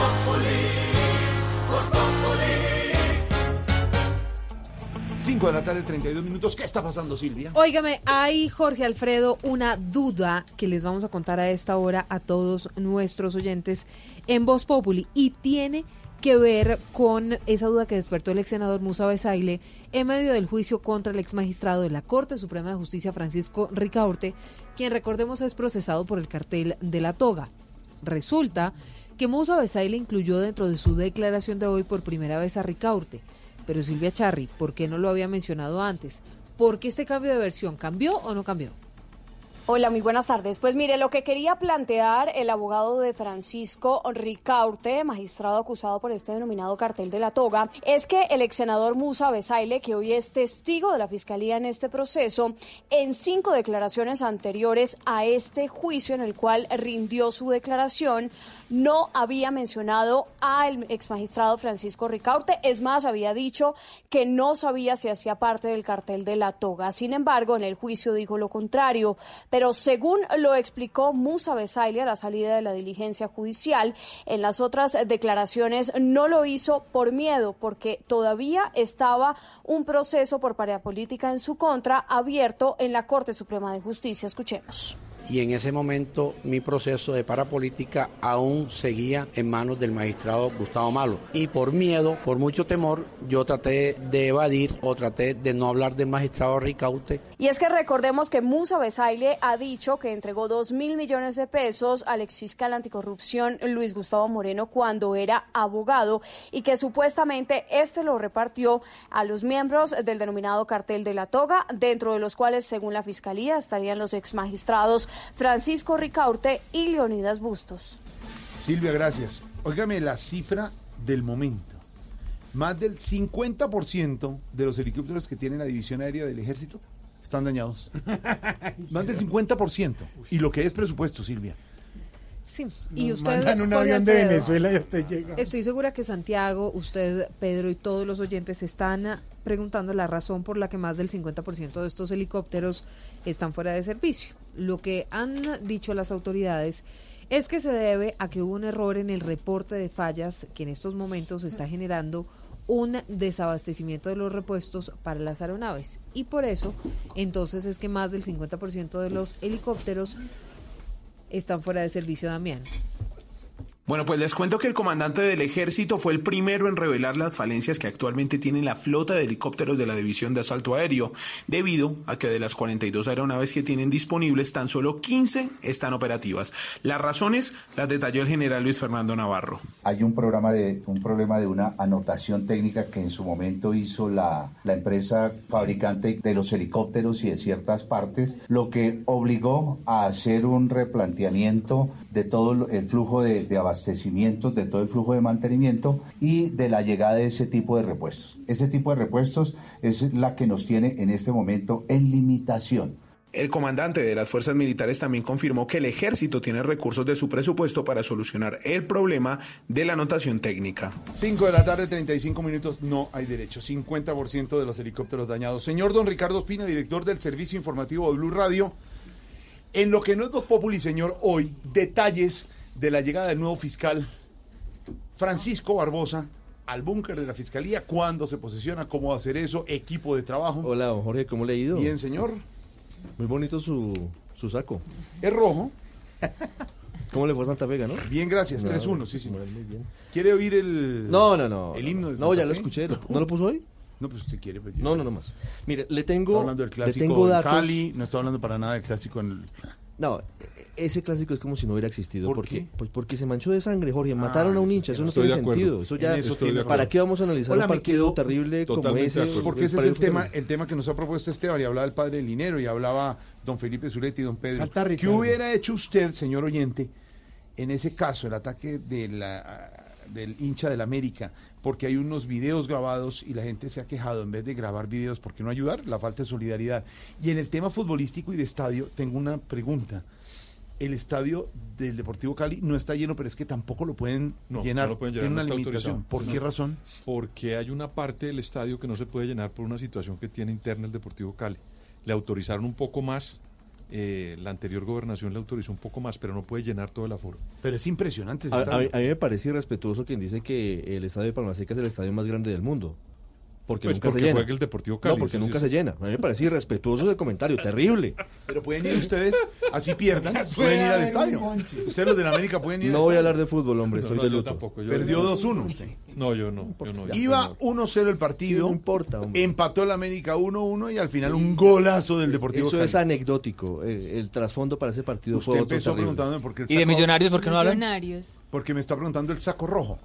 5 de la tarde, 32 minutos. ¿Qué está pasando, Silvia? Óigame, hay, Jorge Alfredo, una duda que les vamos a contar a esta hora a todos nuestros oyentes en Voz Populi y tiene que ver con esa duda que despertó el ex senador Musa Besaile en medio del juicio contra el ex magistrado de la Corte Suprema de Justicia Francisco Ricaurte, quien recordemos es procesado por el cartel de la toga. Resulta que Musa Besaile incluyó dentro de su declaración de hoy por primera vez a Ricaurte. Pero Silvia Charri, ¿por qué no lo había mencionado antes? ¿Por qué este cambio de versión cambió o no cambió? Hola, muy buenas tardes. Pues mire, lo que quería plantear el abogado de Francisco Ricaurte, magistrado acusado por este denominado cartel de la toga, es que el ex senador Musa Besaile, que hoy es testigo de la fiscalía en este proceso, en cinco declaraciones anteriores a este juicio en el cual rindió su declaración, no había mencionado al ex magistrado Francisco Ricaurte. Es más, había dicho que no sabía si hacía parte del cartel de la toga. Sin embargo, en el juicio dijo lo contrario. Pero según lo explicó Musa Besaile a la salida de la diligencia judicial, en las otras declaraciones no lo hizo por miedo, porque todavía estaba un proceso por política en su contra abierto en la Corte Suprema de Justicia. Escuchemos y en ese momento mi proceso de parapolítica aún seguía en manos del magistrado Gustavo Malo. Y por miedo, por mucho temor, yo traté de evadir o traté de no hablar del magistrado Ricaute. Y es que recordemos que Musa Besaile ha dicho que entregó dos mil millones de pesos al exfiscal anticorrupción Luis Gustavo Moreno cuando era abogado y que supuestamente este lo repartió a los miembros del denominado cartel de la toga, dentro de los cuales, según la fiscalía, estarían los exmagistrados Francisco Ricaurte y Leonidas Bustos. Silvia, gracias. Óigame la cifra del momento. Más del 50% de los helicópteros que tiene la División Aérea del Ejército están dañados. Más del 50%. Y lo que es presupuesto, Silvia. Sí, y usted. Mandan un avión de Venezuela y usted llega. Estoy segura que Santiago, usted, Pedro y todos los oyentes están preguntando la razón por la que más del 50% de estos helicópteros están fuera de servicio. Lo que han dicho las autoridades es que se debe a que hubo un error en el reporte de fallas que en estos momentos está generando un desabastecimiento de los repuestos para las aeronaves. Y por eso, entonces es que más del 50% de los helicópteros están fuera de servicio, Damián. Bueno, pues les cuento que el comandante del ejército fue el primero en revelar las falencias que actualmente tiene la flota de helicópteros de la División de Asalto Aéreo, debido a que de las 42 aeronaves que tienen disponibles, tan solo 15 están operativas. Las razones las detalló el general Luis Fernando Navarro. Hay un, programa de, problema de una anotación técnica que en su momento hizo la, empresa fabricante de los helicópteros y de ciertas partes, lo que obligó a hacer un replanteamiento de todo el flujo de, de abastecimientos, de todo el flujo de mantenimiento y de la llegada de ese tipo de repuestos. Ese tipo de repuestos es la que nos tiene en este momento en limitación. El comandante de las fuerzas militares también confirmó que el ejército tiene recursos de su presupuesto para solucionar el problema de la anotación técnica. 5 de la tarde, 35 minutos, no hay derecho. 50% de los helicópteros dañados. Señor don Ricardo Espina, director del Servicio Informativo de Blue Radio. En lo que no es Dos Populi, señor, hoy, detalles de la llegada del nuevo fiscal Francisco Barbosa al búnker de la fiscalía, cuándo se posesiona, cómo va a hacer eso, equipo de trabajo. Hola, don Jorge, ¿cómo le ha ido? Bien, señor. Muy bonito su, su saco. Es rojo. ¿Cómo le fue a Santa Vega, no? Bien, gracias. No, 3-1, sí, sí. ¿Quiere oír el. No, no, no. El himno de No, Santa ya lo Fe? escuché. ¿lo- ¿No lo puso hoy? No, pues usted quiere. pues, yo- No, no, no más. Mire, le tengo. Está hablando del le clásico tengo en datos. Cali, no está hablando para nada del clásico en el... No, e- ese clásico es como si no hubiera existido. ¿Por porque, qué? Pues porque se manchó de sangre, Jorge. Mataron Ah, a un hincha. Eso no tiene sentido. Eso ya. Eso acuerdo. ¿Para qué vamos a analizar Hola, un partido terrible como totalmente ese? Porque ese es el tema, el tema que nos ha propuesto Esteban y hablaba el padre del dinero y hablaba don Felipe Zuletti y don Pedro. ¿Qué hubiera hecho usted, señor oyente, en ese caso, el ataque de la, del hincha del América? Porque hay unos videos grabados y la gente se ha quejado en vez de grabar videos, ¿por qué no ayudar? La falta de solidaridad. Y en el tema futbolístico y de estadio, tengo una pregunta. El estadio del Deportivo Cali no está lleno, pero es que tampoco lo pueden No, llenar. no lo pueden Tiene llenar, no una limitación. autorizado. ¿Por qué razón? Porque hay una parte del estadio que no se puede llenar por una situación que tiene interna el Deportivo Cali. Le autorizaron un poco más, eh, la anterior gobernación le autorizó un poco más, pero no puede llenar todo el aforo. Pero es impresionante ese A, a mí me parece irrespetuoso quien dice que el estadio de Palma Seca es el estadio más grande del mundo. Porque Pues nunca porque se llena. juega el Deportivo Cali, No, porque nunca es- se llena. A mí me parece irrespetuoso ese comentario, terrible. Pero pueden ir ustedes, así pierdan, pueden ir al estadio. Ustedes los de la América pueden ir. No voy a hablar de fútbol, hombre, No, estoy no, de yo luto. tampoco, yo- Perdió yo- 2-1 usted. No, yo no. Yo no Iba 1-0 el partido. no importa, hombre. Empató el América 1-1 y al final un golazo del Deportivo Eso Cali. es anecdótico. El, el trasfondo para ese partido Usted fue otro empezó terrible. preguntándome por qué el ¿Y de Millonarios por qué no hablan? Millonarios. Porque me está preguntando el saco rojo.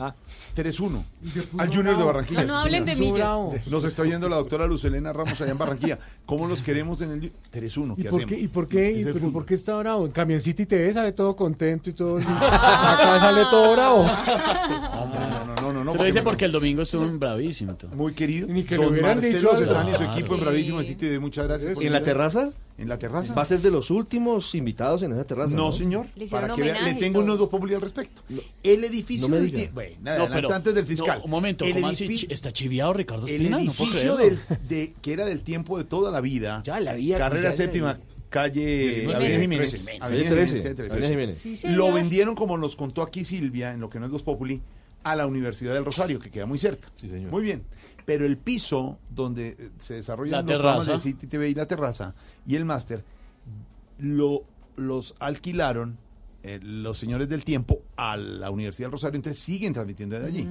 3-1. puso Al Junior de. Barranquilla. No, hablen de Millos. Nos está oyendo la doctora Lucelena Ramos allá en Barranquilla. ¿Cómo los queremos en el 3-1? ¿Y ¿Qué por hacemos? qué, ¿Y por qué, Es y el pero fútbol. por qué está bravo? En Camion City TV sale todo contento y todo. Acá sale todo bravo. No, no, no, no, no. Se lo dice porque el domingo estuvo bravísimo. todo. Muy querido. Ni que Don hubieran Marcelo dicho. Cezanne y su Ah, equipo en sí. Bravísimo City de muchas gracias. por ¿En la terraza? ¿En la terraza? Va a ser de los últimos invitados en esa terraza. No, No, señor. Le Para que vea, le tengo unos dos populi al respecto. El edificio no me del Bueno, No, pero- antes del fiscal. no, un momento, El ¿cómo así? ¿Está chiviado Ricardo El Espina? No puedo edificio del, de, que era del tiempo de toda la vida. Ya la vida, Carrera ya séptima, calle Jiménez. Avenida Jiménez. Avenida 13, Jiménez, calle 13. Avenida Jiménez. Sí, Lo vendieron, como nos contó aquí Silvia, en lo que no es Los Populi, a la Universidad del Rosario, que queda muy cerca. Sí, señor. Muy bien. Pero el piso donde eh, se desarrollan La los programas terraza. de City TV y la terraza y el máster, lo, los alquilaron eh, los señores del tiempo a la Universidad del Rosario, entonces siguen transmitiendo desde allí.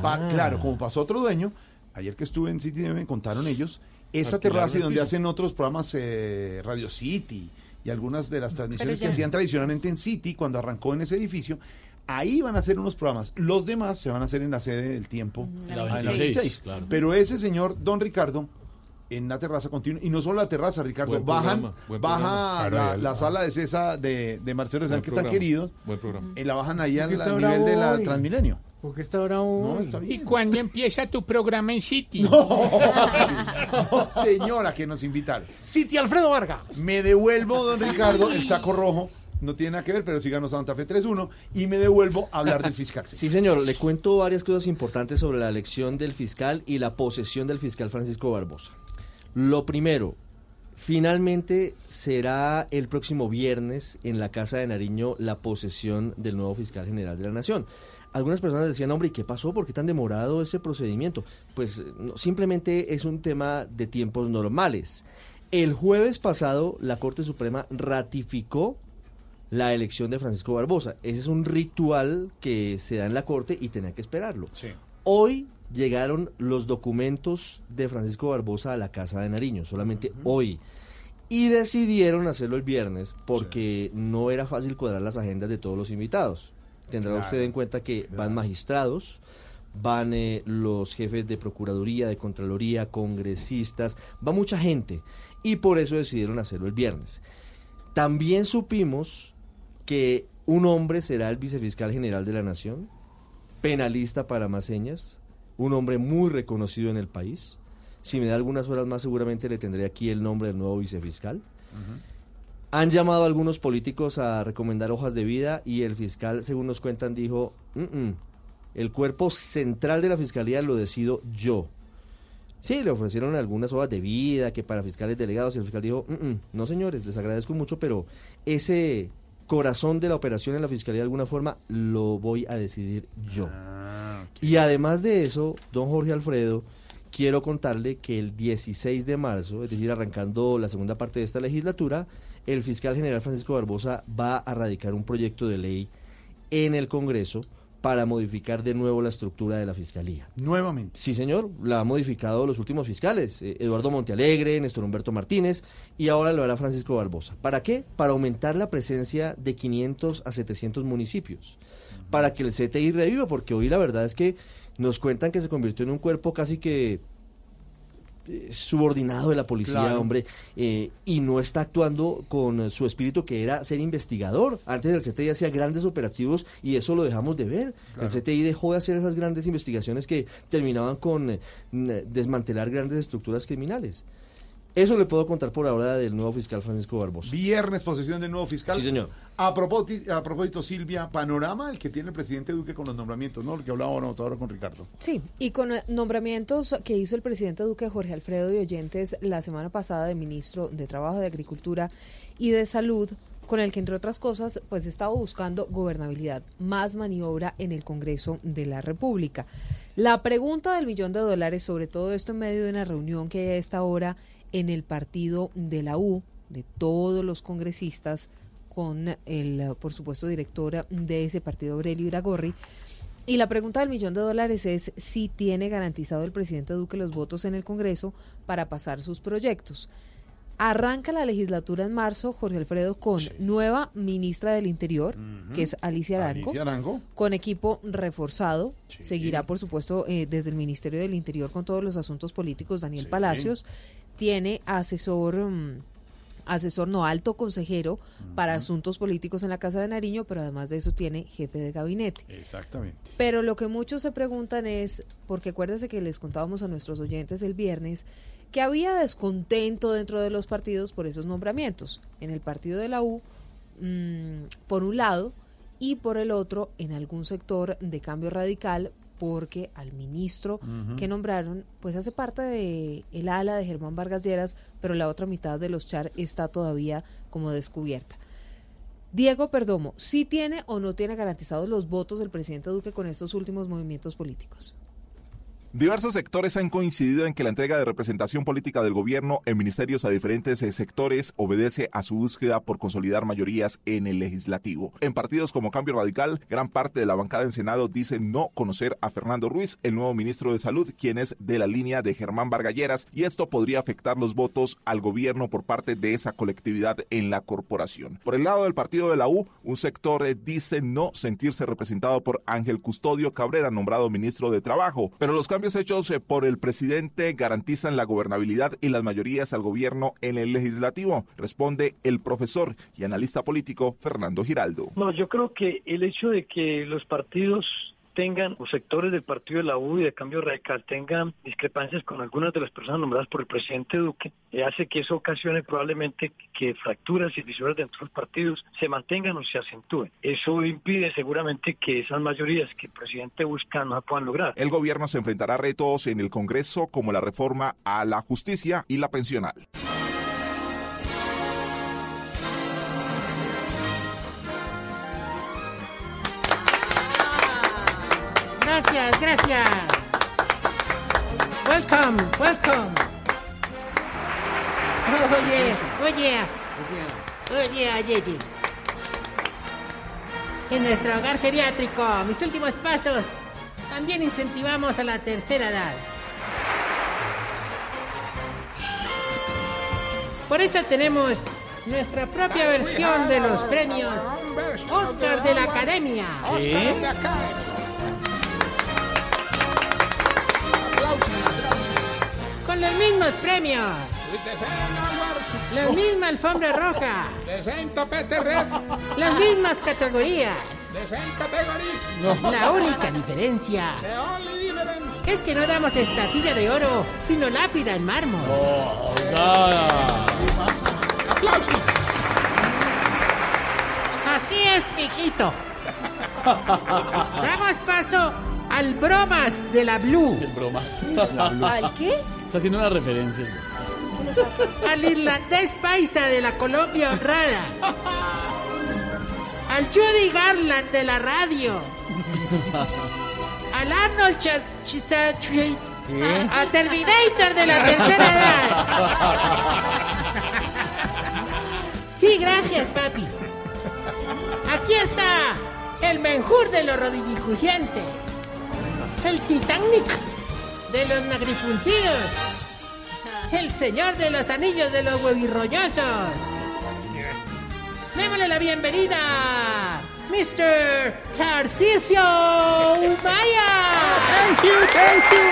Pa- Ah. Claro, como pasó otro dueño, ayer que estuve en City TV me contaron ellos, esa terraza y donde piso. hacen otros programas eh, Radio City y algunas de las transmisiones que hacían tradicionalmente en City cuando arrancó en ese edificio, ahí van a hacer unos programas. Los demás se van a hacer en la sede del tiempo, La ah, en la 26, 26. claro. Pero ese señor, don Ricardo, en la terraza continua, y no solo la terraza, Ricardo, Buen bajan, programa, baja la, ah. sala de César de, de Marcelo que están queridos, Buen programa. y la bajan ahí ¿Por al, nivel de la? Transmilenio. ¿Por qué está bravo? No, hoy? está bien. cuándo empieza tu programa en City? No, señora, que nos invitaron. City Alfredo Vargas. Me devuelvo, don Ricardo, el saco rojo. No tiene nada que ver, pero sí ganó Santa Fe 3-1. Y me devuelvo a hablar del fiscal. Sí, señor, le cuento varias cosas importantes sobre la elección del fiscal y la posesión del fiscal Francisco Barbosa. Lo primero, finalmente será el próximo viernes en la Casa de Nariño la posesión del nuevo fiscal general de la Nación. Algunas personas decían, hombre, ¿y qué pasó? ¿Por qué tan demorado ese procedimiento? Pues no, simplemente es un tema de tiempos normales. El jueves pasado la Corte Suprema ratificó la elección de Francisco Barbosa. Ese es un ritual que se da en la Corte y tenía que esperarlo. Hoy llegaron los documentos de Francisco Barbosa a la Casa de Nariño, solamente hoy. Y decidieron hacerlo el viernes porque no era fácil cuadrar las agendas de todos los invitados. Tendrá Claro, usted en cuenta que van magistrados, van eh, los jefes de Procuraduría, de Contraloría, congresistas, va mucha gente. Y por eso decidieron hacerlo el viernes. También supimos que un hombre será el vicefiscal general de la Nación, penalista para más señas, un hombre muy reconocido en el país. Si me da algunas horas más, seguramente le tendré aquí el nombre del nuevo vicefiscal. Han llamado a algunos políticos a recomendar hojas de vida y el fiscal, según nos cuentan, dijo, "Mm, mm, el cuerpo central de la fiscalía lo decido yo. Sí, le ofrecieron algunas hojas de vida que para fiscales delegados y el fiscal dijo, "Mm, mm, no señores, les agradezco mucho, pero ese corazón de la operación en la fiscalía de alguna forma lo voy a decidir yo. Y además de eso, don Jorge Alfredo, quiero contarle que el 16 de marzo, es decir, arrancando la segunda parte de esta legislatura, el fiscal general Francisco Barbosa va a radicar un proyecto de ley en el Congreso para modificar de nuevo la estructura de la fiscalía. Nuevamente. Sí, señor, la han modificado los últimos fiscales, eh, Eduardo Montealegre, Néstor Humberto Martínez, y ahora lo hará Francisco Barbosa. ¿Para qué? Para aumentar la presencia de 500 a 700 municipios, para que el CTI reviva, porque hoy la verdad es que nos cuentan que se convirtió en un cuerpo casi que subordinado de la policía, Claro. hombre, eh, y no está actuando con eh, su espíritu que era ser investigador. Antes del CTI hacía grandes operativos y eso lo dejamos de ver. Claro. El CTI dejó de hacer esas grandes investigaciones que terminaban con eh, desmantelar grandes estructuras criminales. Eso le puedo contar por ahora del nuevo fiscal Francisco Barbosa. Viernes, posesión del nuevo fiscal. Sí, señor. A propósito, a propósito, Silvia, panorama el que tiene el presidente Duque con los nombramientos, ¿no? Lo que hablábamos ahora con Ricardo. Sí, y con eh, nombramientos que hizo el presidente Duque Jorge Alfredo de Oyentes la semana pasada de ministro de Trabajo, de Agricultura y de Salud con el que, entre otras cosas, pues estaba buscando gobernabilidad, más maniobra en el Congreso de la República. La pregunta del millón de dólares, sobre todo esto en medio de una reunión que hay a esta hora en el partido de la U, de todos los congresistas, con el, por supuesto, director de ese partido, Aurelio Iragorri. Y la pregunta del millón de dólares es si tiene garantizado el presidente Duque los votos en el Congreso para pasar sus proyectos. Arranca la legislatura en marzo, Jorge Alfredo, con nueva ministra del Interior, que es Alicia Arango, Alicia Arango. con equipo reforzado. Seguirá, por supuesto, eh, desde el Ministerio del Interior con todos los asuntos políticos Daniel Sí. Palacios. Tiene asesor, mm, asesor no alto consejero para asuntos políticos en la Casa de Nariño, pero además de eso tiene jefe de gabinete. Exactamente. Pero lo que muchos se preguntan es, porque acuérdense que les contábamos a nuestros oyentes el viernes, que había descontento dentro de los partidos por esos nombramientos. En el partido de la U, mm, por un lado, y por el otro, en algún sector de cambio radical, porque al ministro que nombraron, pues hace parte de el ala de Germán Vargas Lleras, pero la otra mitad de los char está todavía como descubierta. Diego Perdomo, ¿sí tiene o no tiene garantizados los votos del presidente Duque con estos últimos movimientos políticos? Diversos sectores han coincidido en que la entrega de representación política del gobierno en ministerios a diferentes eh, sectores obedece a su búsqueda por consolidar mayorías en el legislativo. En partidos como Cambio Radical, gran parte de la bancada en Senado dice no conocer a Fernando Ruiz, el nuevo ministro de Salud, quien es de la línea de Germán Vargalleras, y esto podría afectar los votos al gobierno por parte de esa colectividad en la corporación. Por el lado del partido de la U, un sector eh, dice no sentirse representado por Ángel Custodio Cabrera, nombrado ministro de Trabajo, pero los cambios hechos eh, por el presidente garantizan la gobernabilidad y las mayorías al gobierno en el legislativo, responde el profesor y analista político Fernando Giraldo. No, yo creo que el hecho de que los partidos tengan, o sectores del partido de la U y de Cambio Radical tengan discrepancias con algunas de las personas nombradas por el presidente Duque, eh, hace que eso ocasione probablemente que fracturas y fisuras dentro de los partidos se mantengan o se acentúen. Eso impide seguramente que esas mayorías que el presidente busca no se puedan lograr. El gobierno se enfrentará a retos en el Congreso como la reforma a la justicia y la pensional. Gracias. Welcome, welcome. Oye, oye, oye, oye, oye. En nuestro hogar geriátrico, mis últimos pasos, también incentivamos a la tercera edad. Por eso tenemos nuestra propia versión de los premios Oscar de la Academia. ¿Qué? Con los mismos premios. La misma alfombra roja. Las mismas categorías. La única diferencia es que no damos estatuilla de oro, sino lápida en mármol. Así es, mijito. Damos paso al bromas de la Blue. Bromas. ¿Al qué? Está haciendo una referencia. Al irlandés paisa de la Colombia honrada. Al Judy Garland de la radio. Al Arnold Ch Ch- ¿Qué? A Terminator de la tercera edad. Sí, gracias, papi. Aquí está el menjur de los rodillicrujientes. El Titanic de los nagrifuncidos. El señor de los anillos de los huevirroñosos. Démosle la bienvenida, Mr. Tarcisio Maya. Thank you, thank you.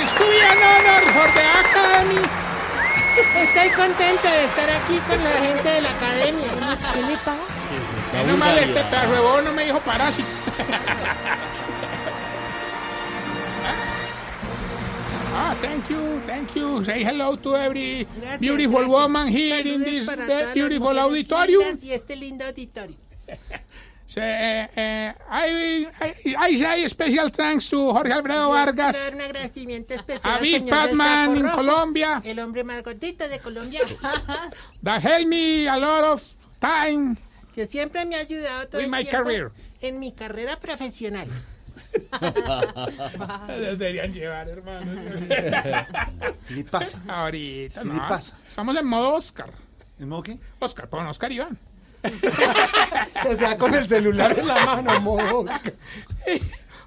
It's to be an honor for the Academy. Estoy contento de estar aquí con la gente de la academia. ¿Qué le pasa? Menos mal este perro no me dijo parásito. Ah, thank you, thank you. Say hello to every Gracias, beautiful gracias. woman here in this beautiful auditorium. Y este lindo auditorio. So, eh, eh, I, I, I say special thanks to Jorge Alfredo Vargas, Quiero dar un agradecimiento especial a al Big señor Fat del Man saco in Colombia, El hombre más gordito de Colombia. that helped me a lot of time. que siempre me ha ayudado todo With el my tiempo career. en mi carrera profesional. Deberían llevar, hermano. ¿Qué le pasa? Ahorita, ¿Qué no. le pasa? Estamos en modo Oscar. ¿En modo qué? Oscar, pon Oscar Iván. O sea, con el celular en la mano, modo Oscar.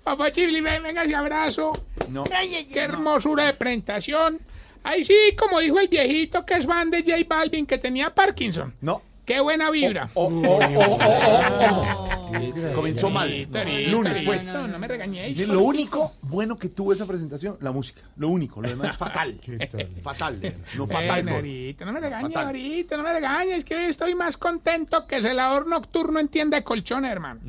Papá Chibli, ven, venga ese abrazo. No. Qué hermosura de presentación. Ahí sí, como dijo el viejito que es fan de J Balvin, que tenía Parkinson. No. Qué buena vibra. Oh, oh, oh, oh, oh. Comenzó mal. Lunes, pues. No, no me regañéis. Lo único bueno que tuvo esa presentación, la música. Lo único, lo demás fatal. Fatal. No fatal. Eh, no me regañes, ahorita, no me regañes, que hoy estoy más contento que celador nocturno entiende de colchón, hermano.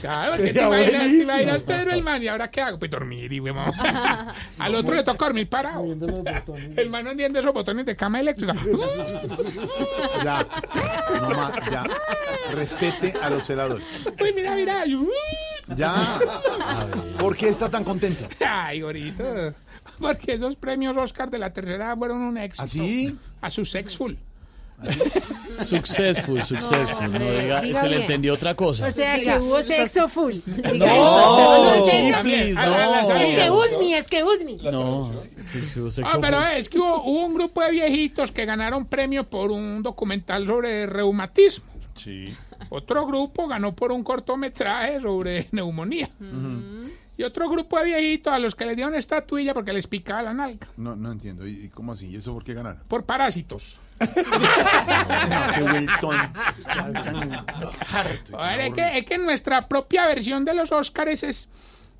Claro, que te imaginas, te imaginas Pedro el man, ¿y ahora qué hago? Pues dormir y. Al otro le toca dormir parado. El man no entiende esos botones de cama eléctrica. Ya. No más, ya. Respete a los celadores. Uy, mira, mira. Ya. ¿Por qué está tan contento? Ay, gorito. Porque esos premios Oscar de la tercera fueron un éxito. ¿Así? A su sexful. Successful, successful. No, hombre, diga, diga se le entendió otra cosa. O sea, Diga, que hubo sexo full. No, chiflis, no. Es que Usmi, es que Usmi. No, Ah, pero es que hubo, hubo un grupo de viejitos que ganaron premio por un documental sobre reumatismo. Sí. Otro grupo ganó por un cortometraje sobre neumonía. Y otro grupo de viejitos a los que les dieron estatuilla porque les picaba la nalga. No, no entiendo. ¿Y y cómo así? ¿Y eso por qué ganaron? Por parásitos. Es que, es que en nuestra propia versión de los Óscares es,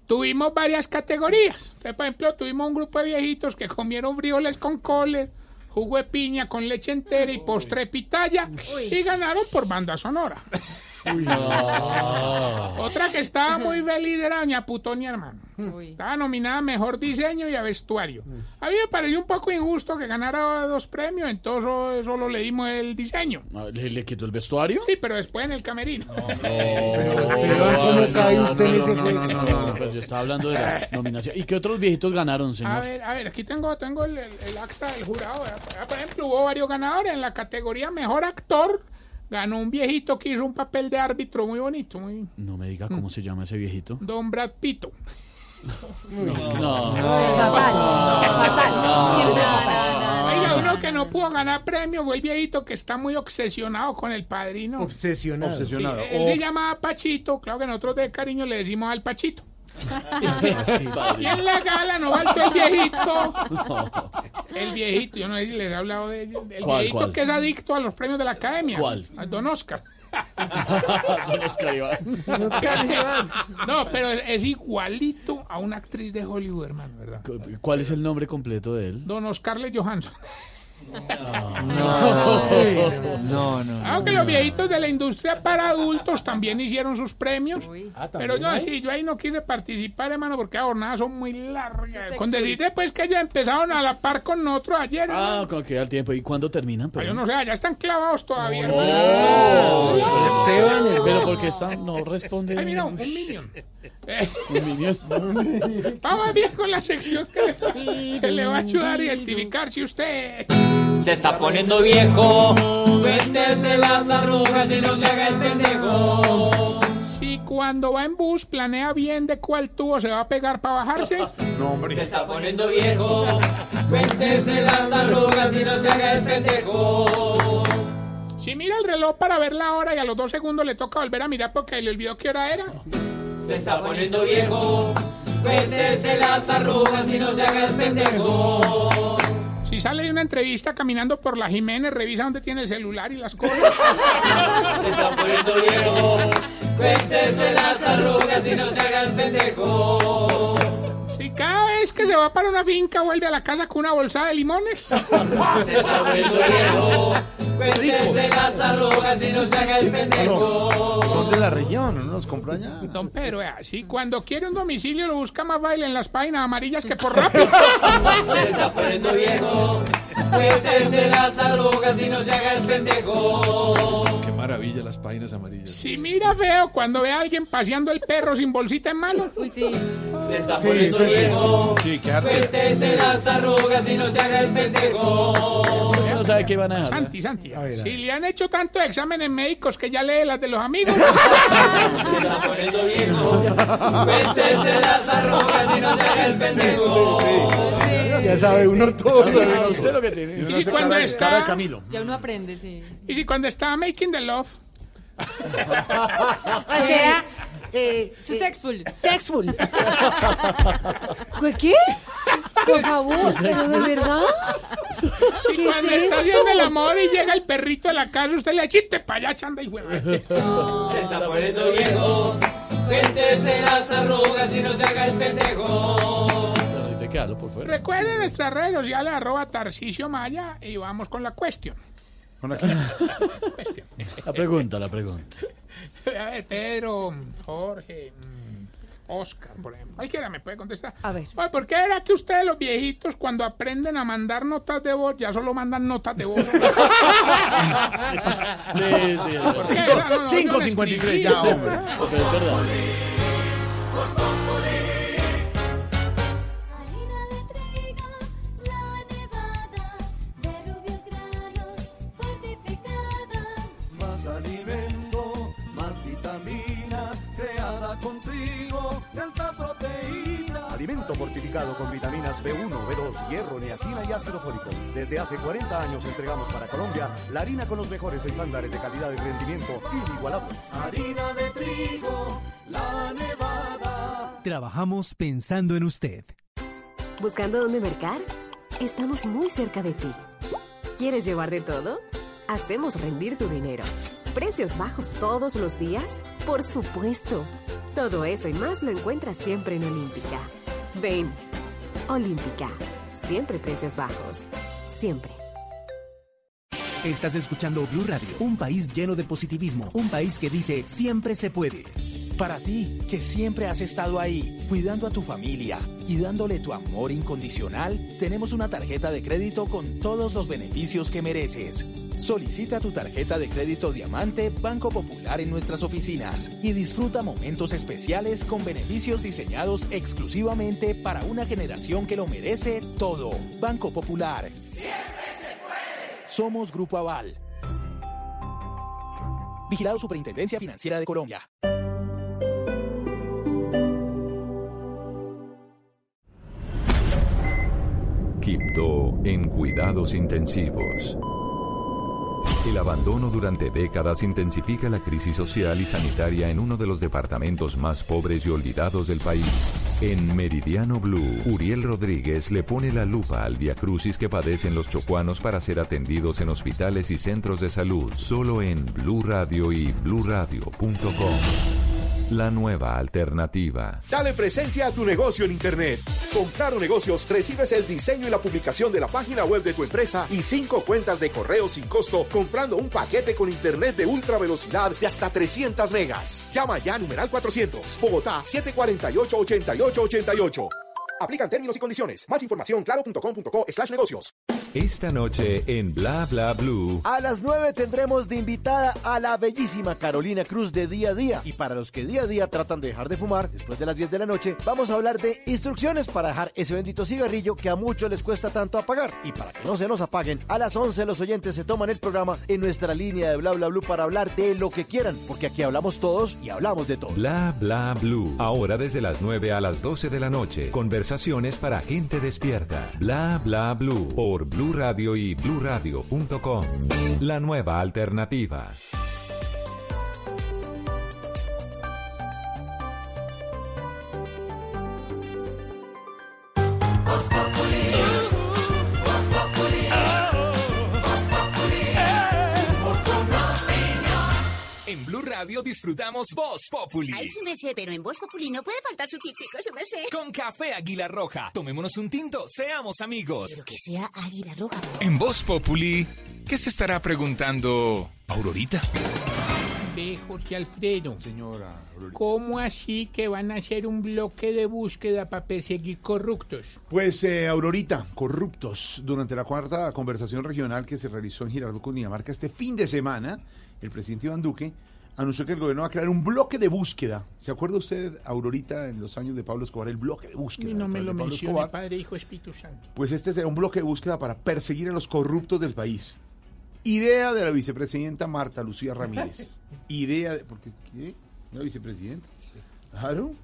tuvimos varias categorías. Entonces, por ejemplo, tuvimos un grupo de viejitos que comieron frijoles con coles, jugo de piña con leche entera y postre de pitaya y ganaron por banda sonora. Otra que estaba muy feliz era Doña Putonia, hermano. Estaba nominada a Mejor Diseño y a Vestuario. A mí me pareció un poco injusto que ganara dos premios, entonces solo, solo le dimos el diseño. ¿Le, le quitó el vestuario? Sí, pero después en el camerino. No, no, no, pero yo estaba hablando de la nominación. ¿Y qué otros viejitos ganaron, A señor? ver, a ver, aquí tengo, tengo el, el- el acta del jurado. Por ejemplo, hubo varios ganadores. En la categoría Mejor Actor ganó un viejito que hizo un papel de árbitro muy bonito, muy... No me diga cómo se llama ese viejito. Don Brad Pito. No. Fatal, fatal, siempre fatal. Oiga, uno que no pudo ganar premio fue el viejito que está muy obsesionado con el padrino. Obsesionado. Obsesionado. Sí, él se llama Pachito, claro que nosotros de cariño le decimos al Pachito. Y en la gala no faltó el viejito. El viejito, yo no sé si les he hablado de él. El ¿Cuál, viejito cuál? que es adicto a los premios de la academia. ¿Cuál? A Don Oscar. Don Oscar Iván. No, pero es igualito a una actriz de Hollywood, hermano, ¿verdad? Cu- ¿Cuál es el nombre completo de él? Don Oscarlett Johansson. No, no. Aunque los viejitos de la industria para adultos también hicieron sus premios. Ah, Pero ¿también yo hay? sí, yo ahí no quise participar, hermano, porque las jornadas son muy largas. Con decirte pues que ellos empezaron a la par con nosotros ayer. Ah, hermano. con que al tiempo. ¿Y cuándo terminan? Ah, yo Pero, no sé, ya están clavados todavía. Oh, hermano. Esteban, pero porque están, no responde. Ay, mira, un minion. Vamos bien con la sección que le, que le va a ayudar a identificar si usted... Se está poniendo viejo, cuéntese las arrugas y no se haga el pendejo. Si cuando va en bus planea bien de cuál tubo se va a pegar para bajarse. No, hombre. Se está poniendo viejo, cuéntese las arrugas y no se haga el pendejo. Si mira el reloj para ver la hora y a los dos segundos le toca volver a mirar porque le olvidó qué hora era. Se está poniendo viejo, cuéntese las arrugas y no se haga el pendejo. Si sale de una entrevista caminando por la Jiménez, revisa dónde tiene el celular y las cosas. Se está poniendo viejo, cuéntese las arrugas y no se haga el pendejo. Cada vez que se va para una finca vuelve a la casa con una bolsa de limones. Se está poniendo viejo, cuéntese las arrugas y no se haga el pendejo. Son de la región, uno los compró allá. Don Pedro, si cuando quiere un domicilio lo busca más baile en las páginas amarillas que por rápido. Se está poniendo viejo. Cuéntese las arrugas y no se haga el pendejo. Qué maravilla las páginas amarillas. Si mira feo cuando ve a alguien paseando el perro sin bolsita en mano. Uy, sí. Se está Sí, poniendo sí, sí. viejo. Sí. Cuéntese las arrugas y no se haga el pendejo. Ella no sabe qué van a dejar. Santi, Santi, si le han hecho tantos exámenes médicos que ya lee las de los amigos. Se está poniendo viejo. Cuéntese las arrugas y no se haga el pendejo. Ya sabe uno todo. Usted lo que tiene. Y hace cuando cara está- cara de Camilo. Ya uno aprende, sí. Y si cuando estaba making the love, O sea, eh, Su sexful. sexful. ¿Qué? Por favor, pero de verdad. ¿Qué es cuando está esto? haciendo el amor y llega el perrito a la casa, usted le chiste para allá, chanda y hueva. Se está poniendo viejo. Cuéntese las arrugas y no se haga el pendejo. Recuerden nuestras redes sociales, arroba Tarcicio Maya, y vamos con la cuestión. Con aquí. Cuestión. La pregunta, la pregunta. A ver, Pedro, Jorge, mm, Oscar, por ejemplo. Cualquiera me puede contestar. A ver. Oye, ¿por qué era que ustedes los viejitos cuando aprenden a mandar notas de voz ya solo mandan notas de voz? Sí, sí. ¿Por qué? No, no, no, yo lo 5.53 escribí, ya, hombre. Pero es verdad. Más alimento, más vitaminas, creada con trigo, de alta proteína. Alimento fortificado con vitaminas B1, B2, hierro, niacina y ácido fólico. Desde hace 40 años entregamos para Colombia la harina con los mejores estándares de calidad y rendimiento inigualables. Harina de trigo, la nevada. Trabajamos pensando en usted. ¿Buscando dónde mercar? Estamos muy cerca de ti. ¿Quieres llevar de todo? Hacemos rendir tu dinero. ¿Precios bajos todos los días? Por supuesto. Todo eso y más lo encuentras siempre en Olímpica. Ven, Olímpica. Siempre precios bajos. Siempre. Estás escuchando Blue Radio, un país lleno de positivismo, un país que dice siempre se puede. Para ti, que siempre has estado ahí, cuidando a tu familia y dándole tu amor incondicional, tenemos una tarjeta de crédito con todos los beneficios que mereces. Solicita tu tarjeta de crédito Diamante Banco Popular en nuestras oficinas y disfruta momentos especiales con beneficios diseñados exclusivamente para una generación que lo merece todo. Banco Popular. Somos Grupo Aval. Vigilado Superintendencia Financiera de Colombia. Quibdó en cuidados intensivos. El abandono durante décadas intensifica la crisis social y sanitaria en uno de los departamentos más pobres y olvidados del país. En Meridiano Blue, Uriel Rodríguez le pone la lupa al viacrucis que padecen los chocuanos para ser atendidos en hospitales y centros de salud, solo en Blue Radio y bluradio.com. La nueva alternativa. Dale presencia a tu negocio en Internet. Con Claro Negocios recibes el diseño y la publicación de la página web de tu empresa y cinco cuentas de correo sin costo comprando un paquete con Internet de ultra velocidad de hasta 300 megas. Llama ya numeral 400. Bogotá 748-8888. Aplican términos y condiciones. Más información claro.com.co slash negocios. Esta noche en Bla Bla Blue. A las 9 tendremos de invitada a la bellísima Carolina Cruz de Día a Día. Y para los que día a día tratan de dejar de fumar después de las 10 de la noche, vamos a hablar de instrucciones para dejar ese bendito cigarrillo que a muchos les cuesta tanto apagar. Y para que no se nos apaguen, a las 11 los oyentes se toman el programa en nuestra línea de Bla Bla Blue para hablar de lo que quieran, porque aquí hablamos todos y hablamos de todo. Bla Bla Blue. Ahora desde las 9 a las 12 de la noche. Para gente despierta. Bla Bla Blue. Por Blue Radio y bluradio.com. La nueva alternativa. En Blue Radio disfrutamos Voz Populi. Ay, su merced, pero en Voz Populi no puede faltar su tintico, su merced. Con café Águila Roja. Tomémonos un tinto, seamos amigos. Pero que sea Águila Roja. En Voz Populi, ¿qué se estará preguntando Aurorita? Ve, Jorge Alfredo. Señora ¿Cómo así que van a hacer un bloque de búsqueda para perseguir corruptos? Pues, eh, Aurorita, corruptos. Durante la cuarta conversación regional que se realizó en Girardot, Cundinamarca, este fin de semana, el presidente Iván Duque anunció que el gobierno va a crear un bloque de búsqueda. ¿Se acuerda usted, Aurorita, en los años de Pablo Escobar, el bloque de búsqueda? Y no me lo mencione, Escobar? Padre, Hijo, Espíritu Santo. Pues este será un bloque de búsqueda para perseguir a los corruptos del país. Idea de la vicepresidenta Marta Lucía Ramírez. Idea de... Porque, ¿qué? ¿La vicepresidenta? Claro.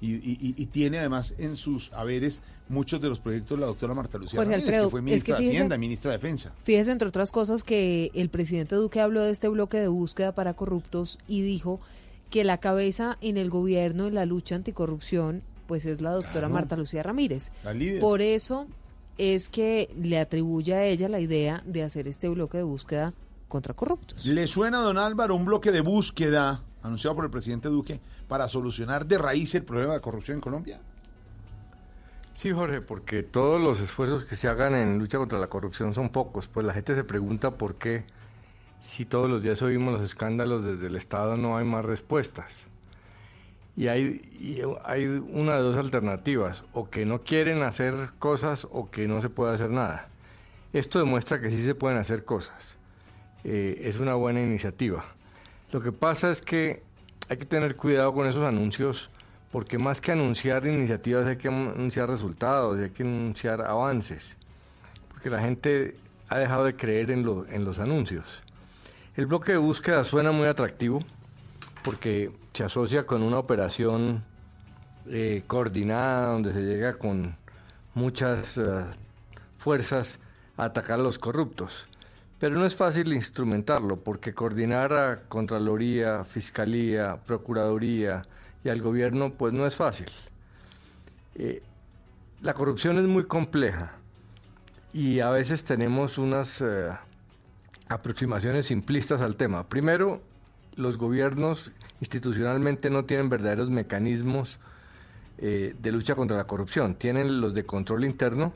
Y, y- y- tiene además en sus haberes muchos de los proyectos de la doctora Marta Lucía Jorge Ramírez, Alfredo, que fue es ministra de Hacienda, ministra de Defensa. Fíjese, entre otras cosas, que el presidente Duque habló de este bloque de búsqueda para corruptos y dijo que la cabeza en el gobierno en la lucha anticorrupción pues es la doctora Claro. Marta Lucía Ramírez. La líder. Por eso es que le atribuye a ella la idea de hacer este bloque de búsqueda contra corruptos. ¿Le suena, don Álvaro, un bloque de búsqueda anunciado por el presidente Duque para solucionar de raíz el problema de corrupción en Colombia? Sí, Jorge, porque todos los esfuerzos que se hagan en lucha contra la corrupción son pocos. Pues la gente se pregunta por qué, si todos los días oímos los escándalos desde el Estado, no hay más respuestas. Y hay, una de dos alternativas, o que no quieren hacer cosas o que no se puede hacer nada. Esto demuestra que sí se pueden hacer cosas. Eh, es una buena iniciativa. Lo que pasa es que hay que tener cuidado con esos anuncios porque más que anunciar iniciativas hay que anunciar resultados, hay que anunciar avances, porque la gente ha dejado de creer en, lo- en los anuncios. El bloque de búsqueda suena muy atractivo porque se asocia con una operación eh, coordinada donde se llega con muchas eh, fuerzas a atacar a los corruptos. Pero no es fácil instrumentarlo porque coordinar a Contraloría, Fiscalía, Procuraduría y al gobierno pues no es fácil. Eh, la corrupción es muy compleja y a veces tenemos unas eh, aproximaciones simplistas al tema. Primero, los gobiernos institucionalmente no tienen verdaderos mecanismos eh, de lucha contra la corrupción. Tienen los de control interno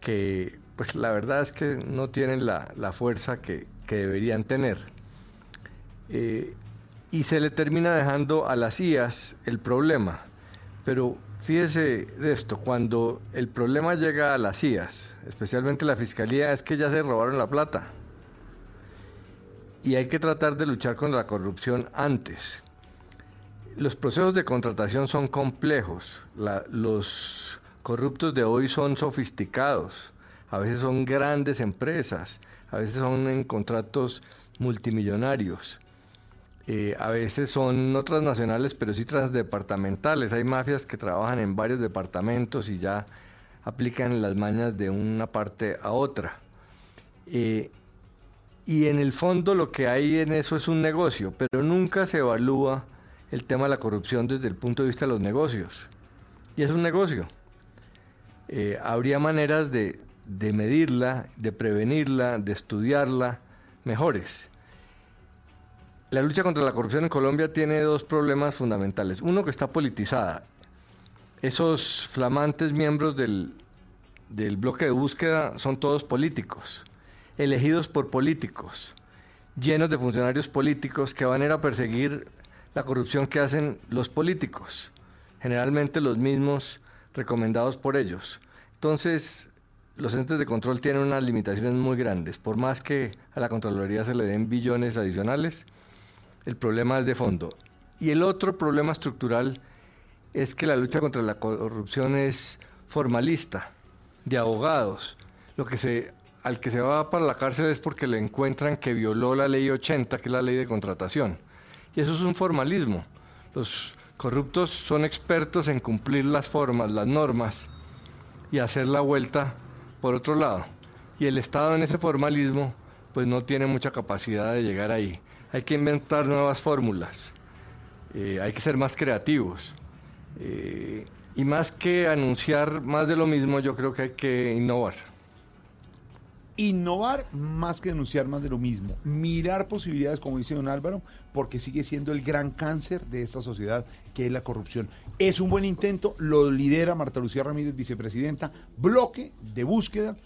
que pues la verdad es que no tienen la, la fuerza que, que deberían tener. Eh, y se le termina dejando a las IAS el problema. Pero fíjese de esto, cuando el problema llega a las IAS, especialmente la Fiscalía, es que ya se robaron la plata. Y hay que tratar de luchar contra la corrupción antes. Los procesos de contratación son complejos. Los corruptos de hoy son sofisticados. A veces son grandes empresas. A veces son en contratos multimillonarios. Eh, a veces son no transnacionales, pero sí transdepartamentales. Hay mafias que trabajan en varios departamentos y ya aplican las mañas de una parte a otra. Eh, y en el fondo lo que hay en eso es un negocio, pero nunca se evalúa el tema de la corrupción desde el punto de vista de los negocios. Y es un negocio. Eh, habría maneras de, de medirla, de prevenirla, de estudiarla mejores. La lucha contra la corrupción en Colombia tiene dos problemas fundamentales. Uno que está politizada. Esos flamantes miembros del, del bloque de búsqueda son todos políticos, elegidos por políticos, llenos de funcionarios políticos que van a ir a perseguir la corrupción que hacen los políticos, generalmente los mismos recomendados por ellos. Entonces, los entes de control tienen unas limitaciones muy grandes. Por más que a la Contraloría se le den billones adicionales, el problema es de fondo. Y el otro problema estructural es que la lucha contra la corrupción es formalista, de abogados. Lo que se, al que se va para la cárcel es porque le encuentran que violó la ley 80, que es la ley de contratación. Y eso es un formalismo. Los corruptos son expertos en cumplir las formas, las normas y hacer la vuelta por otro lado. Y el Estado en ese formalismo pues no tiene mucha capacidad de llegar ahí. Hay que inventar nuevas fórmulas, eh, hay que ser más creativos. Eh, y más que anunciar más de lo mismo, yo creo que hay que innovar. Innovar más que denunciar más de lo mismo. Mirar posibilidades, como dice don Álvaro, porque sigue siendo el gran cáncer de esta sociedad, que es la corrupción. Es un buen intento, lo lidera Marta Lucía Ramírez, vicepresidenta, bloque de búsqueda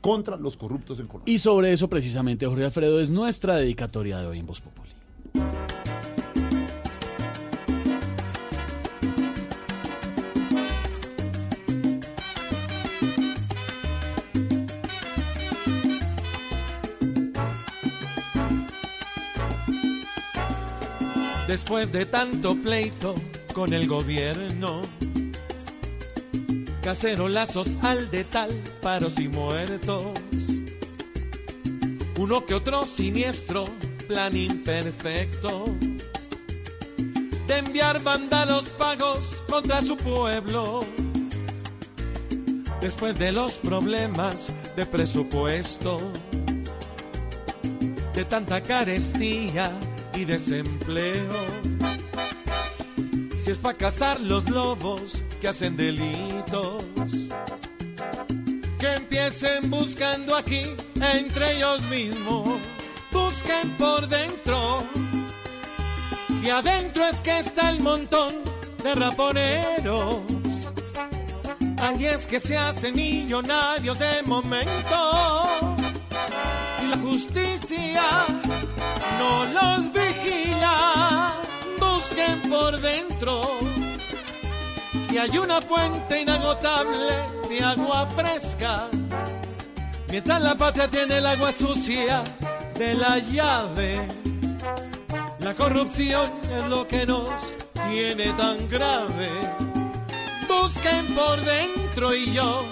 contra los corruptos en Colombia. Y sobre eso precisamente, Jorge Alfredo, es nuestra dedicatoria de hoy en Voz Populi. Después de tanto pleito con el gobierno, cacerolazos al de tal, paros y muertos. Uno que otro siniestro, plan imperfecto. De enviar vándalos pagos contra su pueblo. Después de los problemas de presupuesto, de tanta carestía y desempleo. Si es para cazar los lobos que hacen delitos, que empiecen buscando aquí entre ellos mismos, busquen por dentro, que adentro es que está el montón de raponeros. Ahí es que se hacen millonarios de momento. La justicia no los vigila. Busquen por dentro. Y hay una fuente inagotable de agua fresca. Mientras la patria tiene el agua sucia de la llave. La corrupción es lo que nos tiene tan grave busquen por dentro y yo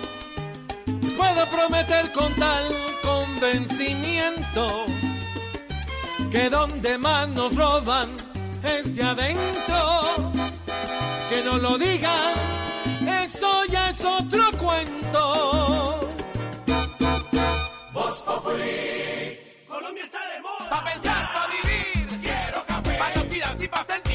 puedo prometer con tal convencimiento que donde más nos roban es de adentro. Que no lo digan, eso ya es otro cuento. Voz Populi. Colombia está de moda. Pa' pensar, pa' vivir. Quiero café. Pa' respirar y pa' sentir.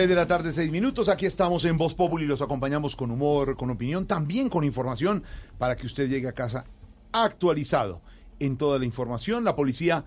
6 de la tarde, 6 minutos. Aquí estamos en Voz Populi. Los acompañamos con humor, con opinión, también con información para que usted llegue a casa actualizado en toda la información. La policía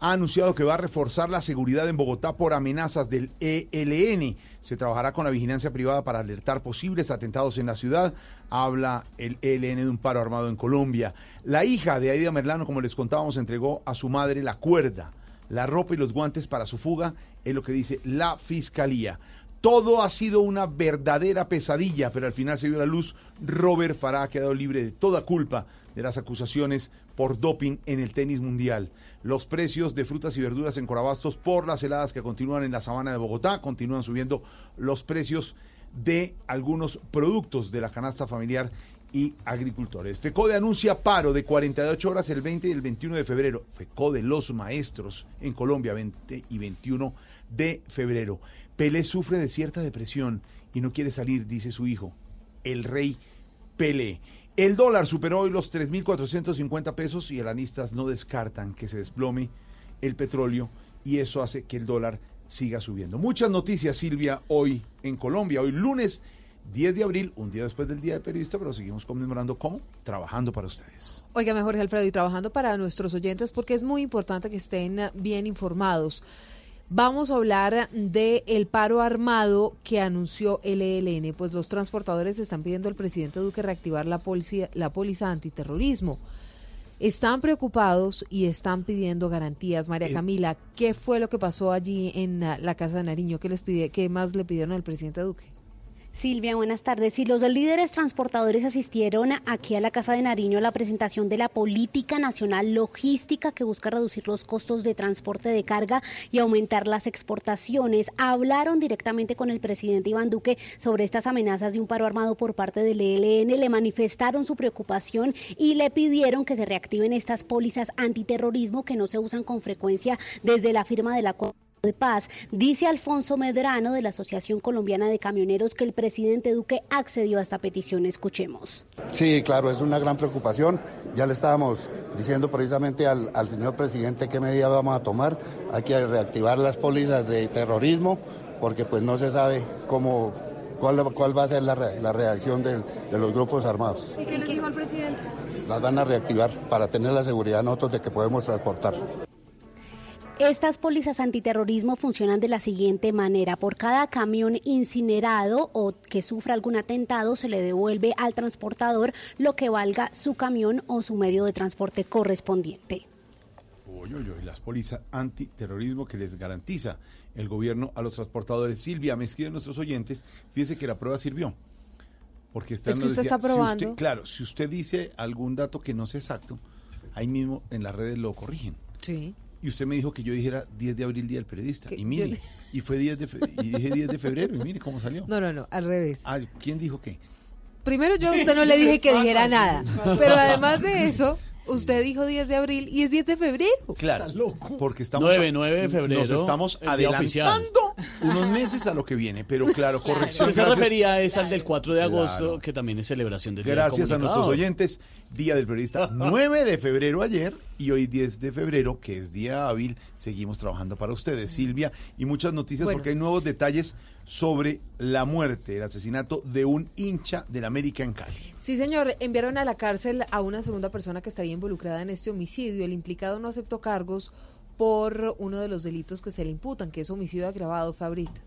ha anunciado que va a reforzar la seguridad en Bogotá por amenazas del ELN. Se trabajará con la vigilancia privada para alertar posibles atentados en la ciudad. Habla el ELN de un paro armado en Colombia. La hija de Aida Merlano, como les contábamos, entregó a su madre la cuerda, la ropa y los guantes para su fuga, es lo que dice la fiscalía. Todo ha sido una verdadera pesadilla, pero al final se dio la luz. Robert Farah ha quedado libre de toda culpa de las acusaciones por doping en el tenis mundial. Los precios de frutas y verduras en Corabastos por las heladas que continúan en la sabana de Bogotá continúan subiendo los precios de algunos productos de la canasta familiar y agricultores. FECODE anuncia paro de 48 horas el 20 y el 21 de febrero. FECODE, los maestros en Colombia, 20 y 21 de febrero. Pelé sufre de cierta depresión y no quiere salir, dice su hijo, el rey Pelé. El dólar superó hoy los 3.450 pesos y analistas no descartan que se desplome el petróleo y eso hace que el dólar siga subiendo. Muchas noticias, Silvia, hoy en Colombia. Hoy lunes 10 de abril, un día después del Día del Periodista, pero seguimos conmemorando cómo, trabajando para ustedes. Óigame, Jorge Alfredo, y trabajando para nuestros oyentes porque es muy importante que estén bien informados. Vamos a hablar de el paro armado que anunció el ELN, pues los transportadores están pidiendo al presidente Duque reactivar la póliza, la póliza antiterrorismo. Están preocupados y están pidiendo garantías. María Camila, ¿qué fue lo que pasó allí en la, la Casa de Nariño? ¿Qué, les pide, ¿Qué más le pidieron al presidente Duque? Silvia, buenas tardes. Si los líderes transportadores asistieron aquí a la Casa de Nariño a la presentación de la política nacional logística que busca reducir los costos de transporte de carga y aumentar las exportaciones, hablaron directamente con el presidente Iván Duque sobre estas amenazas de un paro armado por parte del ELN, le manifestaron su preocupación y le pidieron que se reactiven estas pólizas antiterrorismo que no se usan con frecuencia desde la firma de la de paz. Dice Alfonso Medrano de la Asociación Colombiana de Camioneros que el presidente Duque accedió a esta petición. Escuchemos. Sí, claro, es una gran preocupación. Ya le estábamos diciendo precisamente al, al señor presidente qué medidas vamos a tomar. Hay que reactivar las pólizas de terrorismo porque pues no se sabe cómo cuál, cuál va a ser la, re- la reacción del- de los grupos armados. ¿Y qué le dijo al presidente? Las van a reactivar para tener la seguridad nosotros de que podemos transportar. Estas pólizas antiterrorismo funcionan de la siguiente manera. Por cada camión incinerado o que sufra algún atentado, se le devuelve al transportador lo que valga su camión o su medio de transporte correspondiente. Oye, oye, y las pólizas antiterrorismo que les garantiza el gobierno a los transportadores. Silvia, me escriben nuestros oyentes, fíjese que la prueba sirvió. Porque Es que usted decía, está si probando. claro, si usted dice algún dato que no sea exacto, ahí mismo en las redes lo corrigen. Sí. Y usted me dijo que yo dijera 10 de abril, Día del Periodista. Que Y mire, yo- y fue 10 de, fe- y dije 10 de febrero, y mire cómo salió. No, no, no, al revés. Ah, ¿quién dijo qué? Primero yo a usted no le dije que dijera nada, pero además de eso, usted dijo 10 de abril y es 10 de febrero. Claro, porque estamos 9, 9 de febrero, nos estamos adelantando unos meses a lo que viene, pero claro, corrección. Usted se gracias. refería es al del 4 de agosto, Claro. que también es celebración del Día del Gracias a nuestros oyentes. Día del Periodista, 9 de febrero ayer y hoy 10 de febrero, que es día hábil, seguimos trabajando para ustedes, Silvia, y muchas noticias Bueno. porque hay nuevos detalles sobre la muerte, el asesinato de un hincha del América en Cali. Sí, señor, enviaron a la cárcel a una segunda persona que estaría involucrada en este homicidio. El implicado no aceptó cargos por uno de los delitos que se le imputan, que es homicidio agravado, Fabrito.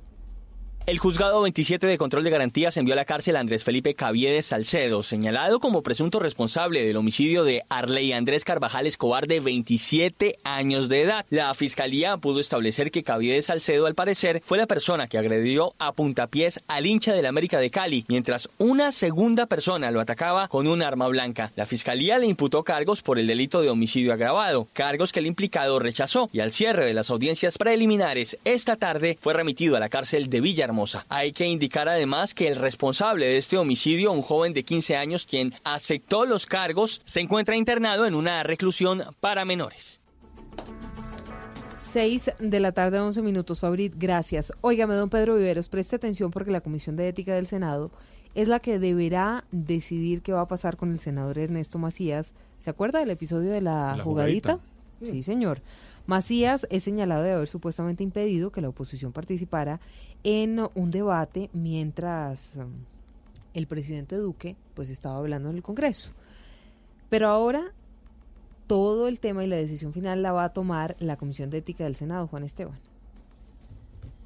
El juzgado 27 de control de garantías envió a la cárcel a Andrés Felipe Caviedes Salcedo, señalado como presunto responsable del homicidio de Arley Andrés Carvajal Escobar de 27 años de edad. La fiscalía pudo establecer que Caviedes Salcedo, al parecer, fue la persona que agredió a puntapiés al hincha del América de Cali, mientras una segunda persona lo atacaba con un arma blanca. La fiscalía le imputó cargos por el delito de homicidio agravado, cargos que el implicado rechazó y al cierre de las audiencias preliminares esta tarde fue remitido a la cárcel de Villahermosa. Hay que indicar además que el responsable de este homicidio, un joven de 15 años quien aceptó los cargos, se encuentra internado en una reclusión para menores. 6 de la tarde, 11 minutos, Fabrit, gracias. Óigame, don Pedro Viveros, preste atención porque la Comisión de Ética del Senado es la que deberá decidir qué va a pasar con el senador Ernesto Macías. ¿Se acuerda del episodio de la, La jugadita? jugadita. Sí, señor. Macías es señalado de haber supuestamente impedido que la oposición participara en un debate mientras um, el presidente Duque pues estaba hablando en el Congreso. Pero ahora todo el tema y la decisión final la va a tomar la Comisión de Ética del Senado, Juan Esteban.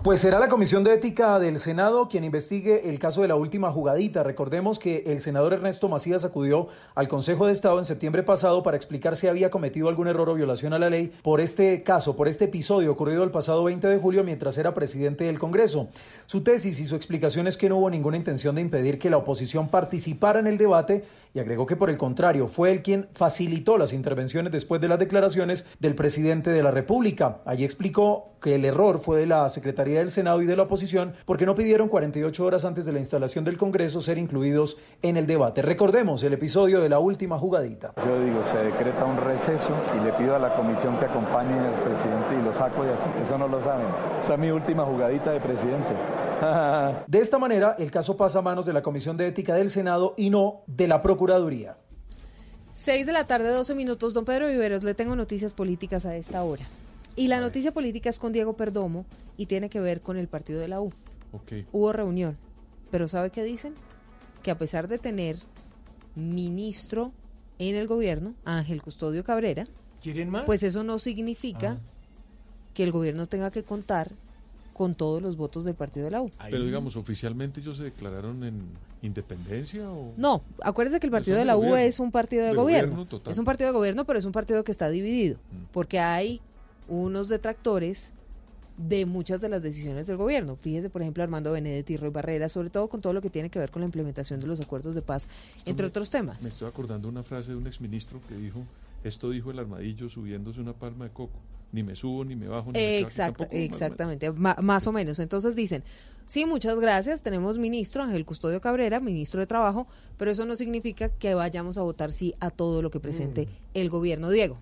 Pues será la Comisión de Ética del Senado quien investigue el caso de la última jugadita. Recordemos que el senador Ernesto Macías acudió al Consejo de Estado en septiembre pasado para explicar si había cometido algún error o violación a la ley por este caso, por este episodio ocurrido el pasado 20 de julio mientras era presidente del Congreso. Su tesis y su explicación es que no hubo ninguna intención de impedir que la oposición participara en el debate y agregó que por el contrario fue él quien facilitó las intervenciones después de las declaraciones del presidente de la República. Allí explicó que el error fue de la Secretaría del Senado y de la oposición porque no pidieron 48 horas antes de la instalación del Congreso ser incluidos en el debate. Recordemos el episodio de la última jugadita. Yo digo, se decreta un receso y le pido a la comisión que acompañe al presidente y lo saco de aquí. Eso no lo saben. Esa es mi última jugadita de presidente. De esta manera, el caso pasa a manos de la Comisión de Ética del Senado y no de la Procuraduría. 6 de la tarde, 12 minutos. Don Pedro Viveros, le tengo noticias políticas a esta hora. Y la noticia política es con Diego Perdomo y tiene que ver con el partido de la U. Hubo reunión. Pero ¿sabe qué dicen? Que a pesar de tener ministro en el gobierno, Ángel Custodio Cabrera, ¿Quieren más? pues eso no significa que el gobierno tenga que contar con todos los votos del partido de la U. Pero digamos, oficialmente ellos se declararon en independencia o No, acuérdense que el partido de la U gobierno. es un partido de, De gobierno. es un partido de gobierno, pero es un partido que está dividido, porque hay unos detractores de muchas de las decisiones del gobierno. Fíjese, por ejemplo, Armando Benedetti y Roy Barrera, sobre todo con todo lo que tiene que ver con la implementación de los acuerdos de paz, entre me- otros temas. Me estoy acordando una frase de un exministro que dijo, esto dijo el armadillo subiéndose una palma de coco. Ni me subo, ni me bajo, ni me cago, Exacto, tampoco, más o menos. exactamente, más o menos. Entonces dicen, sí, muchas gracias, tenemos ministro Ángel Custodio Cabrera, ministro de Trabajo, pero eso no significa que vayamos a votar sí a todo lo que presente Mm. el gobierno. Diego.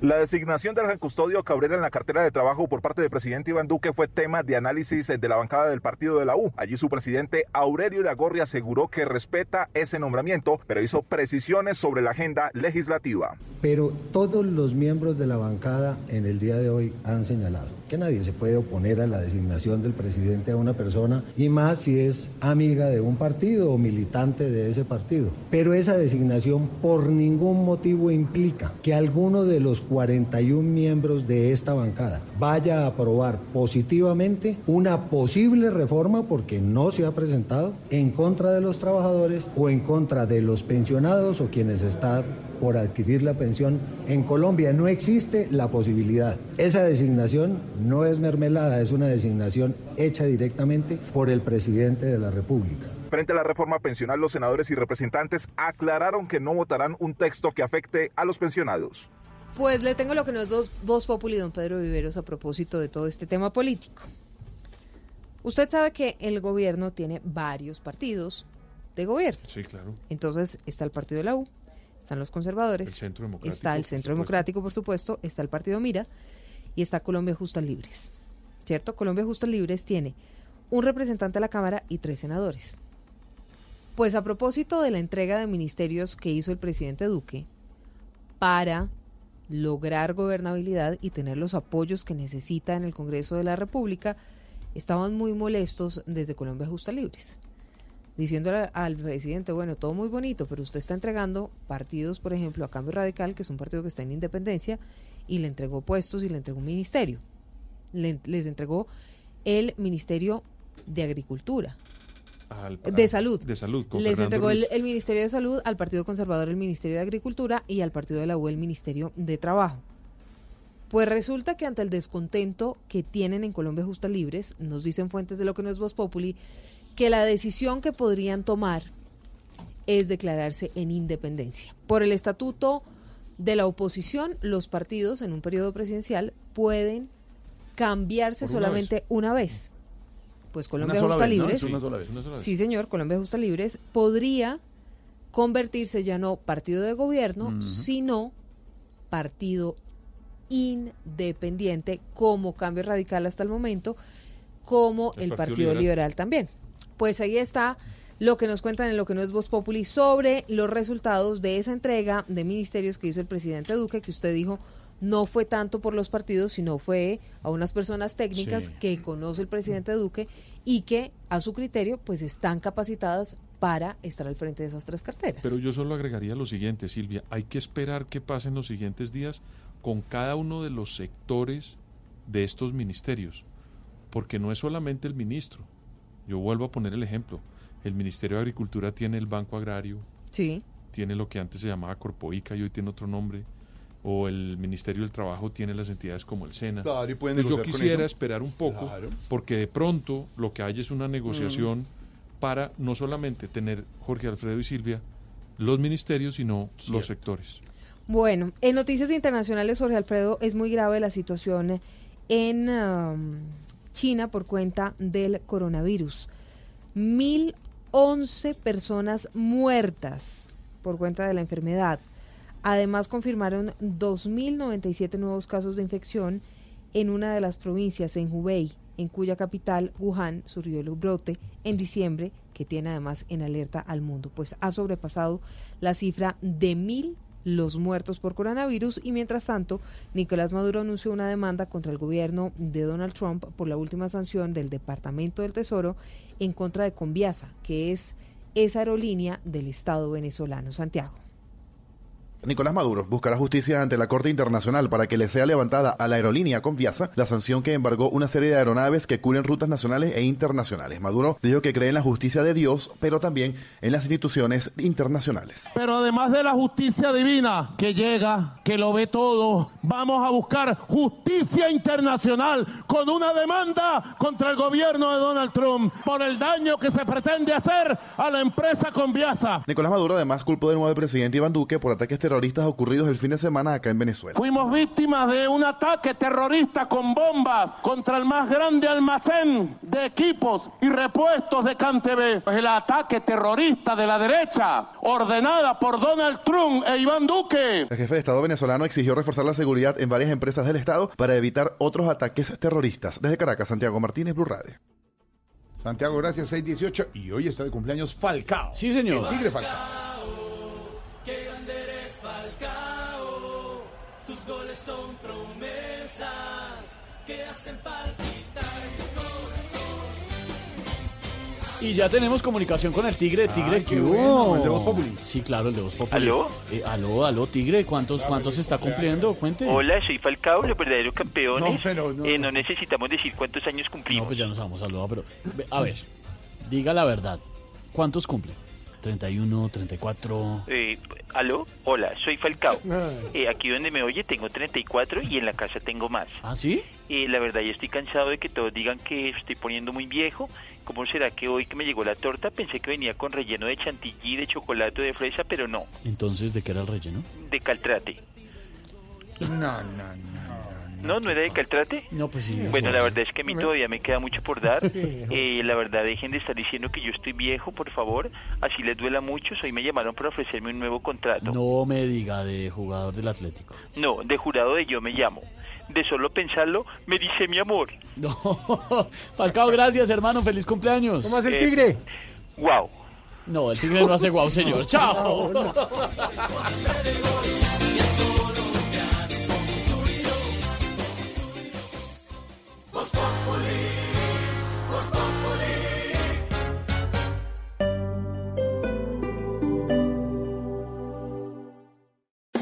La designación de Ángel Custodio Cabrera en la cartera de trabajo por parte del presidente Iván Duque fue tema de análisis de la bancada del partido de la U. Allí su presidente Aurelio Iragorri aseguró que respeta ese nombramiento, pero hizo precisiones sobre la agenda legislativa. Pero todos los miembros de la bancada en el día de hoy han señalado que nadie se puede oponer a la designación del presidente a una persona y más si es amiga de un partido o militante de ese partido. Pero esa designación por ningún motivo implica que alguno de los 41 miembros de esta bancada vaya a aprobar positivamente una posible reforma porque no se ha presentado en contra de los trabajadores o en contra de los pensionados o quienes están por adquirir la pensión en Colombia. No existe la posibilidad. Esa designación no es mermelada, es una designación hecha directamente por el presidente de la República. Frente a la reforma pensional, los senadores y representantes aclararon que no votarán un texto que afecte a los pensionados. Pues le tengo lo que nos dos Voz Populi, don Pedro Viveros, a propósito de todo este tema político. Usted sabe que el gobierno tiene varios partidos de gobierno. Sí, claro. Entonces está el partido de la U, están los conservadores, El Centro Democrático, está el Centro. Democrático, por supuesto, está el partido Mira y está Colombia Justas Libres. ¿Cierto? Colombia Justas Libres tiene un representante a la Cámara y tres senadores. Pues a propósito de la entrega de ministerios que hizo el presidente Duque para lograr gobernabilidad y tener los apoyos que necesita en el Congreso de la República, estaban muy molestos desde Colombia Justa Libres, diciéndole al presidente, bueno, todo muy bonito, pero usted está entregando partidos, por ejemplo, a Cambio Radical, que es un partido que está en independencia, y le entregó puestos y le entregó un ministerio. Le- les entregó el Ministerio de Agricultura, Al- de salud. De salud. con Les entregó el, Ministerio de Salud, al Partido Conservador el Ministerio de Agricultura y al Partido de la U el Ministerio de Trabajo. Pues resulta que ante el descontento que tienen en Colombia Justa Libres, nos dicen fuentes de lo que no es Voz Populi, que la decisión que podrían tomar es declararse en independencia. Por el estatuto de la oposición, los partidos en un periodo presidencial pueden cambiarse una solamente una vez. Pues Colombia Justa. Libres. Sola vez. Una sola vez. Sí, señor, Colombia Justa Libres podría convertirse ya no partido de gobierno, sino partido independiente, como Cambio Radical hasta el momento, como El el, Partido Partido, Liberal. Liberal. también. Pues ahí está lo que nos cuentan en lo que no es Voz Populi sobre los resultados de esa entrega de ministerios que hizo el presidente Duque, que usted dijo no fue tanto por los partidos, sino fue a unas personas técnicas Sí. que conoce el presidente Duque y que a su criterio pues están capacitadas para estar al frente de esas tres carteras. Pero yo solo agregaría lo siguiente, Silvia. Hay que esperar qué pasa en los siguientes días con cada uno de los sectores de estos ministerios. Porque no es solamente el ministro. Yo vuelvo a poner el ejemplo. El Ministerio de Agricultura tiene el Banco Agrario, Sí. tiene lo que antes se llamaba Corpoica y hoy tiene otro nombre. O el Ministerio del Trabajo tiene las entidades como el SENA. Claro, y pueden Pues yo quisiera eso. esperar un poco, Claro. porque de pronto lo que hay es una negociación para no solamente tener Jorge Alfredo y Silvia los ministerios, sino los sectores. Bueno, en noticias internacionales, Jorge Alfredo, es muy grave la situación en um, China por cuenta del coronavirus. 1.011 personas muertas por cuenta de la enfermedad. Además, confirmaron 2.097 nuevos casos de infección en una de las provincias, en Hubei, en cuya capital, Wuhan, surgió el brote en diciembre, que tiene además en alerta al mundo, pues ha sobrepasado la cifra de mil los muertos por coronavirus y mientras tanto, Nicolás Maduro anunció una demanda contra el gobierno de Donald Trump por la última sanción del Departamento del Tesoro en contra de Conviasa, que es esa aerolínea del Estado venezolano. Santiago. Nicolás Maduro buscará justicia ante la Corte Internacional para que le sea levantada a la aerolínea Conviasa la sanción que embargó una serie de aeronaves que cubren rutas nacionales e internacionales. Maduro dijo que cree en la justicia de Dios, pero también en las instituciones internacionales. Pero además de la justicia divina que llega, que lo ve todo, vamos a buscar justicia internacional con una demanda contra el gobierno de Donald Trump por el daño que se pretende hacer a la empresa Conviasa. Nicolás Maduro además culpó de nuevo al presidente Iván Duque por ataques terroristas ocurridos el fin de semana acá en Venezuela. Fuimos víctimas de un ataque terrorista con bombas contra el más grande almacén de equipos y repuestos de CanTV. Pues el ataque terrorista de la derecha, ordenada por Donald Trump e Iván Duque. El jefe de Estado venezolano exigió reforzar la seguridad en varias empresas del Estado para evitar otros ataques terroristas. Desde Caracas, Santiago Martínez, Blue Radio. Santiago, gracias, 618. Y hoy está de cumpleaños Falcao. Sí, señor. El tigre Falcao. Y ya tenemos comunicación con el Tigre. Tigre, Ay, qué ¿qué bueno, hubo? el de Voz Populi. Sí, claro, el de Voz Populi. ¿Aló? Eh, aló, aló, Tigre. ¿Cuántos, cuántos está cumpliendo? Cuente. Hola, soy Falcao, los verdaderos campeones. No, pero no, Eh, no. no necesitamos decir cuántos años No, cumplimos. pues ya nos vamos saludado, pero... ve, A ver, diga la verdad. ¿Cuántos cumple? 31, 34... Eh, ¿Aló? Hola, soy Falcao. Eh, aquí donde me oye tengo 34 y en la casa tengo más. ¿Ah, sí? Eh, la verdad, ya estoy cansado de que todos digan que estoy poniendo muy viejo. ¿Cómo será que hoy que me llegó la torta pensé que venía con relleno de chantilly, de chocolate o de fresa, pero no, Entonces, ¿de qué era el relleno? de caltrate? No, no, no. ¿No? ¿No era de caltrate? No, pues sí. Bueno, la verdad es que a mí todavía me queda mucho por dar. Eh, la verdad, dejen de estar diciendo que yo estoy viejo, por favor. Así les duela mucho. Hoy me llamaron para ofrecerme un nuevo contrato. No me diga de jugador del Atlético. No, de jurado de yo me llamo. De solo pensarlo, me dice mi amor. No. Falcao, gracias, hermano. Feliz cumpleaños. ¿Cómo hace el Eh, tigre? Wow. No, el tigre no hace guau, señor. Chao. Voz Populi,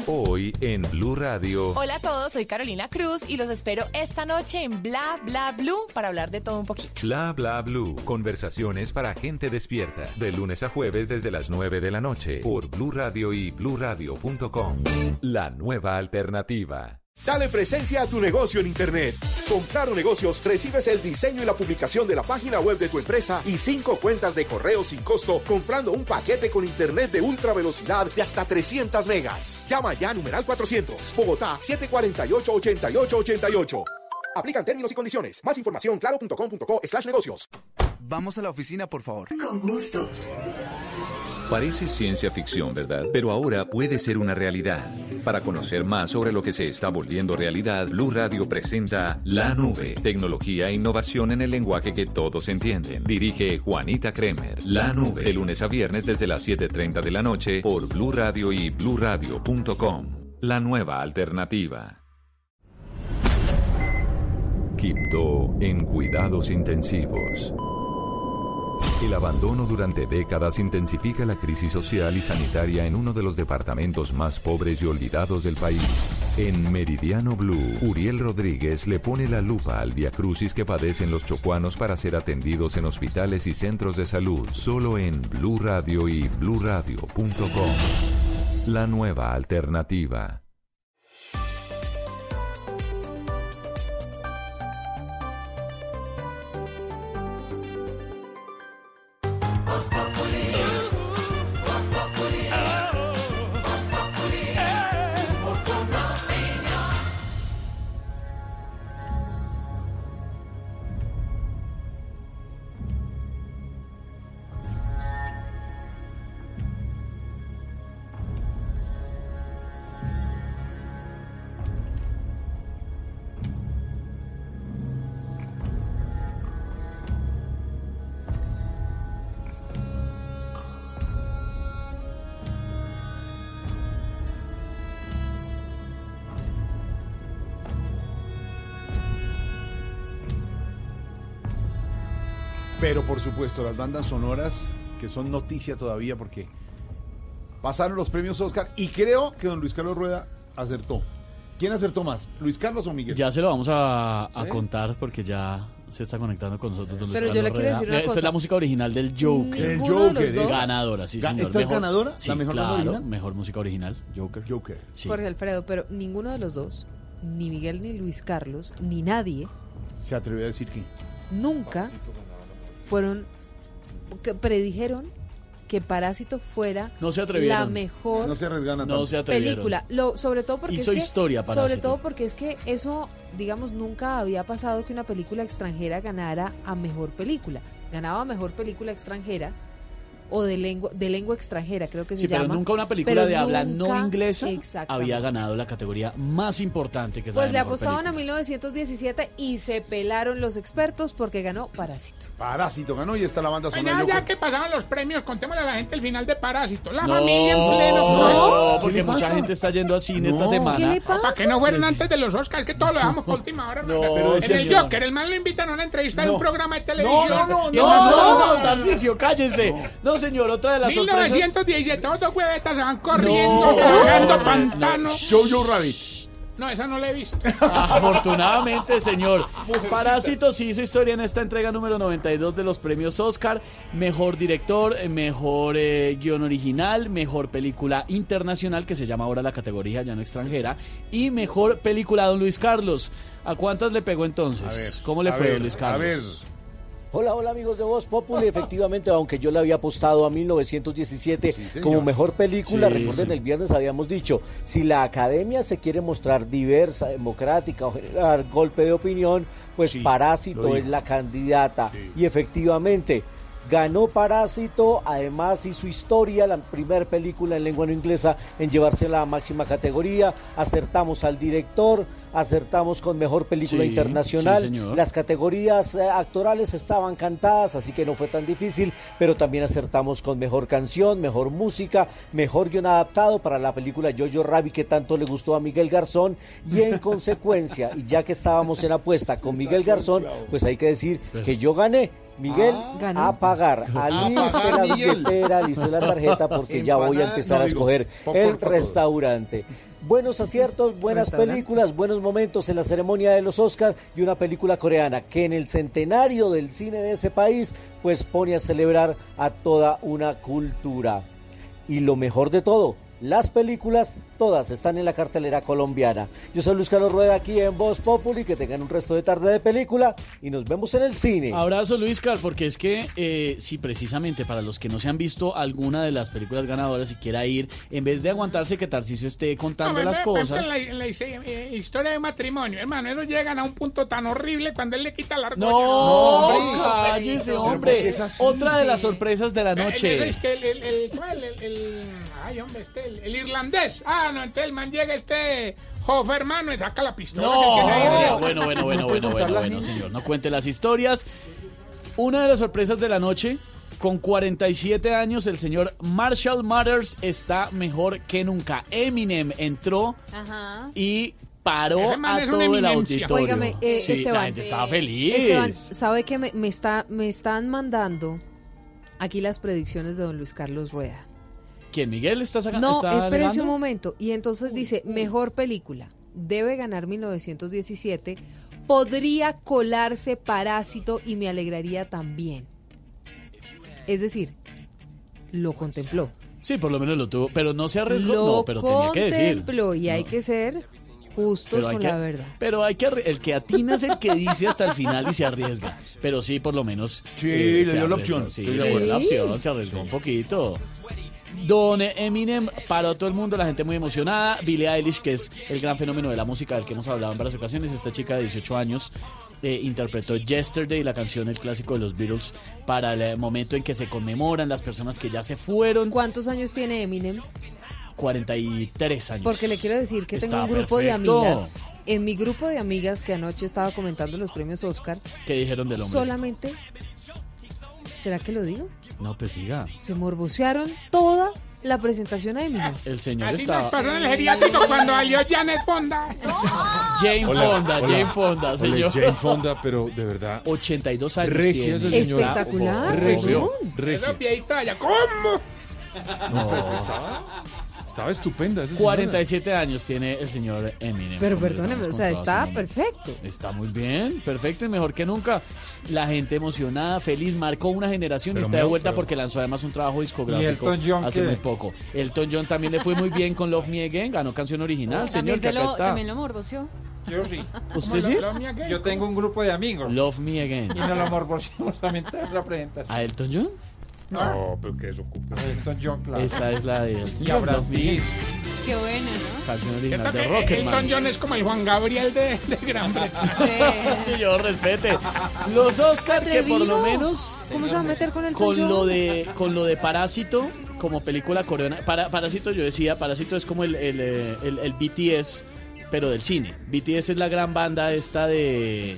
Hoy en Blue Radio. Hola a todos, soy Carolina Cruz y los espero esta noche en Bla Bla Blue para hablar de todo un poquito. Bla bla blue. Conversaciones para gente despierta. De lunes a jueves desde las 9 de la noche. Por Blue Radio y bluradio.com. La nueva alternativa. Dale presencia a tu negocio en Internet. Con Claro Negocios recibes el diseño y la publicación de la página web de tu empresa y cinco cuentas de correo sin costo comprando un paquete con Internet de ultra velocidad de hasta 300 megas. Llama ya a numeral 400, Bogotá 748-8888. Aplican términos y condiciones. Más información claro.com.co slash negocios. Vamos a la oficina, por favor. Con gusto. Parece ciencia ficción, ¿verdad? Pero ahora puede ser una realidad. Para conocer más sobre lo que se está volviendo realidad, Blue Radio presenta La Nube, tecnología e innovación en el lenguaje que todos entienden. Dirige Juanita Kremer. La Nube, de lunes a viernes desde las 7:30 de la noche por Blue Radio y bluradio.com. La nueva alternativa. Quibdó en cuidados intensivos. El abandono durante décadas intensifica la crisis social y sanitaria en uno de los departamentos más pobres y olvidados del país. En Meridiano Blue, Uriel Rodríguez le pone la lupa al viacrucis que padecen los chocuanos para ser atendidos en hospitales y centros de salud, solo en Blue Radio y bluradio.com. La nueva alternativa. Pero supuesto, las bandas sonoras que son noticia todavía porque pasaron los premios Oscar y creo que don Luis Carlos Rueda acertó. ¿Quién acertó más? ¿Luis Carlos o Miguel? Ya se lo vamos a, a ¿Sí? contar porque ya se está conectando con nosotros. don Luis Pero yo le quiero Rueda. decir una Esta es la música original del Joker. El Ninguno de los Joker, dos. Ganadora, sí, Ga- señor. ¿esta es ganadora? Sí, ¿La mejor banda claro, original? mejor música original, Joker. Joker. Sí. Jorge Alfredo, pero ninguno de los dos, ni Miguel ni Luis Carlos, ni nadie, Se atrevió a decir que. nunca fueron, que predijeron que Parásito fuera No se atrevieron. la mejor No se No se atrevieron. película. Lo, sobre todo porque Hizo es que, historia, sobre todo porque es que eso, digamos, nunca había pasado que una película extranjera ganara a mejor película. Ganaba a mejor película extranjera o de lengua de lengua extranjera, creo que Sí, se pero llama. nunca una película Pero de habla no inglesa había ganado la categoría más importante que Pues le apostaban película. a 1917 y se pelaron los expertos porque ganó Parásito. Parásito ganó y está la banda sonora. Bueno, ya que pasaban los premios, contémosle a la gente el final de Parásito. La No, familia en pleno. no, ¿Qué porque mucha gente está yendo a cine esta No. semana. ¿Qué le pasa? Para que no fueran antes de los Oscars, que todo lo dejamos por última hora. No, hermano. en el. Joker, el man lo invitan a una entrevista de No. un programa de televisión. No, no, no, No, no, no, Tarcisio, cállese. No, señor, otra de las sorpresas. 1917, otros huevetas se van corriendo, cagando pantano. Jojo Rabbit. No, esa no la he visto. Afortunadamente, señor. Parásito sí hizo historia en esta entrega número 92 de los premios Oscar. Mejor director, eh, mejor eh, guion original, mejor película internacional, que se llama ahora la categoría ya no extranjera, y mejor película Don Luis Carlos. ¿A cuántas le pegó entonces? A ver, ¿Cómo le a fue, ver, Don Luis a Carlos? ver. Hola, hola amigos de Voz Populi. Efectivamente, aunque yo le había apostado a 1917 Sí, señor. como mejor película, Sí, recuerden, sí. el viernes habíamos dicho, si la academia se quiere mostrar diversa, democrática o generar golpe de opinión, pues Parásito es la candidata. Y efectivamente, ganó Parásito, además hizo historia, la primera película en lengua no inglesa en llevarse la máxima categoría, acertamos al director, acertamos con mejor película Sí, internacional, sí, las categorías eh, actorales estaban cantadas, así que no fue tan difícil, pero también acertamos con mejor canción, mejor música, mejor guion adaptado para la película Jojo Rabbit que tanto le gustó a Miguel Garzón y en consecuencia, y ya que estábamos en apuesta con Miguel Garzón, pues hay que decir que yo gané. Miguel, Ganó. a pagar, aliste pagar, la Miguel. billetera, aliste la tarjeta porque ya voy a empezar no, a escoger el restaurante. Buenos aciertos, buenas películas, buenos momentos en la ceremonia de los Oscar y una película coreana que en el centenario del cine de ese país pues pone a celebrar a toda una cultura. Y lo mejor de todo, las películas todas están en la cartelera colombiana. Yo soy Luis Carlos Rueda aquí en Voz Populi, que tengan un resto de tarde de película y nos vemos en el cine. Abrazo Luis Car, porque es que eh, si precisamente para los que no se han visto alguna de las películas ganadoras y quiera ir, en vez de aguantarse que Tarcisio esté contando No, las me- me- cosas. En la, en la his- eh, historia de matrimonio, hermano, ellos llegan a un punto tan horrible cuando él le quita la argolla. No, hombre. cállese, Pero ¿por hombre. qué es así? Otra de las sorpresas de la Eh, noche. Es que el, el, el, el, el- ay, Ay, hombre, este, el, el irlandés. Ah, no, entonces el man llega este Hoff, hermano, y saca la pistola. que No, tiene ahí. bueno, bueno, bueno, bueno, bueno, bueno, señor, no cuente las historias. Una de las sorpresas de la noche, con 47 años, el señor Marshall Mathers está mejor que nunca. Eminem entró Ajá. y paró a todo el auditorio. Óigame, eh, Sí, la Esteban. gente estaba feliz. Esteban, ¿sabe que me, me está, me están mandando aquí las predicciones de don Luis Carlos Rueda? ¿Quién, Miguel está sacando? No, está alegando? un momento. Y entonces dice, mejor película. Debe ganar 1917. Podría colarse Parásito y me alegraría también. Es decir, lo contempló. Sí, por lo menos lo tuvo, pero no se arriesgó. Lo no, pero tenía que decir. contempló y hay que ser justos Pero hay con que- la verdad. Pero hay que el que atina es el que dice hasta el final y se arriesga. Pero sí, por lo menos. Sí, eh, le dio la opción. Sí, le dio la opción, se arriesgó un poquito. Don Eminem paró a todo el mundo, la gente muy emocionada. Billie Eilish, que es el gran fenómeno de la música del que hemos hablado en varias ocasiones, esta chica de 18 años eh, interpretó Yesterday, la canción, el clásico de los Beatles, para el eh, momento en que se conmemoran las personas que ya se fueron. ¿Cuántos años tiene Eminem? 43 años. Porque le quiero decir que tengo un grupo de amigas. En mi grupo de amigas que anoche estaba comentando los premios Oscar, ¿Qué dijeron del hombre? solamente, ¿será que lo digo? No, pues diga. Se morbocearon toda la presentación a Eminem. El señor Así estaba. nos pasó en el geriátrico cuando salió Janet Fonda. Jane Hola, Fonda, hola. Jane Fonda, Hola, señor. Jane Fonda, pero de verdad. 82 años Regia esa tiene. señora. Espectacular, Regia. weón. Regia. Esa allá, ¿cómo? No, pero estaba, estaba estupenda esa señora. 47 años tiene el señor Eminem. Pero perdóneme, o sea, está perfecto. Está muy bien, perfecto y mejor que nunca. La gente emocionada, feliz, marcó una generación y está de vuelta pero- porque lanzó además un trabajo discográfico Elton John hace qué? muy poco. Elton John también le fue muy bien con Love Me Again, ganó canción original, señor, También, que acá lo, está. también lo morboció. Yo sí. ¿Usted sí? Yo tengo un grupo de amigos. Love Me Again. Y nos lo morboseamos también en la presentación. ¿A Elton John? No, pero que eso ocupa. Elton John, claro. Esa es la de Elton Y a John, Brad Pitt. Again. Qué bueno, ¿no? Canción original de Elton Rocketman. John es como el Juan Gabriel de, de Gran Bretaña. Señor, respete. Los Oscars que por lo menos ¿Cómo se va a meter con el con lo de con lo de Parásito como película coreana. Para, Parásito yo decía, Parásito es como el, el, eh, el- el BTS pero del cine. BTS es la gran banda esta de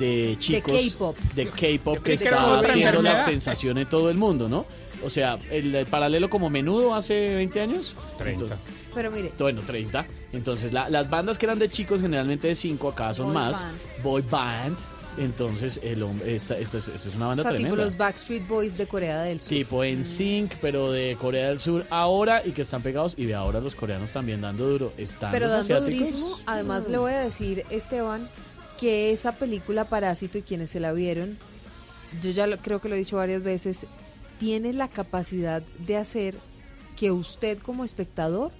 de chicos K-pop. de K-pop que está haciendo la sensación en todo el mundo, ¿no? O sea, el, el paralelo como menudo hace 20 años. 30. Pero mire, Bueno, 30. Entonces, la- las bandas que eran de chicos, generalmente de 5 acá son Boy más. band. Boy band. Entonces, el hombre, esta, esta es, esta es una o banda sea, tipo tremenda. los Backstreet Boys de Corea del Sur. Tipo en sync, pero de Corea del Sur ahora y que están pegados. Y de ahora los coreanos también dando duro. Están Pero dando asiáticos. durísimo, además le voy a decir, Esteban, que esa película Parásito y quienes se la vieron, yo ya lo- creo que lo he dicho varias veces, tiene la capacidad de hacer que usted como espectador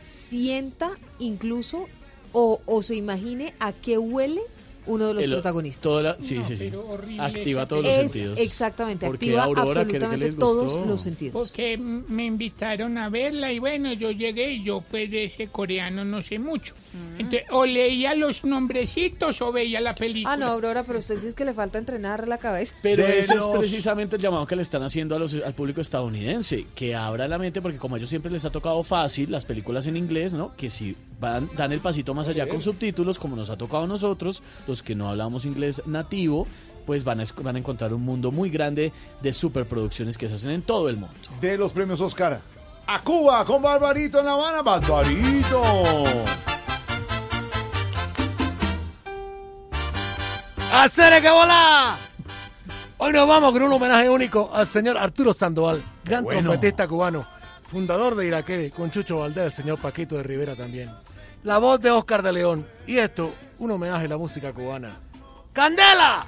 sienta incluso o, o se imagine a qué huele uno de los El- protagonistas. toda la- sí, sí, sí. pero horrible Activa todos los Es sentidos. exactamente, Porque activa Aurora, ¿qué- qué absolutamente todos los sentidos. Porque me invitaron a verla y bueno, yo llegué y yo pues de ese coreano no sé mucho. Entonces, o leía los nombrecitos o veía la película. Ah, no, Aurora, pero usted sí es que le falta entrenar la cabeza. Pero De ese los- es precisamente el llamado que le están haciendo a los- al público estadounidense, que abra la mente, porque como a ellos siempre les ha tocado fácil las películas en inglés, ¿no? Que si van, dan el pasito más allá con subtítulos, como nos ha tocado a nosotros, los que no hablamos inglés nativo, pues van a, van a encontrar un mundo muy grande de superproducciones que se hacen en todo el mundo. De los premios Oscar. A Cuba con Barbarito en La Habana. Barbarito. ¡Hacer que bola! Hoy nos vamos con un homenaje único al señor Arturo Sandoval, gran bueno. trompetista cubano, fundador de Iraquere, con Chucho Valdés, el señor Paquito de Rivera también. La voz de Oscar de León. Y esto, un homenaje a la música cubana. ¡Candela!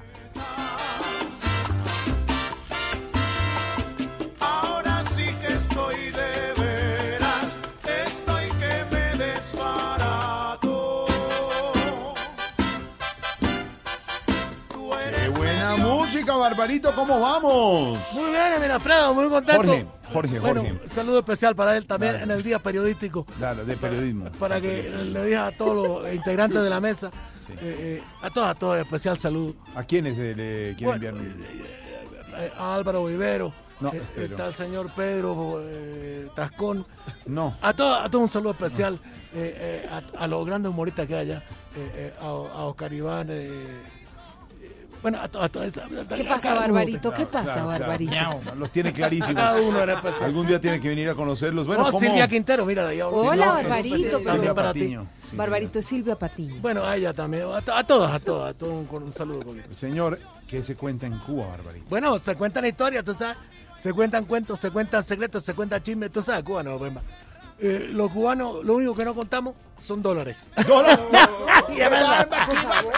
Música, Barbarito. ¿Cómo vamos? Muy bien, Emil Alfredo, muy contento. Jorge, Jorge, Bueno, Jorge. saludo especial para él también en el día periodístico. Claro, de periodismo. Para que le diga a todos los integrantes de la mesa, eh, eh, a todos, a todos, especial saludo. ¿A quiénes eh, le quieren Bueno, enviar eh, a Álvaro Vivero, No, está el señor Pedro Tascón. No. A todos a todo un saludo especial a, a los grandes humoristas que hay allá. a, a Oscar Iván. Bueno, a, to- a toda esa. ¿Qué pasa, Barbarito? ¿Qué pasa, Barbarito? Los tiene clarísimos. Cada uno era especial. Algún día tiene que venir a conocerlos. Bueno, oh, ¿cómo? Silvia Quintero, mira de ahí. Hola, No, Barbarito, ti. Patiño. Sí, Barbarito es Silvia Patiño. Bueno, a ella también. A, to- a todas, a todas. A todos un, con un saludo. Coquito. Señor, ¿qué se cuenta en Cuba, Barbarito? Bueno, se cuentan historias, tú sabes. Se cuentan cuentos, se cuentan secretos, se cuentan chismes. Tú sabes, cubano, Bemba. Eh, los cubanos, lo único que no contamos son dólares. Y es verdad.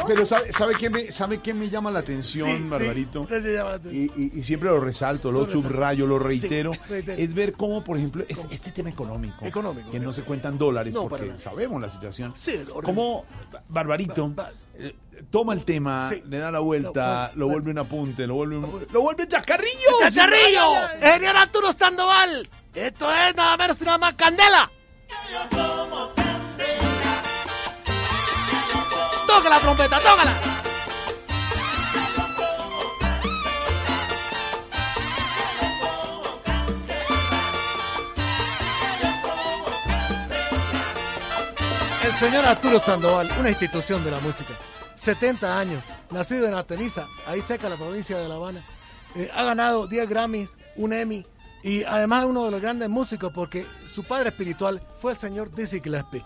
Pero ¿sabe, sabe, qué me, ¿sabe qué me llama la atención, Sí. Barbarito? ¿Qué te llama la atención? Y, y- y siempre lo resalto, lo subrayo, lo reitero. Sí, reitero. Es ver cómo, por ejemplo, es- este tema económico. Económico, Que no se cuentan dólares No, porque sabemos la situación. Sí. Cómo Barbarito eh, toma el tema, Sí. le da la vuelta, No, lo vuelve un apunte, lo vuelve un, lo vuelve chascarrillo. ¡Chacharrillo! Ay, ay, ay. ¡Señor Arturo Sandoval! Esto es nada menos y nada más Candela. ¡Toca la trompeta, tócala! El señor Arturo Sandoval, una institución de la música. 70 años, nacido en Ateniza, ahí cerca de la provincia de La Habana. Eh, ha ganado 10 Grammys, un Emmy y además uno de los grandes músicos porque su padre espiritual fue el señor Dizzy Gillespie.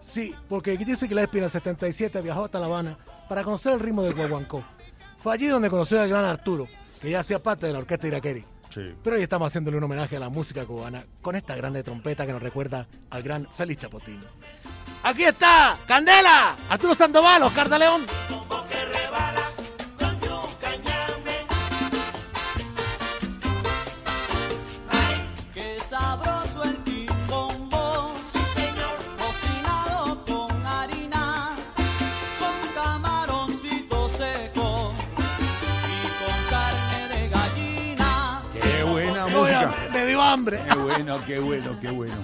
Sí, porque Dizzy Gillespie en el 77 viajó hasta La Habana para conocer el ritmo de guaguancó. Fue allí donde conoció al gran Arturo, que ya hacía parte de la orquesta iraqueri. Pero hoy estamos haciéndole un homenaje a la música cubana con esta grande trompeta que nos recuerda al gran Félix Chapotín. Aquí está, Candela, Arturo Sandoval, Oscar de León. Hambre. Qué bueno, qué bueno, qué bueno.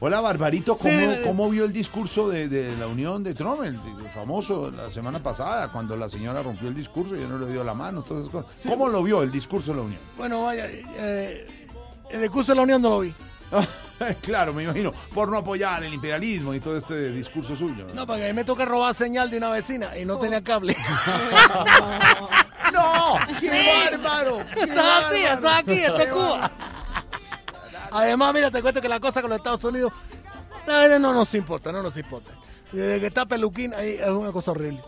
Hola, Barbarito, ¿cómo, Sí, eh. cómo vio el discurso de, de la unión de Trump, el, famoso la semana pasada, cuando la señora rompió el discurso y ya no le dio la mano, todas esas cosas? ¿Cómo lo vio el discurso de la unión? Bueno, vaya, eh, el discurso de la Unión no lo vi. claro, me imagino, por no apoyar el imperialismo y todo este discurso suyo. No, porque a mí me toca robar señal de una vecina y no tenía cable. ¡No! ¡Qué bárbaro! ¡Qué así, bárbaro! eso es aquí, esto es Qué Cuba. Además, mira, te cuento que la cosa con los Estados Unidos, verdad no nos importa, no nos importa. Desde que está Peluquín, ahí es una cosa horrible.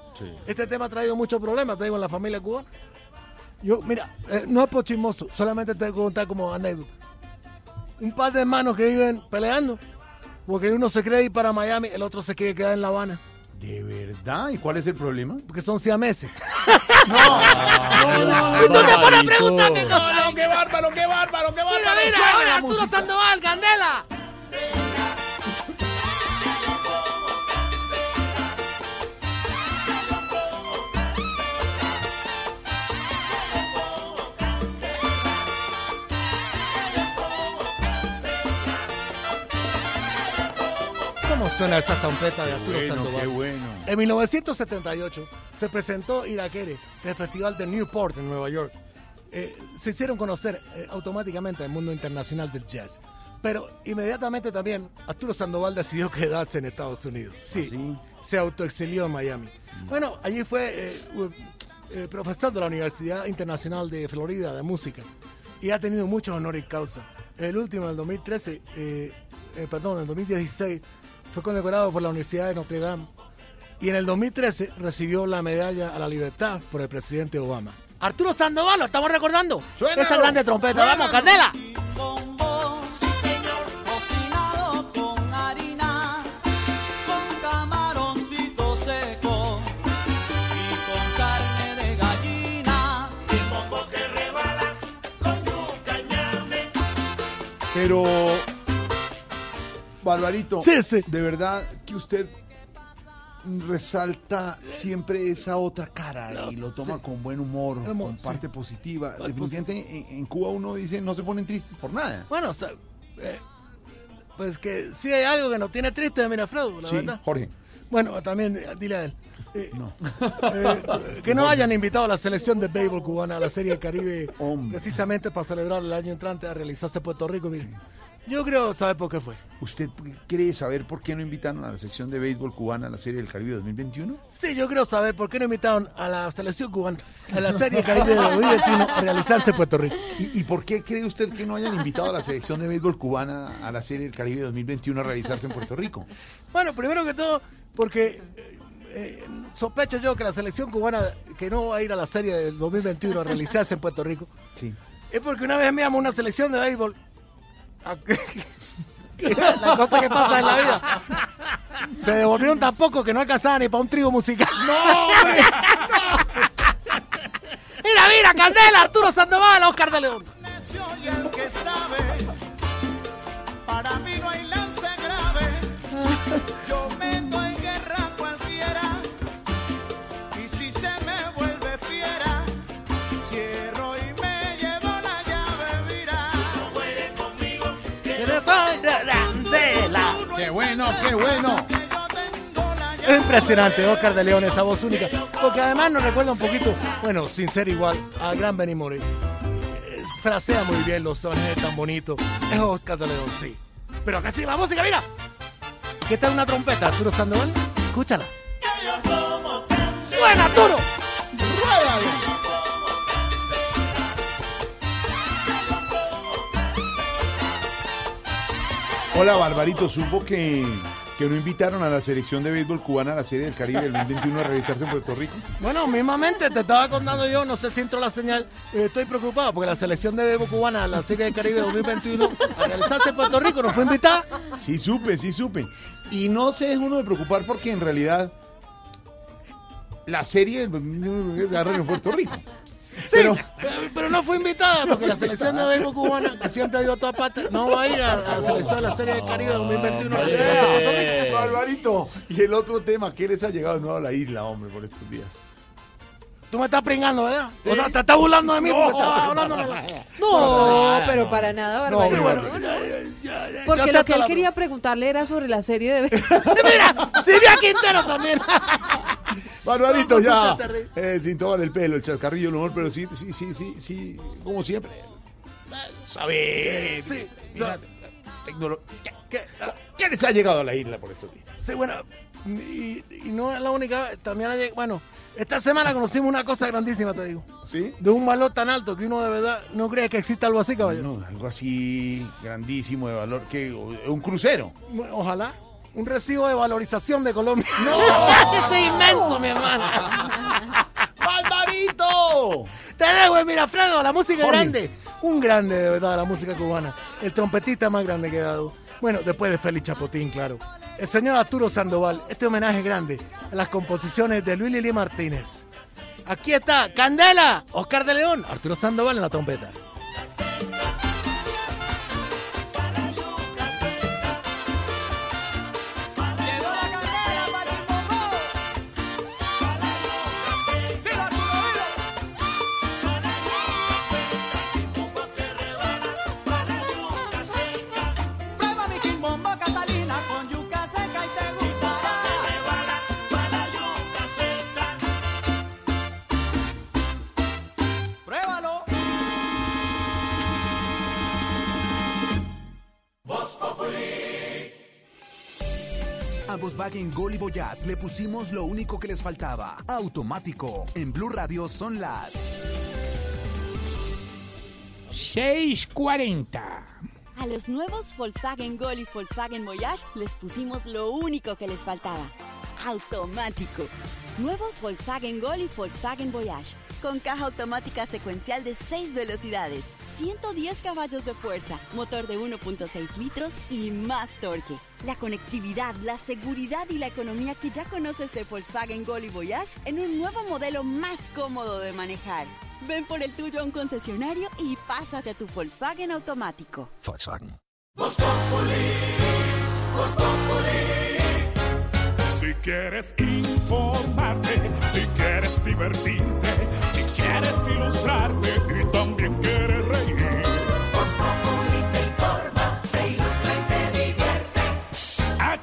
Este tema ha traído muchos problemas, te digo, en la familia cubana. Yo, mira, eh, no es por chismoso, solamente te voy a contar como anécdota. Un par de hermanos que viven peleando, porque uno se cree ir para Miami, el otro se quiere quedar en La Habana. ¿De verdad? ¿Y cuál es el problema? Porque son siameses. no, Y tú te pones a preguntarme cosas. No, no, qué bárbaro, qué bárbaro, qué Mira, bárbaro. mira, Suena ahora Arturo. Sandoval, Candela. Suena esa trompeta de Arturo Bueno, Sandoval? qué bueno. En 1978 se presentó Irakere en el Festival de Newport en Nueva York. Eh, se hicieron conocer eh, automáticamente al mundo internacional del jazz. Pero inmediatamente también Arturo Sandoval decidió quedarse en Estados Unidos. Sí, se autoexilió en Miami. Bueno, allí fue eh, eh, profesor de la Universidad Internacional de Florida de Música y ha tenido muchos honores y causa. El último, en el 2013, eh, eh, perdón, en el 2016, fue condecorado por la Universidad de Notre Dame y en el 2013 recibió la medalla a la libertad por el presidente Obama. Arturo Sandoval, lo estamos recordando. Suénalo, Esa grande trompeta. Vamos, suénalo. Candela. De Barbarito, de verdad que usted resalta siempre esa otra cara y lo toma sí. con buen humor, con sí. parte positiva. Al Definitivamente en, en Cuba uno dice no se ponen tristes por nada. Bueno, o sea, eh, pues que sí hay algo que nos tiene triste, mira, Alfredo, la Sí, verdad. Jorge. Bueno, también eh, dile a él. Eh, eh, que no hayan invitado a la selección de béisbol cubana a la Serie del Caribe precisamente para celebrar el año entrante a realizarse Puerto Rico. Mire, yo creo saber por qué fue. ¿Usted quiere saber por qué no invitaron a la sección de béisbol cubana a la Serie del Caribe 2021? Sí, yo creo saber por qué no invitaron a la selección cubana a la Serie del Caribe de 2021 a realizarse en Puerto Rico. ¿Y, y por qué cree usted que no hayan invitado a la selección de béisbol cubana a la Serie del Caribe 2021 a realizarse en Puerto Rico? Bueno, primero que todo, porque eh, eh, sospecho yo que la selección cubana que no va a ir a la Serie del 2021 a realizarse en Puerto Rico Sí. es porque una vez enviamos una selección de béisbol. la cosa que pasa en la vida. Se devolvieron tan poco que no alcanzaban ni para un trío musical. ¡No, hombre! Mira, mira, Candela, Arturo Sandoval, Oscar de León. y el que sabe, para mí no hay lance grave. Yo bueno, qué bueno! Es impresionante, Oscar de León, esa voz única. Porque además nos recuerda un poquito, bueno, sin ser igual, al gran Benny Morey. Frasea muy bien los sones tan bonitos. Es Oscar de León, sí. Pero acá sigue la música, mira. ¿Qué tal una trompeta, Arturo Sandoval? Escúchala. ¡Suena, Arturo! Hola, Barbarito. Supo que, que no invitaron a la selección de béisbol cubana a la Serie del Caribe del 2021 a realizarse en Puerto Rico. Bueno, mismamente te estaba contando yo, no sé si entró la señal. eh, estoy preocupado porque la selección de Bebo Cubana a la Serie del Caribe 2021 a realizarse en Puerto Rico no fue invitada. Sí, supe, sí, supe. Y no se es uno de preocupar porque en realidad la serie del 2021 se agarra en Puerto Rico. Sí, pero, pero no fue invitada porque la selección de béisbol cubana, que siempre ha ido a todas partes, no va a ir a, a la selección de la Serie del Caribe 2021 a realizarse en Puerto Rico. Barbarito. Y el otro tema, ¿qué les ha llegado de nuevo a la isla, hombre, por estos días? Tú me estás pringando, ¿verdad? O sea, te estás burlando de mí porque estás hablando de la... No, pero para nada, No, Barbarito. bueno, no, no. ya Porque lo que él la- quería preguntarle era sobre la serie de... Mira, Silvia Quintero también. Barbarito, ya. Eh, sin tomar el pelo, el chascarrillo, el humor, pero sí, sí, sí, sí, sí, como siempre. Saber. Sí, Mira, tecnolo- ¿Qué, qué- qué les ha llegado a la isla por estos días? Sí, bueno, y, y no es la única también ha lleg- bueno, esta semana conocimos una cosa grandísima, te digo. ¿Sí? De un valor tan alto que uno de verdad no cree que exista algo así, caballero. No, algo así grandísimo de valor, que un crucero. Ojalá. Un recibo de valorización de Colombia. ¡No! ¡Es inmenso, mi hermana! ¡Barbarito! Te dejo, mira, Alfredo, la música Jorge. grande. Un grande, de verdad, la música cubana. El trompetista más grande que he dado. Bueno, después de Félix Chapotín, claro. El señor Arturo Sandoval. Este homenaje grande a las composiciones de Luis Lili Martínez. Aquí está, Candela, Oscar de León, Arturo Sandoval en la trompeta. Volkswagen Gol y Voyage le pusimos lo único que les faltaba. Automático. En Blue Radio son las 640. A los nuevos Volkswagen Gol y Volkswagen Voyage les pusimos lo único que les faltaba. Automático. Nuevos Volkswagen Gol y Volkswagen Voyage. Con caja automática secuencial de 6 velocidades, 110 caballos de fuerza, motor de 1.6 litros y más torque. La conectividad, la seguridad y la economía que ya conoces de Volkswagen Gol y Voyage en un nuevo modelo más cómodo de manejar. Ven por el tuyo a un concesionario y pásate a tu Volkswagen automático. Volkswagen. Si quieres informarte, si quieres divertirte, si quieres ilustrarte y también quieres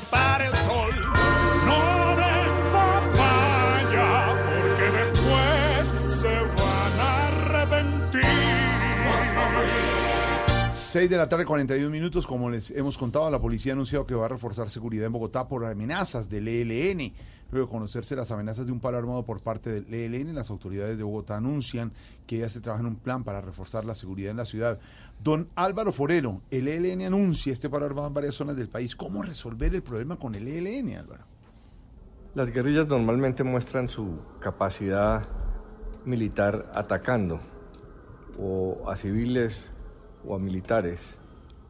tapar el sol. No den papaya, porque después se van a arrepentir. 6 de la tarde, 41 minutos. Como les hemos contado, la policía ha anunciado que va a reforzar seguridad en Bogotá por amenazas del ELN. Luego de conocerse las amenazas de un paro armado por parte del ELN, las autoridades de Bogotá anuncian que ya se trabaja en un plan para reforzar la seguridad en la ciudad. Don Álvaro Forero, el ELN anuncia este paro armado en varias zonas del país. ¿Cómo resolver el problema con el ELN, Álvaro? Las guerrillas normalmente muestran su capacidad militar atacando o a civiles o a militares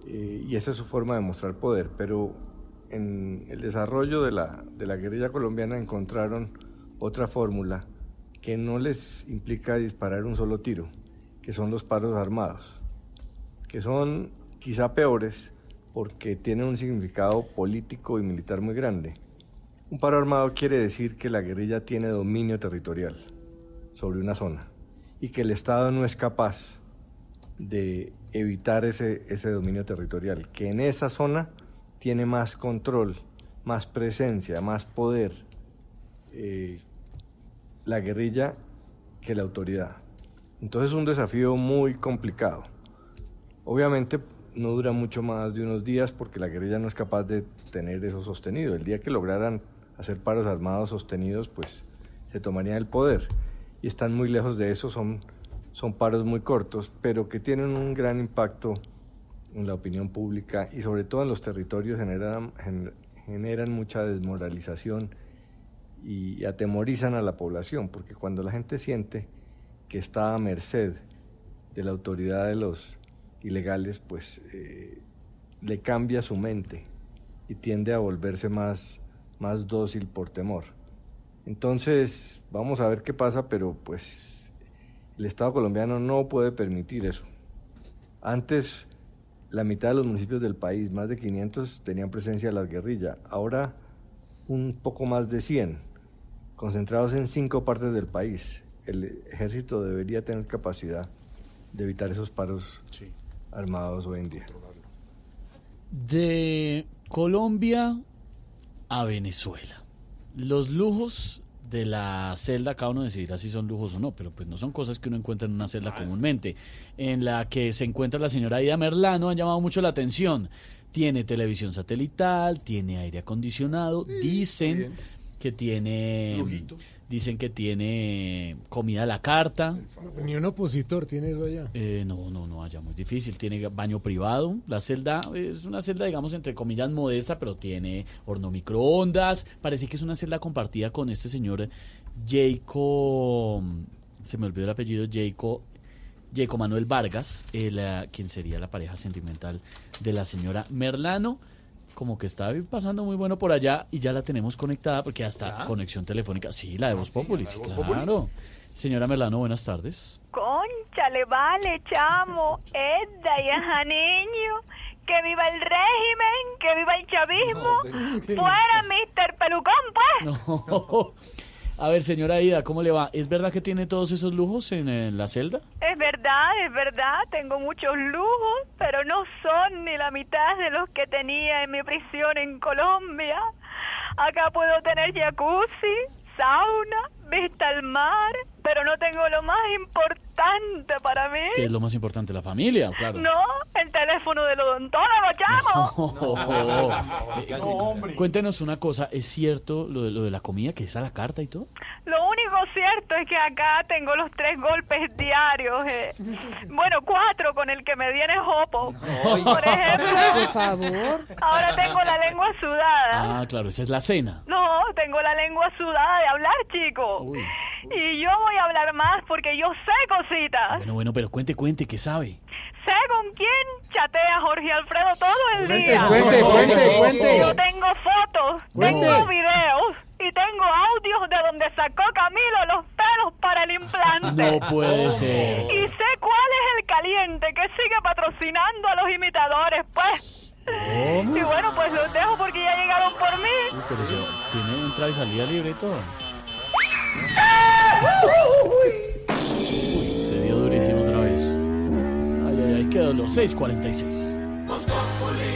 eh, y esa es su forma de mostrar poder, pero en el desarrollo de la, de la guerrilla colombiana encontraron otra fórmula que no les implica disparar un solo tiro, que son los paros armados, que son quizá peores porque tienen un significado político y militar muy grande. Un paro armado quiere decir que la guerrilla tiene dominio territorial sobre una zona y que el Estado no es capaz de evitar ese, ese dominio territorial, que en esa zona tiene más control, más presencia, más poder eh, la guerrilla que la autoridad. Entonces es un desafío muy complicado. Obviamente no dura mucho más de unos días porque la guerrilla no es capaz de tener eso sostenido. El día que lograran hacer paros armados sostenidos, pues se tomarían el poder. Y están muy lejos de eso, son, son paros muy cortos, pero que tienen un gran impacto en la opinión pública y sobre todo en los territorios generan, gen- generan mucha desmoralización y atemorizan a la población, porque cuando la gente siente que está a merced de la autoridad de los ilegales, pues eh, le cambia su mente y tiende a volverse más, más dócil por temor. Entonces, vamos a ver qué pasa, pero pues el Estado colombiano no puede permitir eso. Antes, la mitad de los municipios del país, más de 500, tenían presencia de las guerrillas. Ahora, un poco más de 100, concentrados en cinco partes del país. El ejército debería tener capacidad de evitar esos paros armados hoy en día. De Colombia a Venezuela. Los lujos de la celda, cada uno decidirá si son lujos o no, pero pues no son cosas que uno encuentra en una celda comúnmente. En la que se encuentra la señora Ida Merlano han llamado mucho la atención. Tiene televisión satelital, tiene aire acondicionado, dicen que tiene dicen que tiene comida a la carta. Ni un opositor tiene eso allá. Eh, no, no, no, allá muy difícil. Tiene baño privado. La celda es una celda, digamos, entre comillas, modesta, pero tiene horno microondas. Parece que es una celda compartida con este señor Jacob. Se me olvidó el apellido, Jacob. Jacob Manuel Vargas, el, eh, quien sería la pareja sentimental de la señora Merlano. Como que está pasando muy bueno por allá y ya la tenemos conectada porque hasta conexión telefónica. Sí, la de Voz Populi, sí, claro. Señora Merlano, buenas tardes. Conchale, vale, chamo, Edda y ajá, niño. Que viva el régimen, que viva el chavismo. Fuera, Mr. Pelucón, pues. No. A ver, señora Ida, ¿cómo le va? ¿Es verdad que tiene todos esos lujos en, eh, la celda? Es verdad, es verdad, tengo muchos lujos, pero no son ni la mitad de los que tenía en mi prisión en Colombia. Acá puedo tener jacuzzi, sauna, vista al mar, pero no tengo lo más importante para mí. ¿Qué es lo más importante? La familia, claro. No, el teléfono del odontólogo, chamo. Eh, Cuéntenos una cosa, ¿es cierto lo de, lo de la comida que es a la carta y todo? Lo único cierto es que acá tengo los tres golpes diarios. eh. Bueno, cuatro con el que me viene jopo. Por ejemplo, Por favor. ahora tengo la lengua sudada. Ah, claro, esa es la cena. No, tengo la lengua sudada de hablar, chico. Y yo voy a hablar más porque yo sé cositas. Bueno, bueno, pero cuente, cuente, ¿qué sabe? sé con quién chatea Jorge Alfredo todo el Cuente, día. cuente, cuente, cuente. Yo tengo fotos, Cuente. tengo videos y tengo audios de donde sacó Camilo los pelos para el implante. No puede ser. Y sé cuál es el caliente que sigue patrocinando a los imitadores, pues. ¿Cómo? Y bueno, pues los dejo porque ya llegaron por mí. Uy, pero si tiene entrada y salida libre y todo. Se dio durísimo otra vez. Ay, ay, ay, qué dolor. 6.46.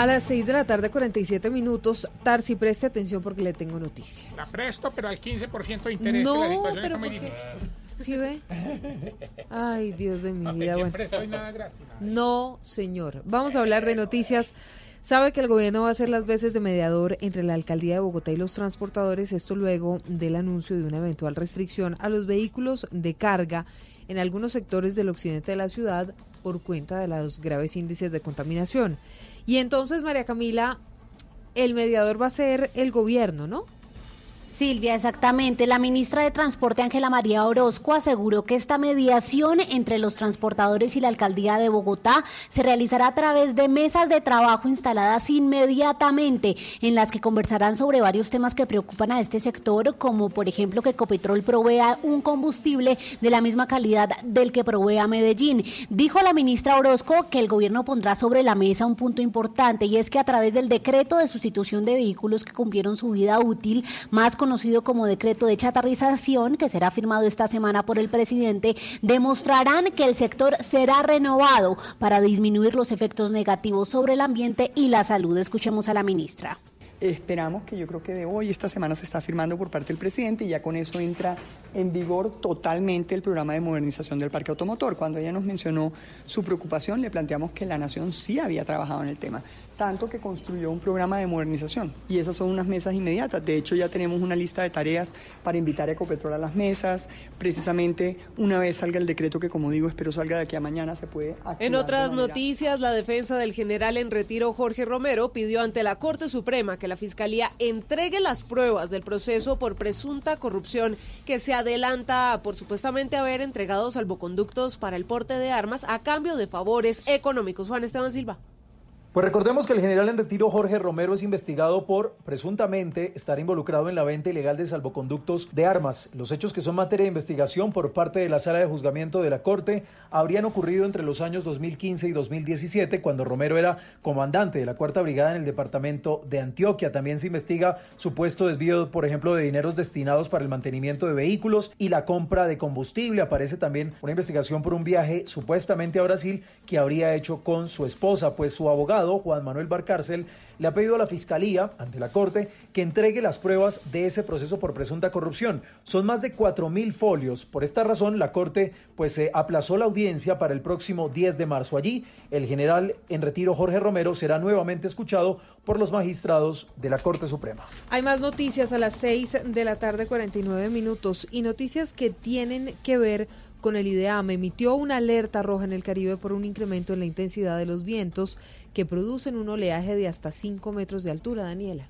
A las 6 de la tarde, 47 minutos. Tarsi, preste atención porque le tengo noticias. La presto, pero al 15% de interés. No, la pero está muy ¿por qué? difícil. ¿Sí ve? Ay, Dios de mi No, vida. Bueno. nada gratis. No, señor. Vamos a hablar de noticias. Sabe que el gobierno va a hacer las veces de mediador entre la alcaldía de Bogotá y los transportadores, esto luego del anuncio de una eventual restricción a los vehículos de carga en algunos sectores del occidente de la ciudad por cuenta de los graves índices de contaminación. Y entonces, María Camila, el mediador va a ser el gobierno, ¿no? Silvia, exactamente. La ministra de Transporte, Ángela María Orozco, aseguró que esta mediación entre los transportadores y la alcaldía de Bogotá se realizará a través de mesas de trabajo instaladas inmediatamente, en las que conversarán sobre varios temas que preocupan a este sector, como por ejemplo que Copetrol provea un combustible de la misma calidad del que provee a Medellín. Dijo la ministra Orozco que el gobierno pondrá sobre la mesa un punto importante y es que a través del decreto de sustitución de vehículos que cumplieron su vida útil, más conocido como decreto de chatarrización, que será firmado esta semana por el presidente, demostrarán que el sector será renovado para disminuir los efectos negativos sobre el ambiente y la salud. Escuchemos a la ministra. Esperamos que yo creo que de hoy, esta semana se está firmando por parte del presidente y ya con eso entra en vigor totalmente el programa de modernización del parque automotor. Cuando ella nos mencionó su preocupación, le planteamos que la nación sí había trabajado en el tema, tanto que construyó un programa de modernización y esas son unas mesas inmediatas. De hecho, ya tenemos una lista de tareas para invitar a Ecopetrol a las mesas. Precisamente una vez salga el decreto que, como digo, espero salga de aquí a mañana, se puede En otras noticias, la defensa del general en retiro Jorge Romero pidió ante la Corte Suprema que la Fiscalía entregue las pruebas del proceso por presunta corrupción que se adelanta por supuestamente haber entregado salvoconductos para el porte de armas a cambio de favores económicos. Juan Esteban Silva. Pues recordemos que el general en retiro Jorge Romero es investigado por presuntamente estar involucrado en la venta ilegal de salvoconductos de armas. Los hechos que son materia de investigación por parte de la sala de juzgamiento de la Corte habrían ocurrido entre los años 2015 y 2017 cuando Romero era comandante de la Cuarta Brigada en el departamento de Antioquia. También se investiga supuesto desvío, por ejemplo, de dineros destinados para el mantenimiento de vehículos y la compra de combustible. Aparece también una investigación por un viaje supuestamente a Brasil que habría hecho con su esposa, pues su abogado Juan Manuel Barcárcel, le ha pedido a la Fiscalía, ante la Corte, que entregue las pruebas de ese proceso por presunta corrupción. Son más de 4.000 folios. Por esta razón, la Corte pues, eh, aplazó la audiencia para el próximo 10 de marzo. Allí, el general en retiro Jorge Romero será nuevamente escuchado por los magistrados de la Corte Suprema. Hay más noticias a las 6 de la tarde, 49 minutos, y noticias que tienen que ver con el IDEAM. Emitió una alerta roja en el Caribe por un incremento en la intensidad de los vientos que producen un oleaje de hasta 5 metros de altura, Daniela.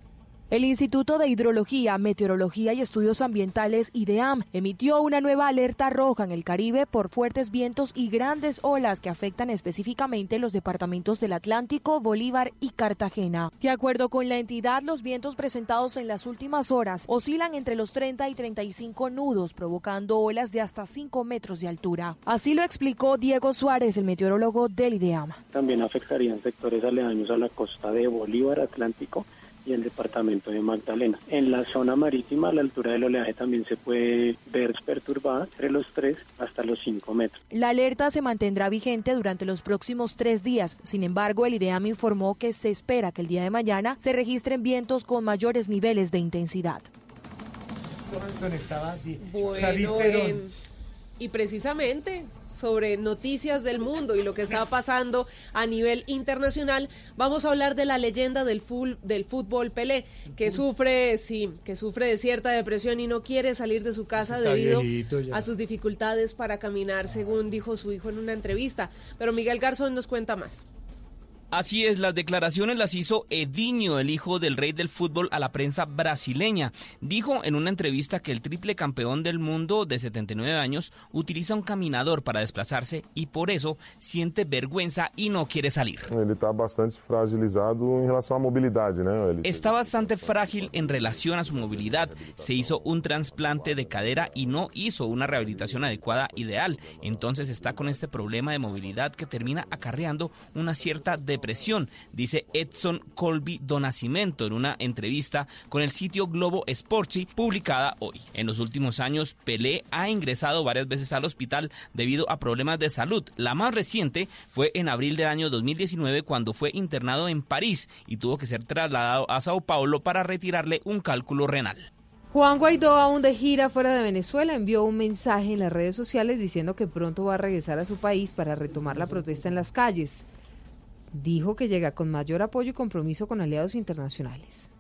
El Instituto de Hidrología, Meteorología y Estudios Ambientales, IDEAM, emitió una nueva alerta roja en el Caribe por fuertes vientos y grandes olas que afectan específicamente los departamentos del Atlántico, Bolívar y Cartagena. De acuerdo con la entidad, los vientos presentados en las últimas horas oscilan entre los 30 y 35 nudos, provocando olas de hasta 5 metros de altura. Así lo explicó Diego Suárez, el meteorólogo del IDEAM. También afectarían sectores aledaños a la costa de Bolívar, Atlántico y el departamento de Magdalena. En la zona marítima la altura del oleaje también se puede ver perturbada entre los 3 hasta los 5 metros. La alerta se mantendrá vigente durante los próximos tres días. Sin embargo, el IDEAM informó que se espera que el día de mañana se registren vientos con mayores niveles de intensidad. Bueno, em, y precisamente sobre noticias del mundo y lo que está pasando a nivel internacional, vamos a hablar de la leyenda del, full, del fútbol Pelé, que sufre, sí, que sufre de cierta depresión y no quiere salir de su casa Está debido a sus dificultades para caminar, según dijo su hijo en una entrevista. Pero Miguel Garzón nos cuenta más. Así es, las declaraciones las hizo Edinho, el hijo del rey del fútbol, a la prensa brasileña. Dijo en una entrevista que el triple campeón del mundo de 79 años utiliza un caminador para desplazarse y por eso siente vergüenza y no quiere salir. Está bastante fragilizado em relação à mobilidade, né? Ele Está bastante frágil en relación a su movilidad. Se hizo un trasplante de cadera y no hizo una rehabilitación adecuada ideal. Entonces está con este problema de movilidad que termina acarreando una cierta depresión, dice Edson Colby Donacimento en una entrevista con el sitio Globo Sporchi publicada hoy. En los últimos años, Pelé ha ingresado varias veces al hospital debido a problemas de salud. La más reciente fue en abril del año 2019 cuando fue internado en París y tuvo que ser trasladado a Sao Paulo para retirarle un cálculo renal. Juan Guaidó, aún de gira fuera de Venezuela, envió un mensaje en las redes sociales diciendo que pronto va a regresar a su país para retomar la protesta en las calles. Dijo que llega con mayor apoyo y compromiso con aliados internacionales.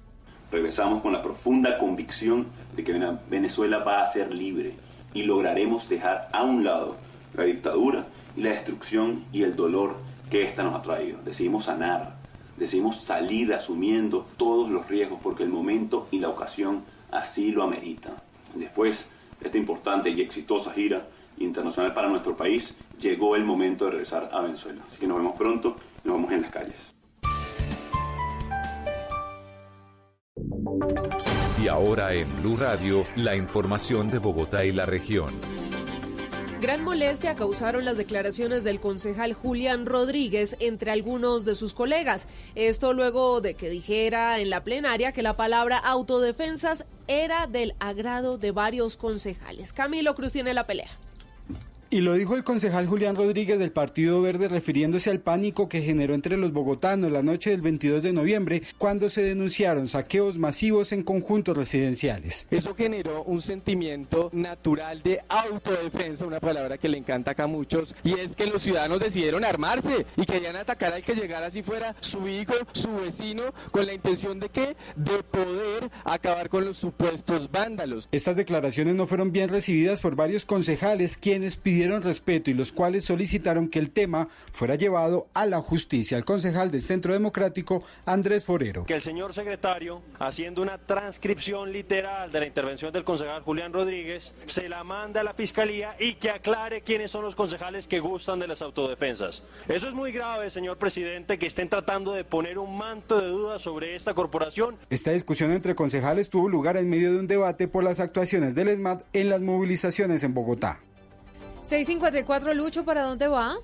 Regresamos con la profunda convicción de que Venezuela va a ser libre y lograremos dejar a un lado la dictadura y la destrucción y el dolor que ésta nos ha traído. Decidimos sanar, decidimos salir asumiendo todos los riesgos porque el momento y la ocasión así lo ameritan. Después de esta importante y exitosa gira internacional para nuestro país, llegó el momento de regresar a Venezuela. Así que nos vemos pronto nos vemos en las calles. Y ahora en Blue Radio, la información de Bogotá y la región. Gran molestia causaron las declaraciones del concejal Julián Rodríguez entre algunos de sus colegas. Esto luego de que dijera en la plenaria que la palabra autodefensas era del agrado de varios concejales. Camilo Cruz tiene la pelea. Y lo dijo el concejal Julián Rodríguez del Partido Verde refiriéndose al pánico que generó entre los bogotanos la noche del 22 de noviembre cuando se denunciaron saqueos masivos en conjuntos residenciales. Eso generó un sentimiento natural de autodefensa, una palabra que le encanta acá a muchos, y es que los ciudadanos decidieron armarse y querían atacar al que llegara así fuera su hijo, su vecino, con la intención de qué? De poder acabar con los supuestos vándalos. Estas declaraciones no fueron bien recibidas por varios concejales quienes pidieron respeto y los cuales solicitaron que el tema fuera llevado a la justicia. El concejal del Centro Democrático, Andrés Forero. Que el señor secretario, haciendo una transcripción literal de la intervención del concejal Julián Rodríguez, se la manda a la fiscalía y que aclare quiénes son los concejales que gustan de las autodefensas. Eso es muy grave, señor presidente, que estén tratando de poner un manto de duda sobre esta corporación. Esta discusión entre concejales tuvo lugar en medio de un debate por las actuaciones del ESMAD en las movilizaciones en Bogotá. 654 Lucho, ¿para dónde va?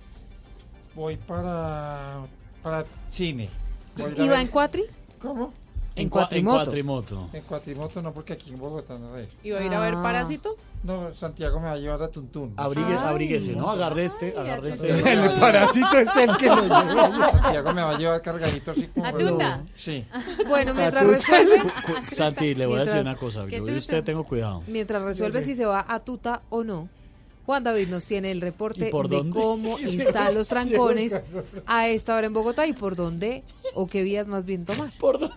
Voy para, para cine. Voy ¿Y va en Cuatri? ¿Cómo? En cuatrimoto. En cuatrimoto no, porque aquí en Bogotá no hay. ¿Iba a ir a ver Ah. Parásito? No, Santiago me va a llevar a Tuntún. Abrigue- Ay. abríguese, ¿no? Agarre este, agarre este. El parásito es el que lo lleva. Santiago me va a llevar cargadito así como... ¿A Tuta? Sí. Bueno, mientras resuelve, Santi, le voy a decir una cosa. ¿Qué Yo y usted tengo cuidado. mientras resuelve si se va a Tuta o no, Juan David nos tiene el reporte ¿Y por de dónde? cómo están los trancones a esta hora en Bogotá y por dónde o qué vías más bien tomar. ¿Por dónde?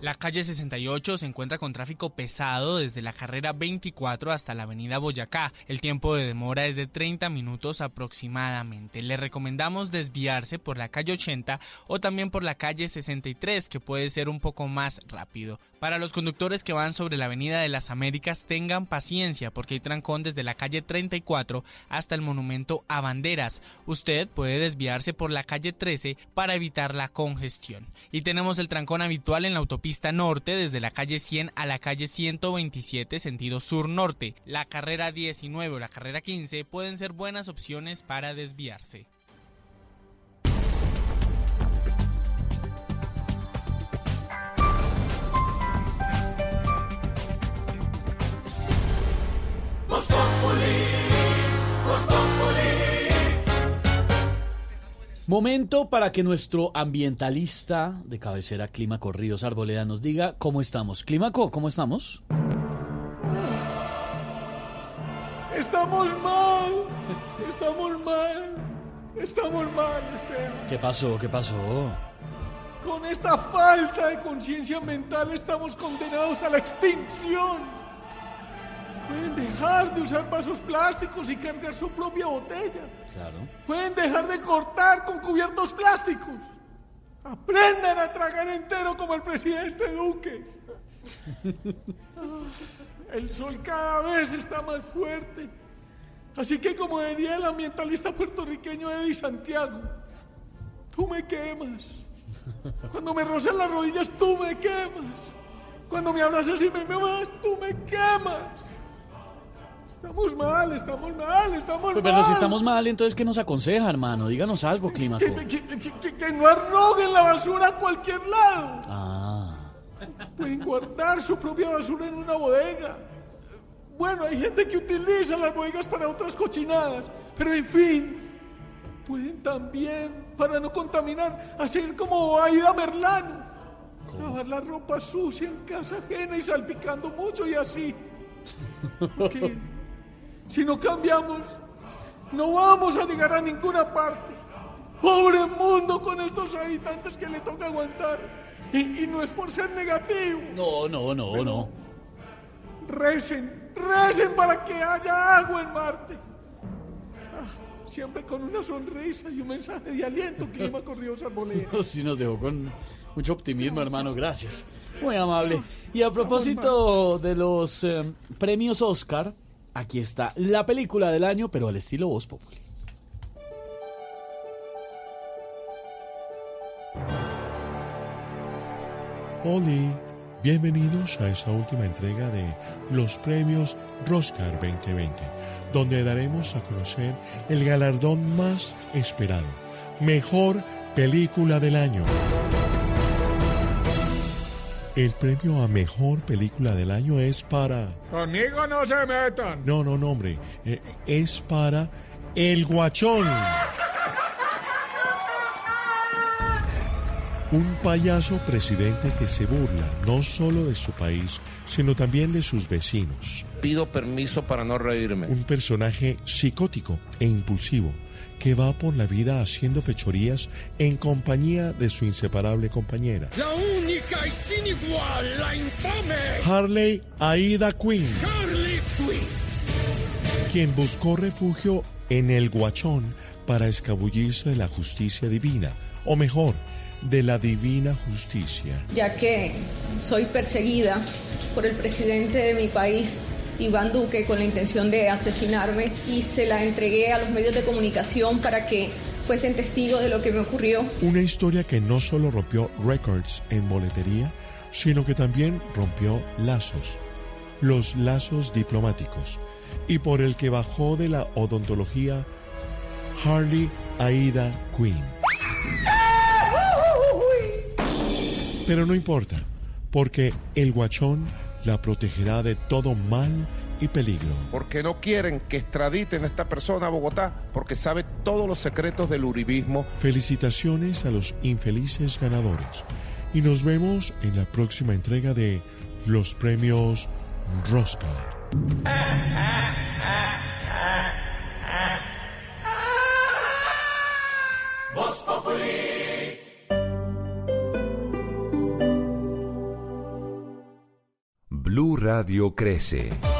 La calle 68 se encuentra con tráfico pesado desde la carrera 24 hasta la avenida Boyacá. El tiempo de demora es de 30 minutos aproximadamente. Le recomendamos desviarse por la calle 80 o también por la calle 63 que puede ser un poco más rápido. Para los conductores que van sobre la avenida de las Américas tengan paciencia porque hay trancón desde la calle 34 hasta el monumento a banderas. Usted puede desviarse por la calle 13 para evitar la congestión. Y tenemos el trancón habitual en la autopista autopista norte desde la calle 100 a la calle 127 sentido sur-norte. La carrera 19 o la carrera 15 pueden ser buenas opciones para desviarse. Momento para que nuestro ambientalista de cabecera, Clímaco Ríos Arboleda, nos diga cómo estamos. Clímaco, ¿cómo estamos? Estamos mal, estamos mal, estamos mal, Esteban. ¿Qué pasó? ¿Qué pasó? Con esta falta de conciencia mental estamos condenados a la extinción. Pueden dejar de usar vasos plásticos y cargar su propia botella. Claro. Pueden dejar de cortar con cubiertos plásticos. Aprendan a tragar entero como el presidente Duque. El sol cada vez está más fuerte. Así que como diría el ambientalista puertorriqueño Eddie Santiago, tú me quemas. Cuando me rozan las rodillas, tú me quemas. Cuando me abrazas y me amas, tú me quemas. Estamos mal, estamos mal, estamos mal. pero si estamos mal, entonces ¿qué nos aconseja, hermano? Díganos algo, Clímaco. Que, que- que- que- que no arroguen la basura a cualquier lado. Ah. Pueden guardar su propia basura en una bodega. Bueno, hay gente que utiliza las bodegas para otras cochinadas, pero en fin, pueden también, para no contaminar, hacer como Aida Merlano. Lavar la ropa sucia en casa ajena y salpicando mucho y así. Porque si no cambiamos, no vamos a llegar a ninguna parte. Pobre mundo con estos habitantes que le toca aguantar. Y, y no es por ser negativo. No, no, no, no. Recen, recen para que haya agua en Marte. Ah, siempre con una sonrisa y un mensaje de aliento, clima corridos arboleda. Sí nos dejó con mucho optimismo, hermano. Gracias. Muy amable. Y a propósito de los eh, premios Oscar, aquí está la película del año, pero al estilo Voz Populi. Oli, bienvenidos a esta última entrega de los premios Roscar 2020, donde daremos a conocer el galardón más esperado, Mejor Película del Año. El premio a Mejor Película del Año es para... Conmigo no se metan. No, no, no, hombre, eh, es para El Guachón. Un payaso presidente que se burla no solo de su país, sino también de sus vecinos. Pido permiso para no reírme. Un personaje psicótico e impulsivo que va por la vida haciendo fechorías en compañía de su inseparable compañera. La única y sin igual, la infame Harley Aida Quinn, Harley Quinn. quien buscó refugio en el Guachón para escabullirse de la justicia divina, o mejor, de la divina justicia. ya que soy perseguida por el presidente de mi país, Iván Duque, con la intención de asesinarme y se la entregué a los medios de comunicación para que fuesen testigos de lo que me ocurrió. Una historia que no solo rompió récords en boletería, sino que también rompió lazos, los lazos diplomáticos, y por el que bajó de la odontología Harley Aida Quinn. Pero no importa, porque el guachón la protegerá de todo mal y peligro. Porque no quieren que extraditen a esta persona a Bogotá, porque sabe todos los secretos del uribismo. Felicitaciones a los infelices ganadores. Y nos vemos en la próxima entrega de los premios Roscar. Voz Blue Radio crece.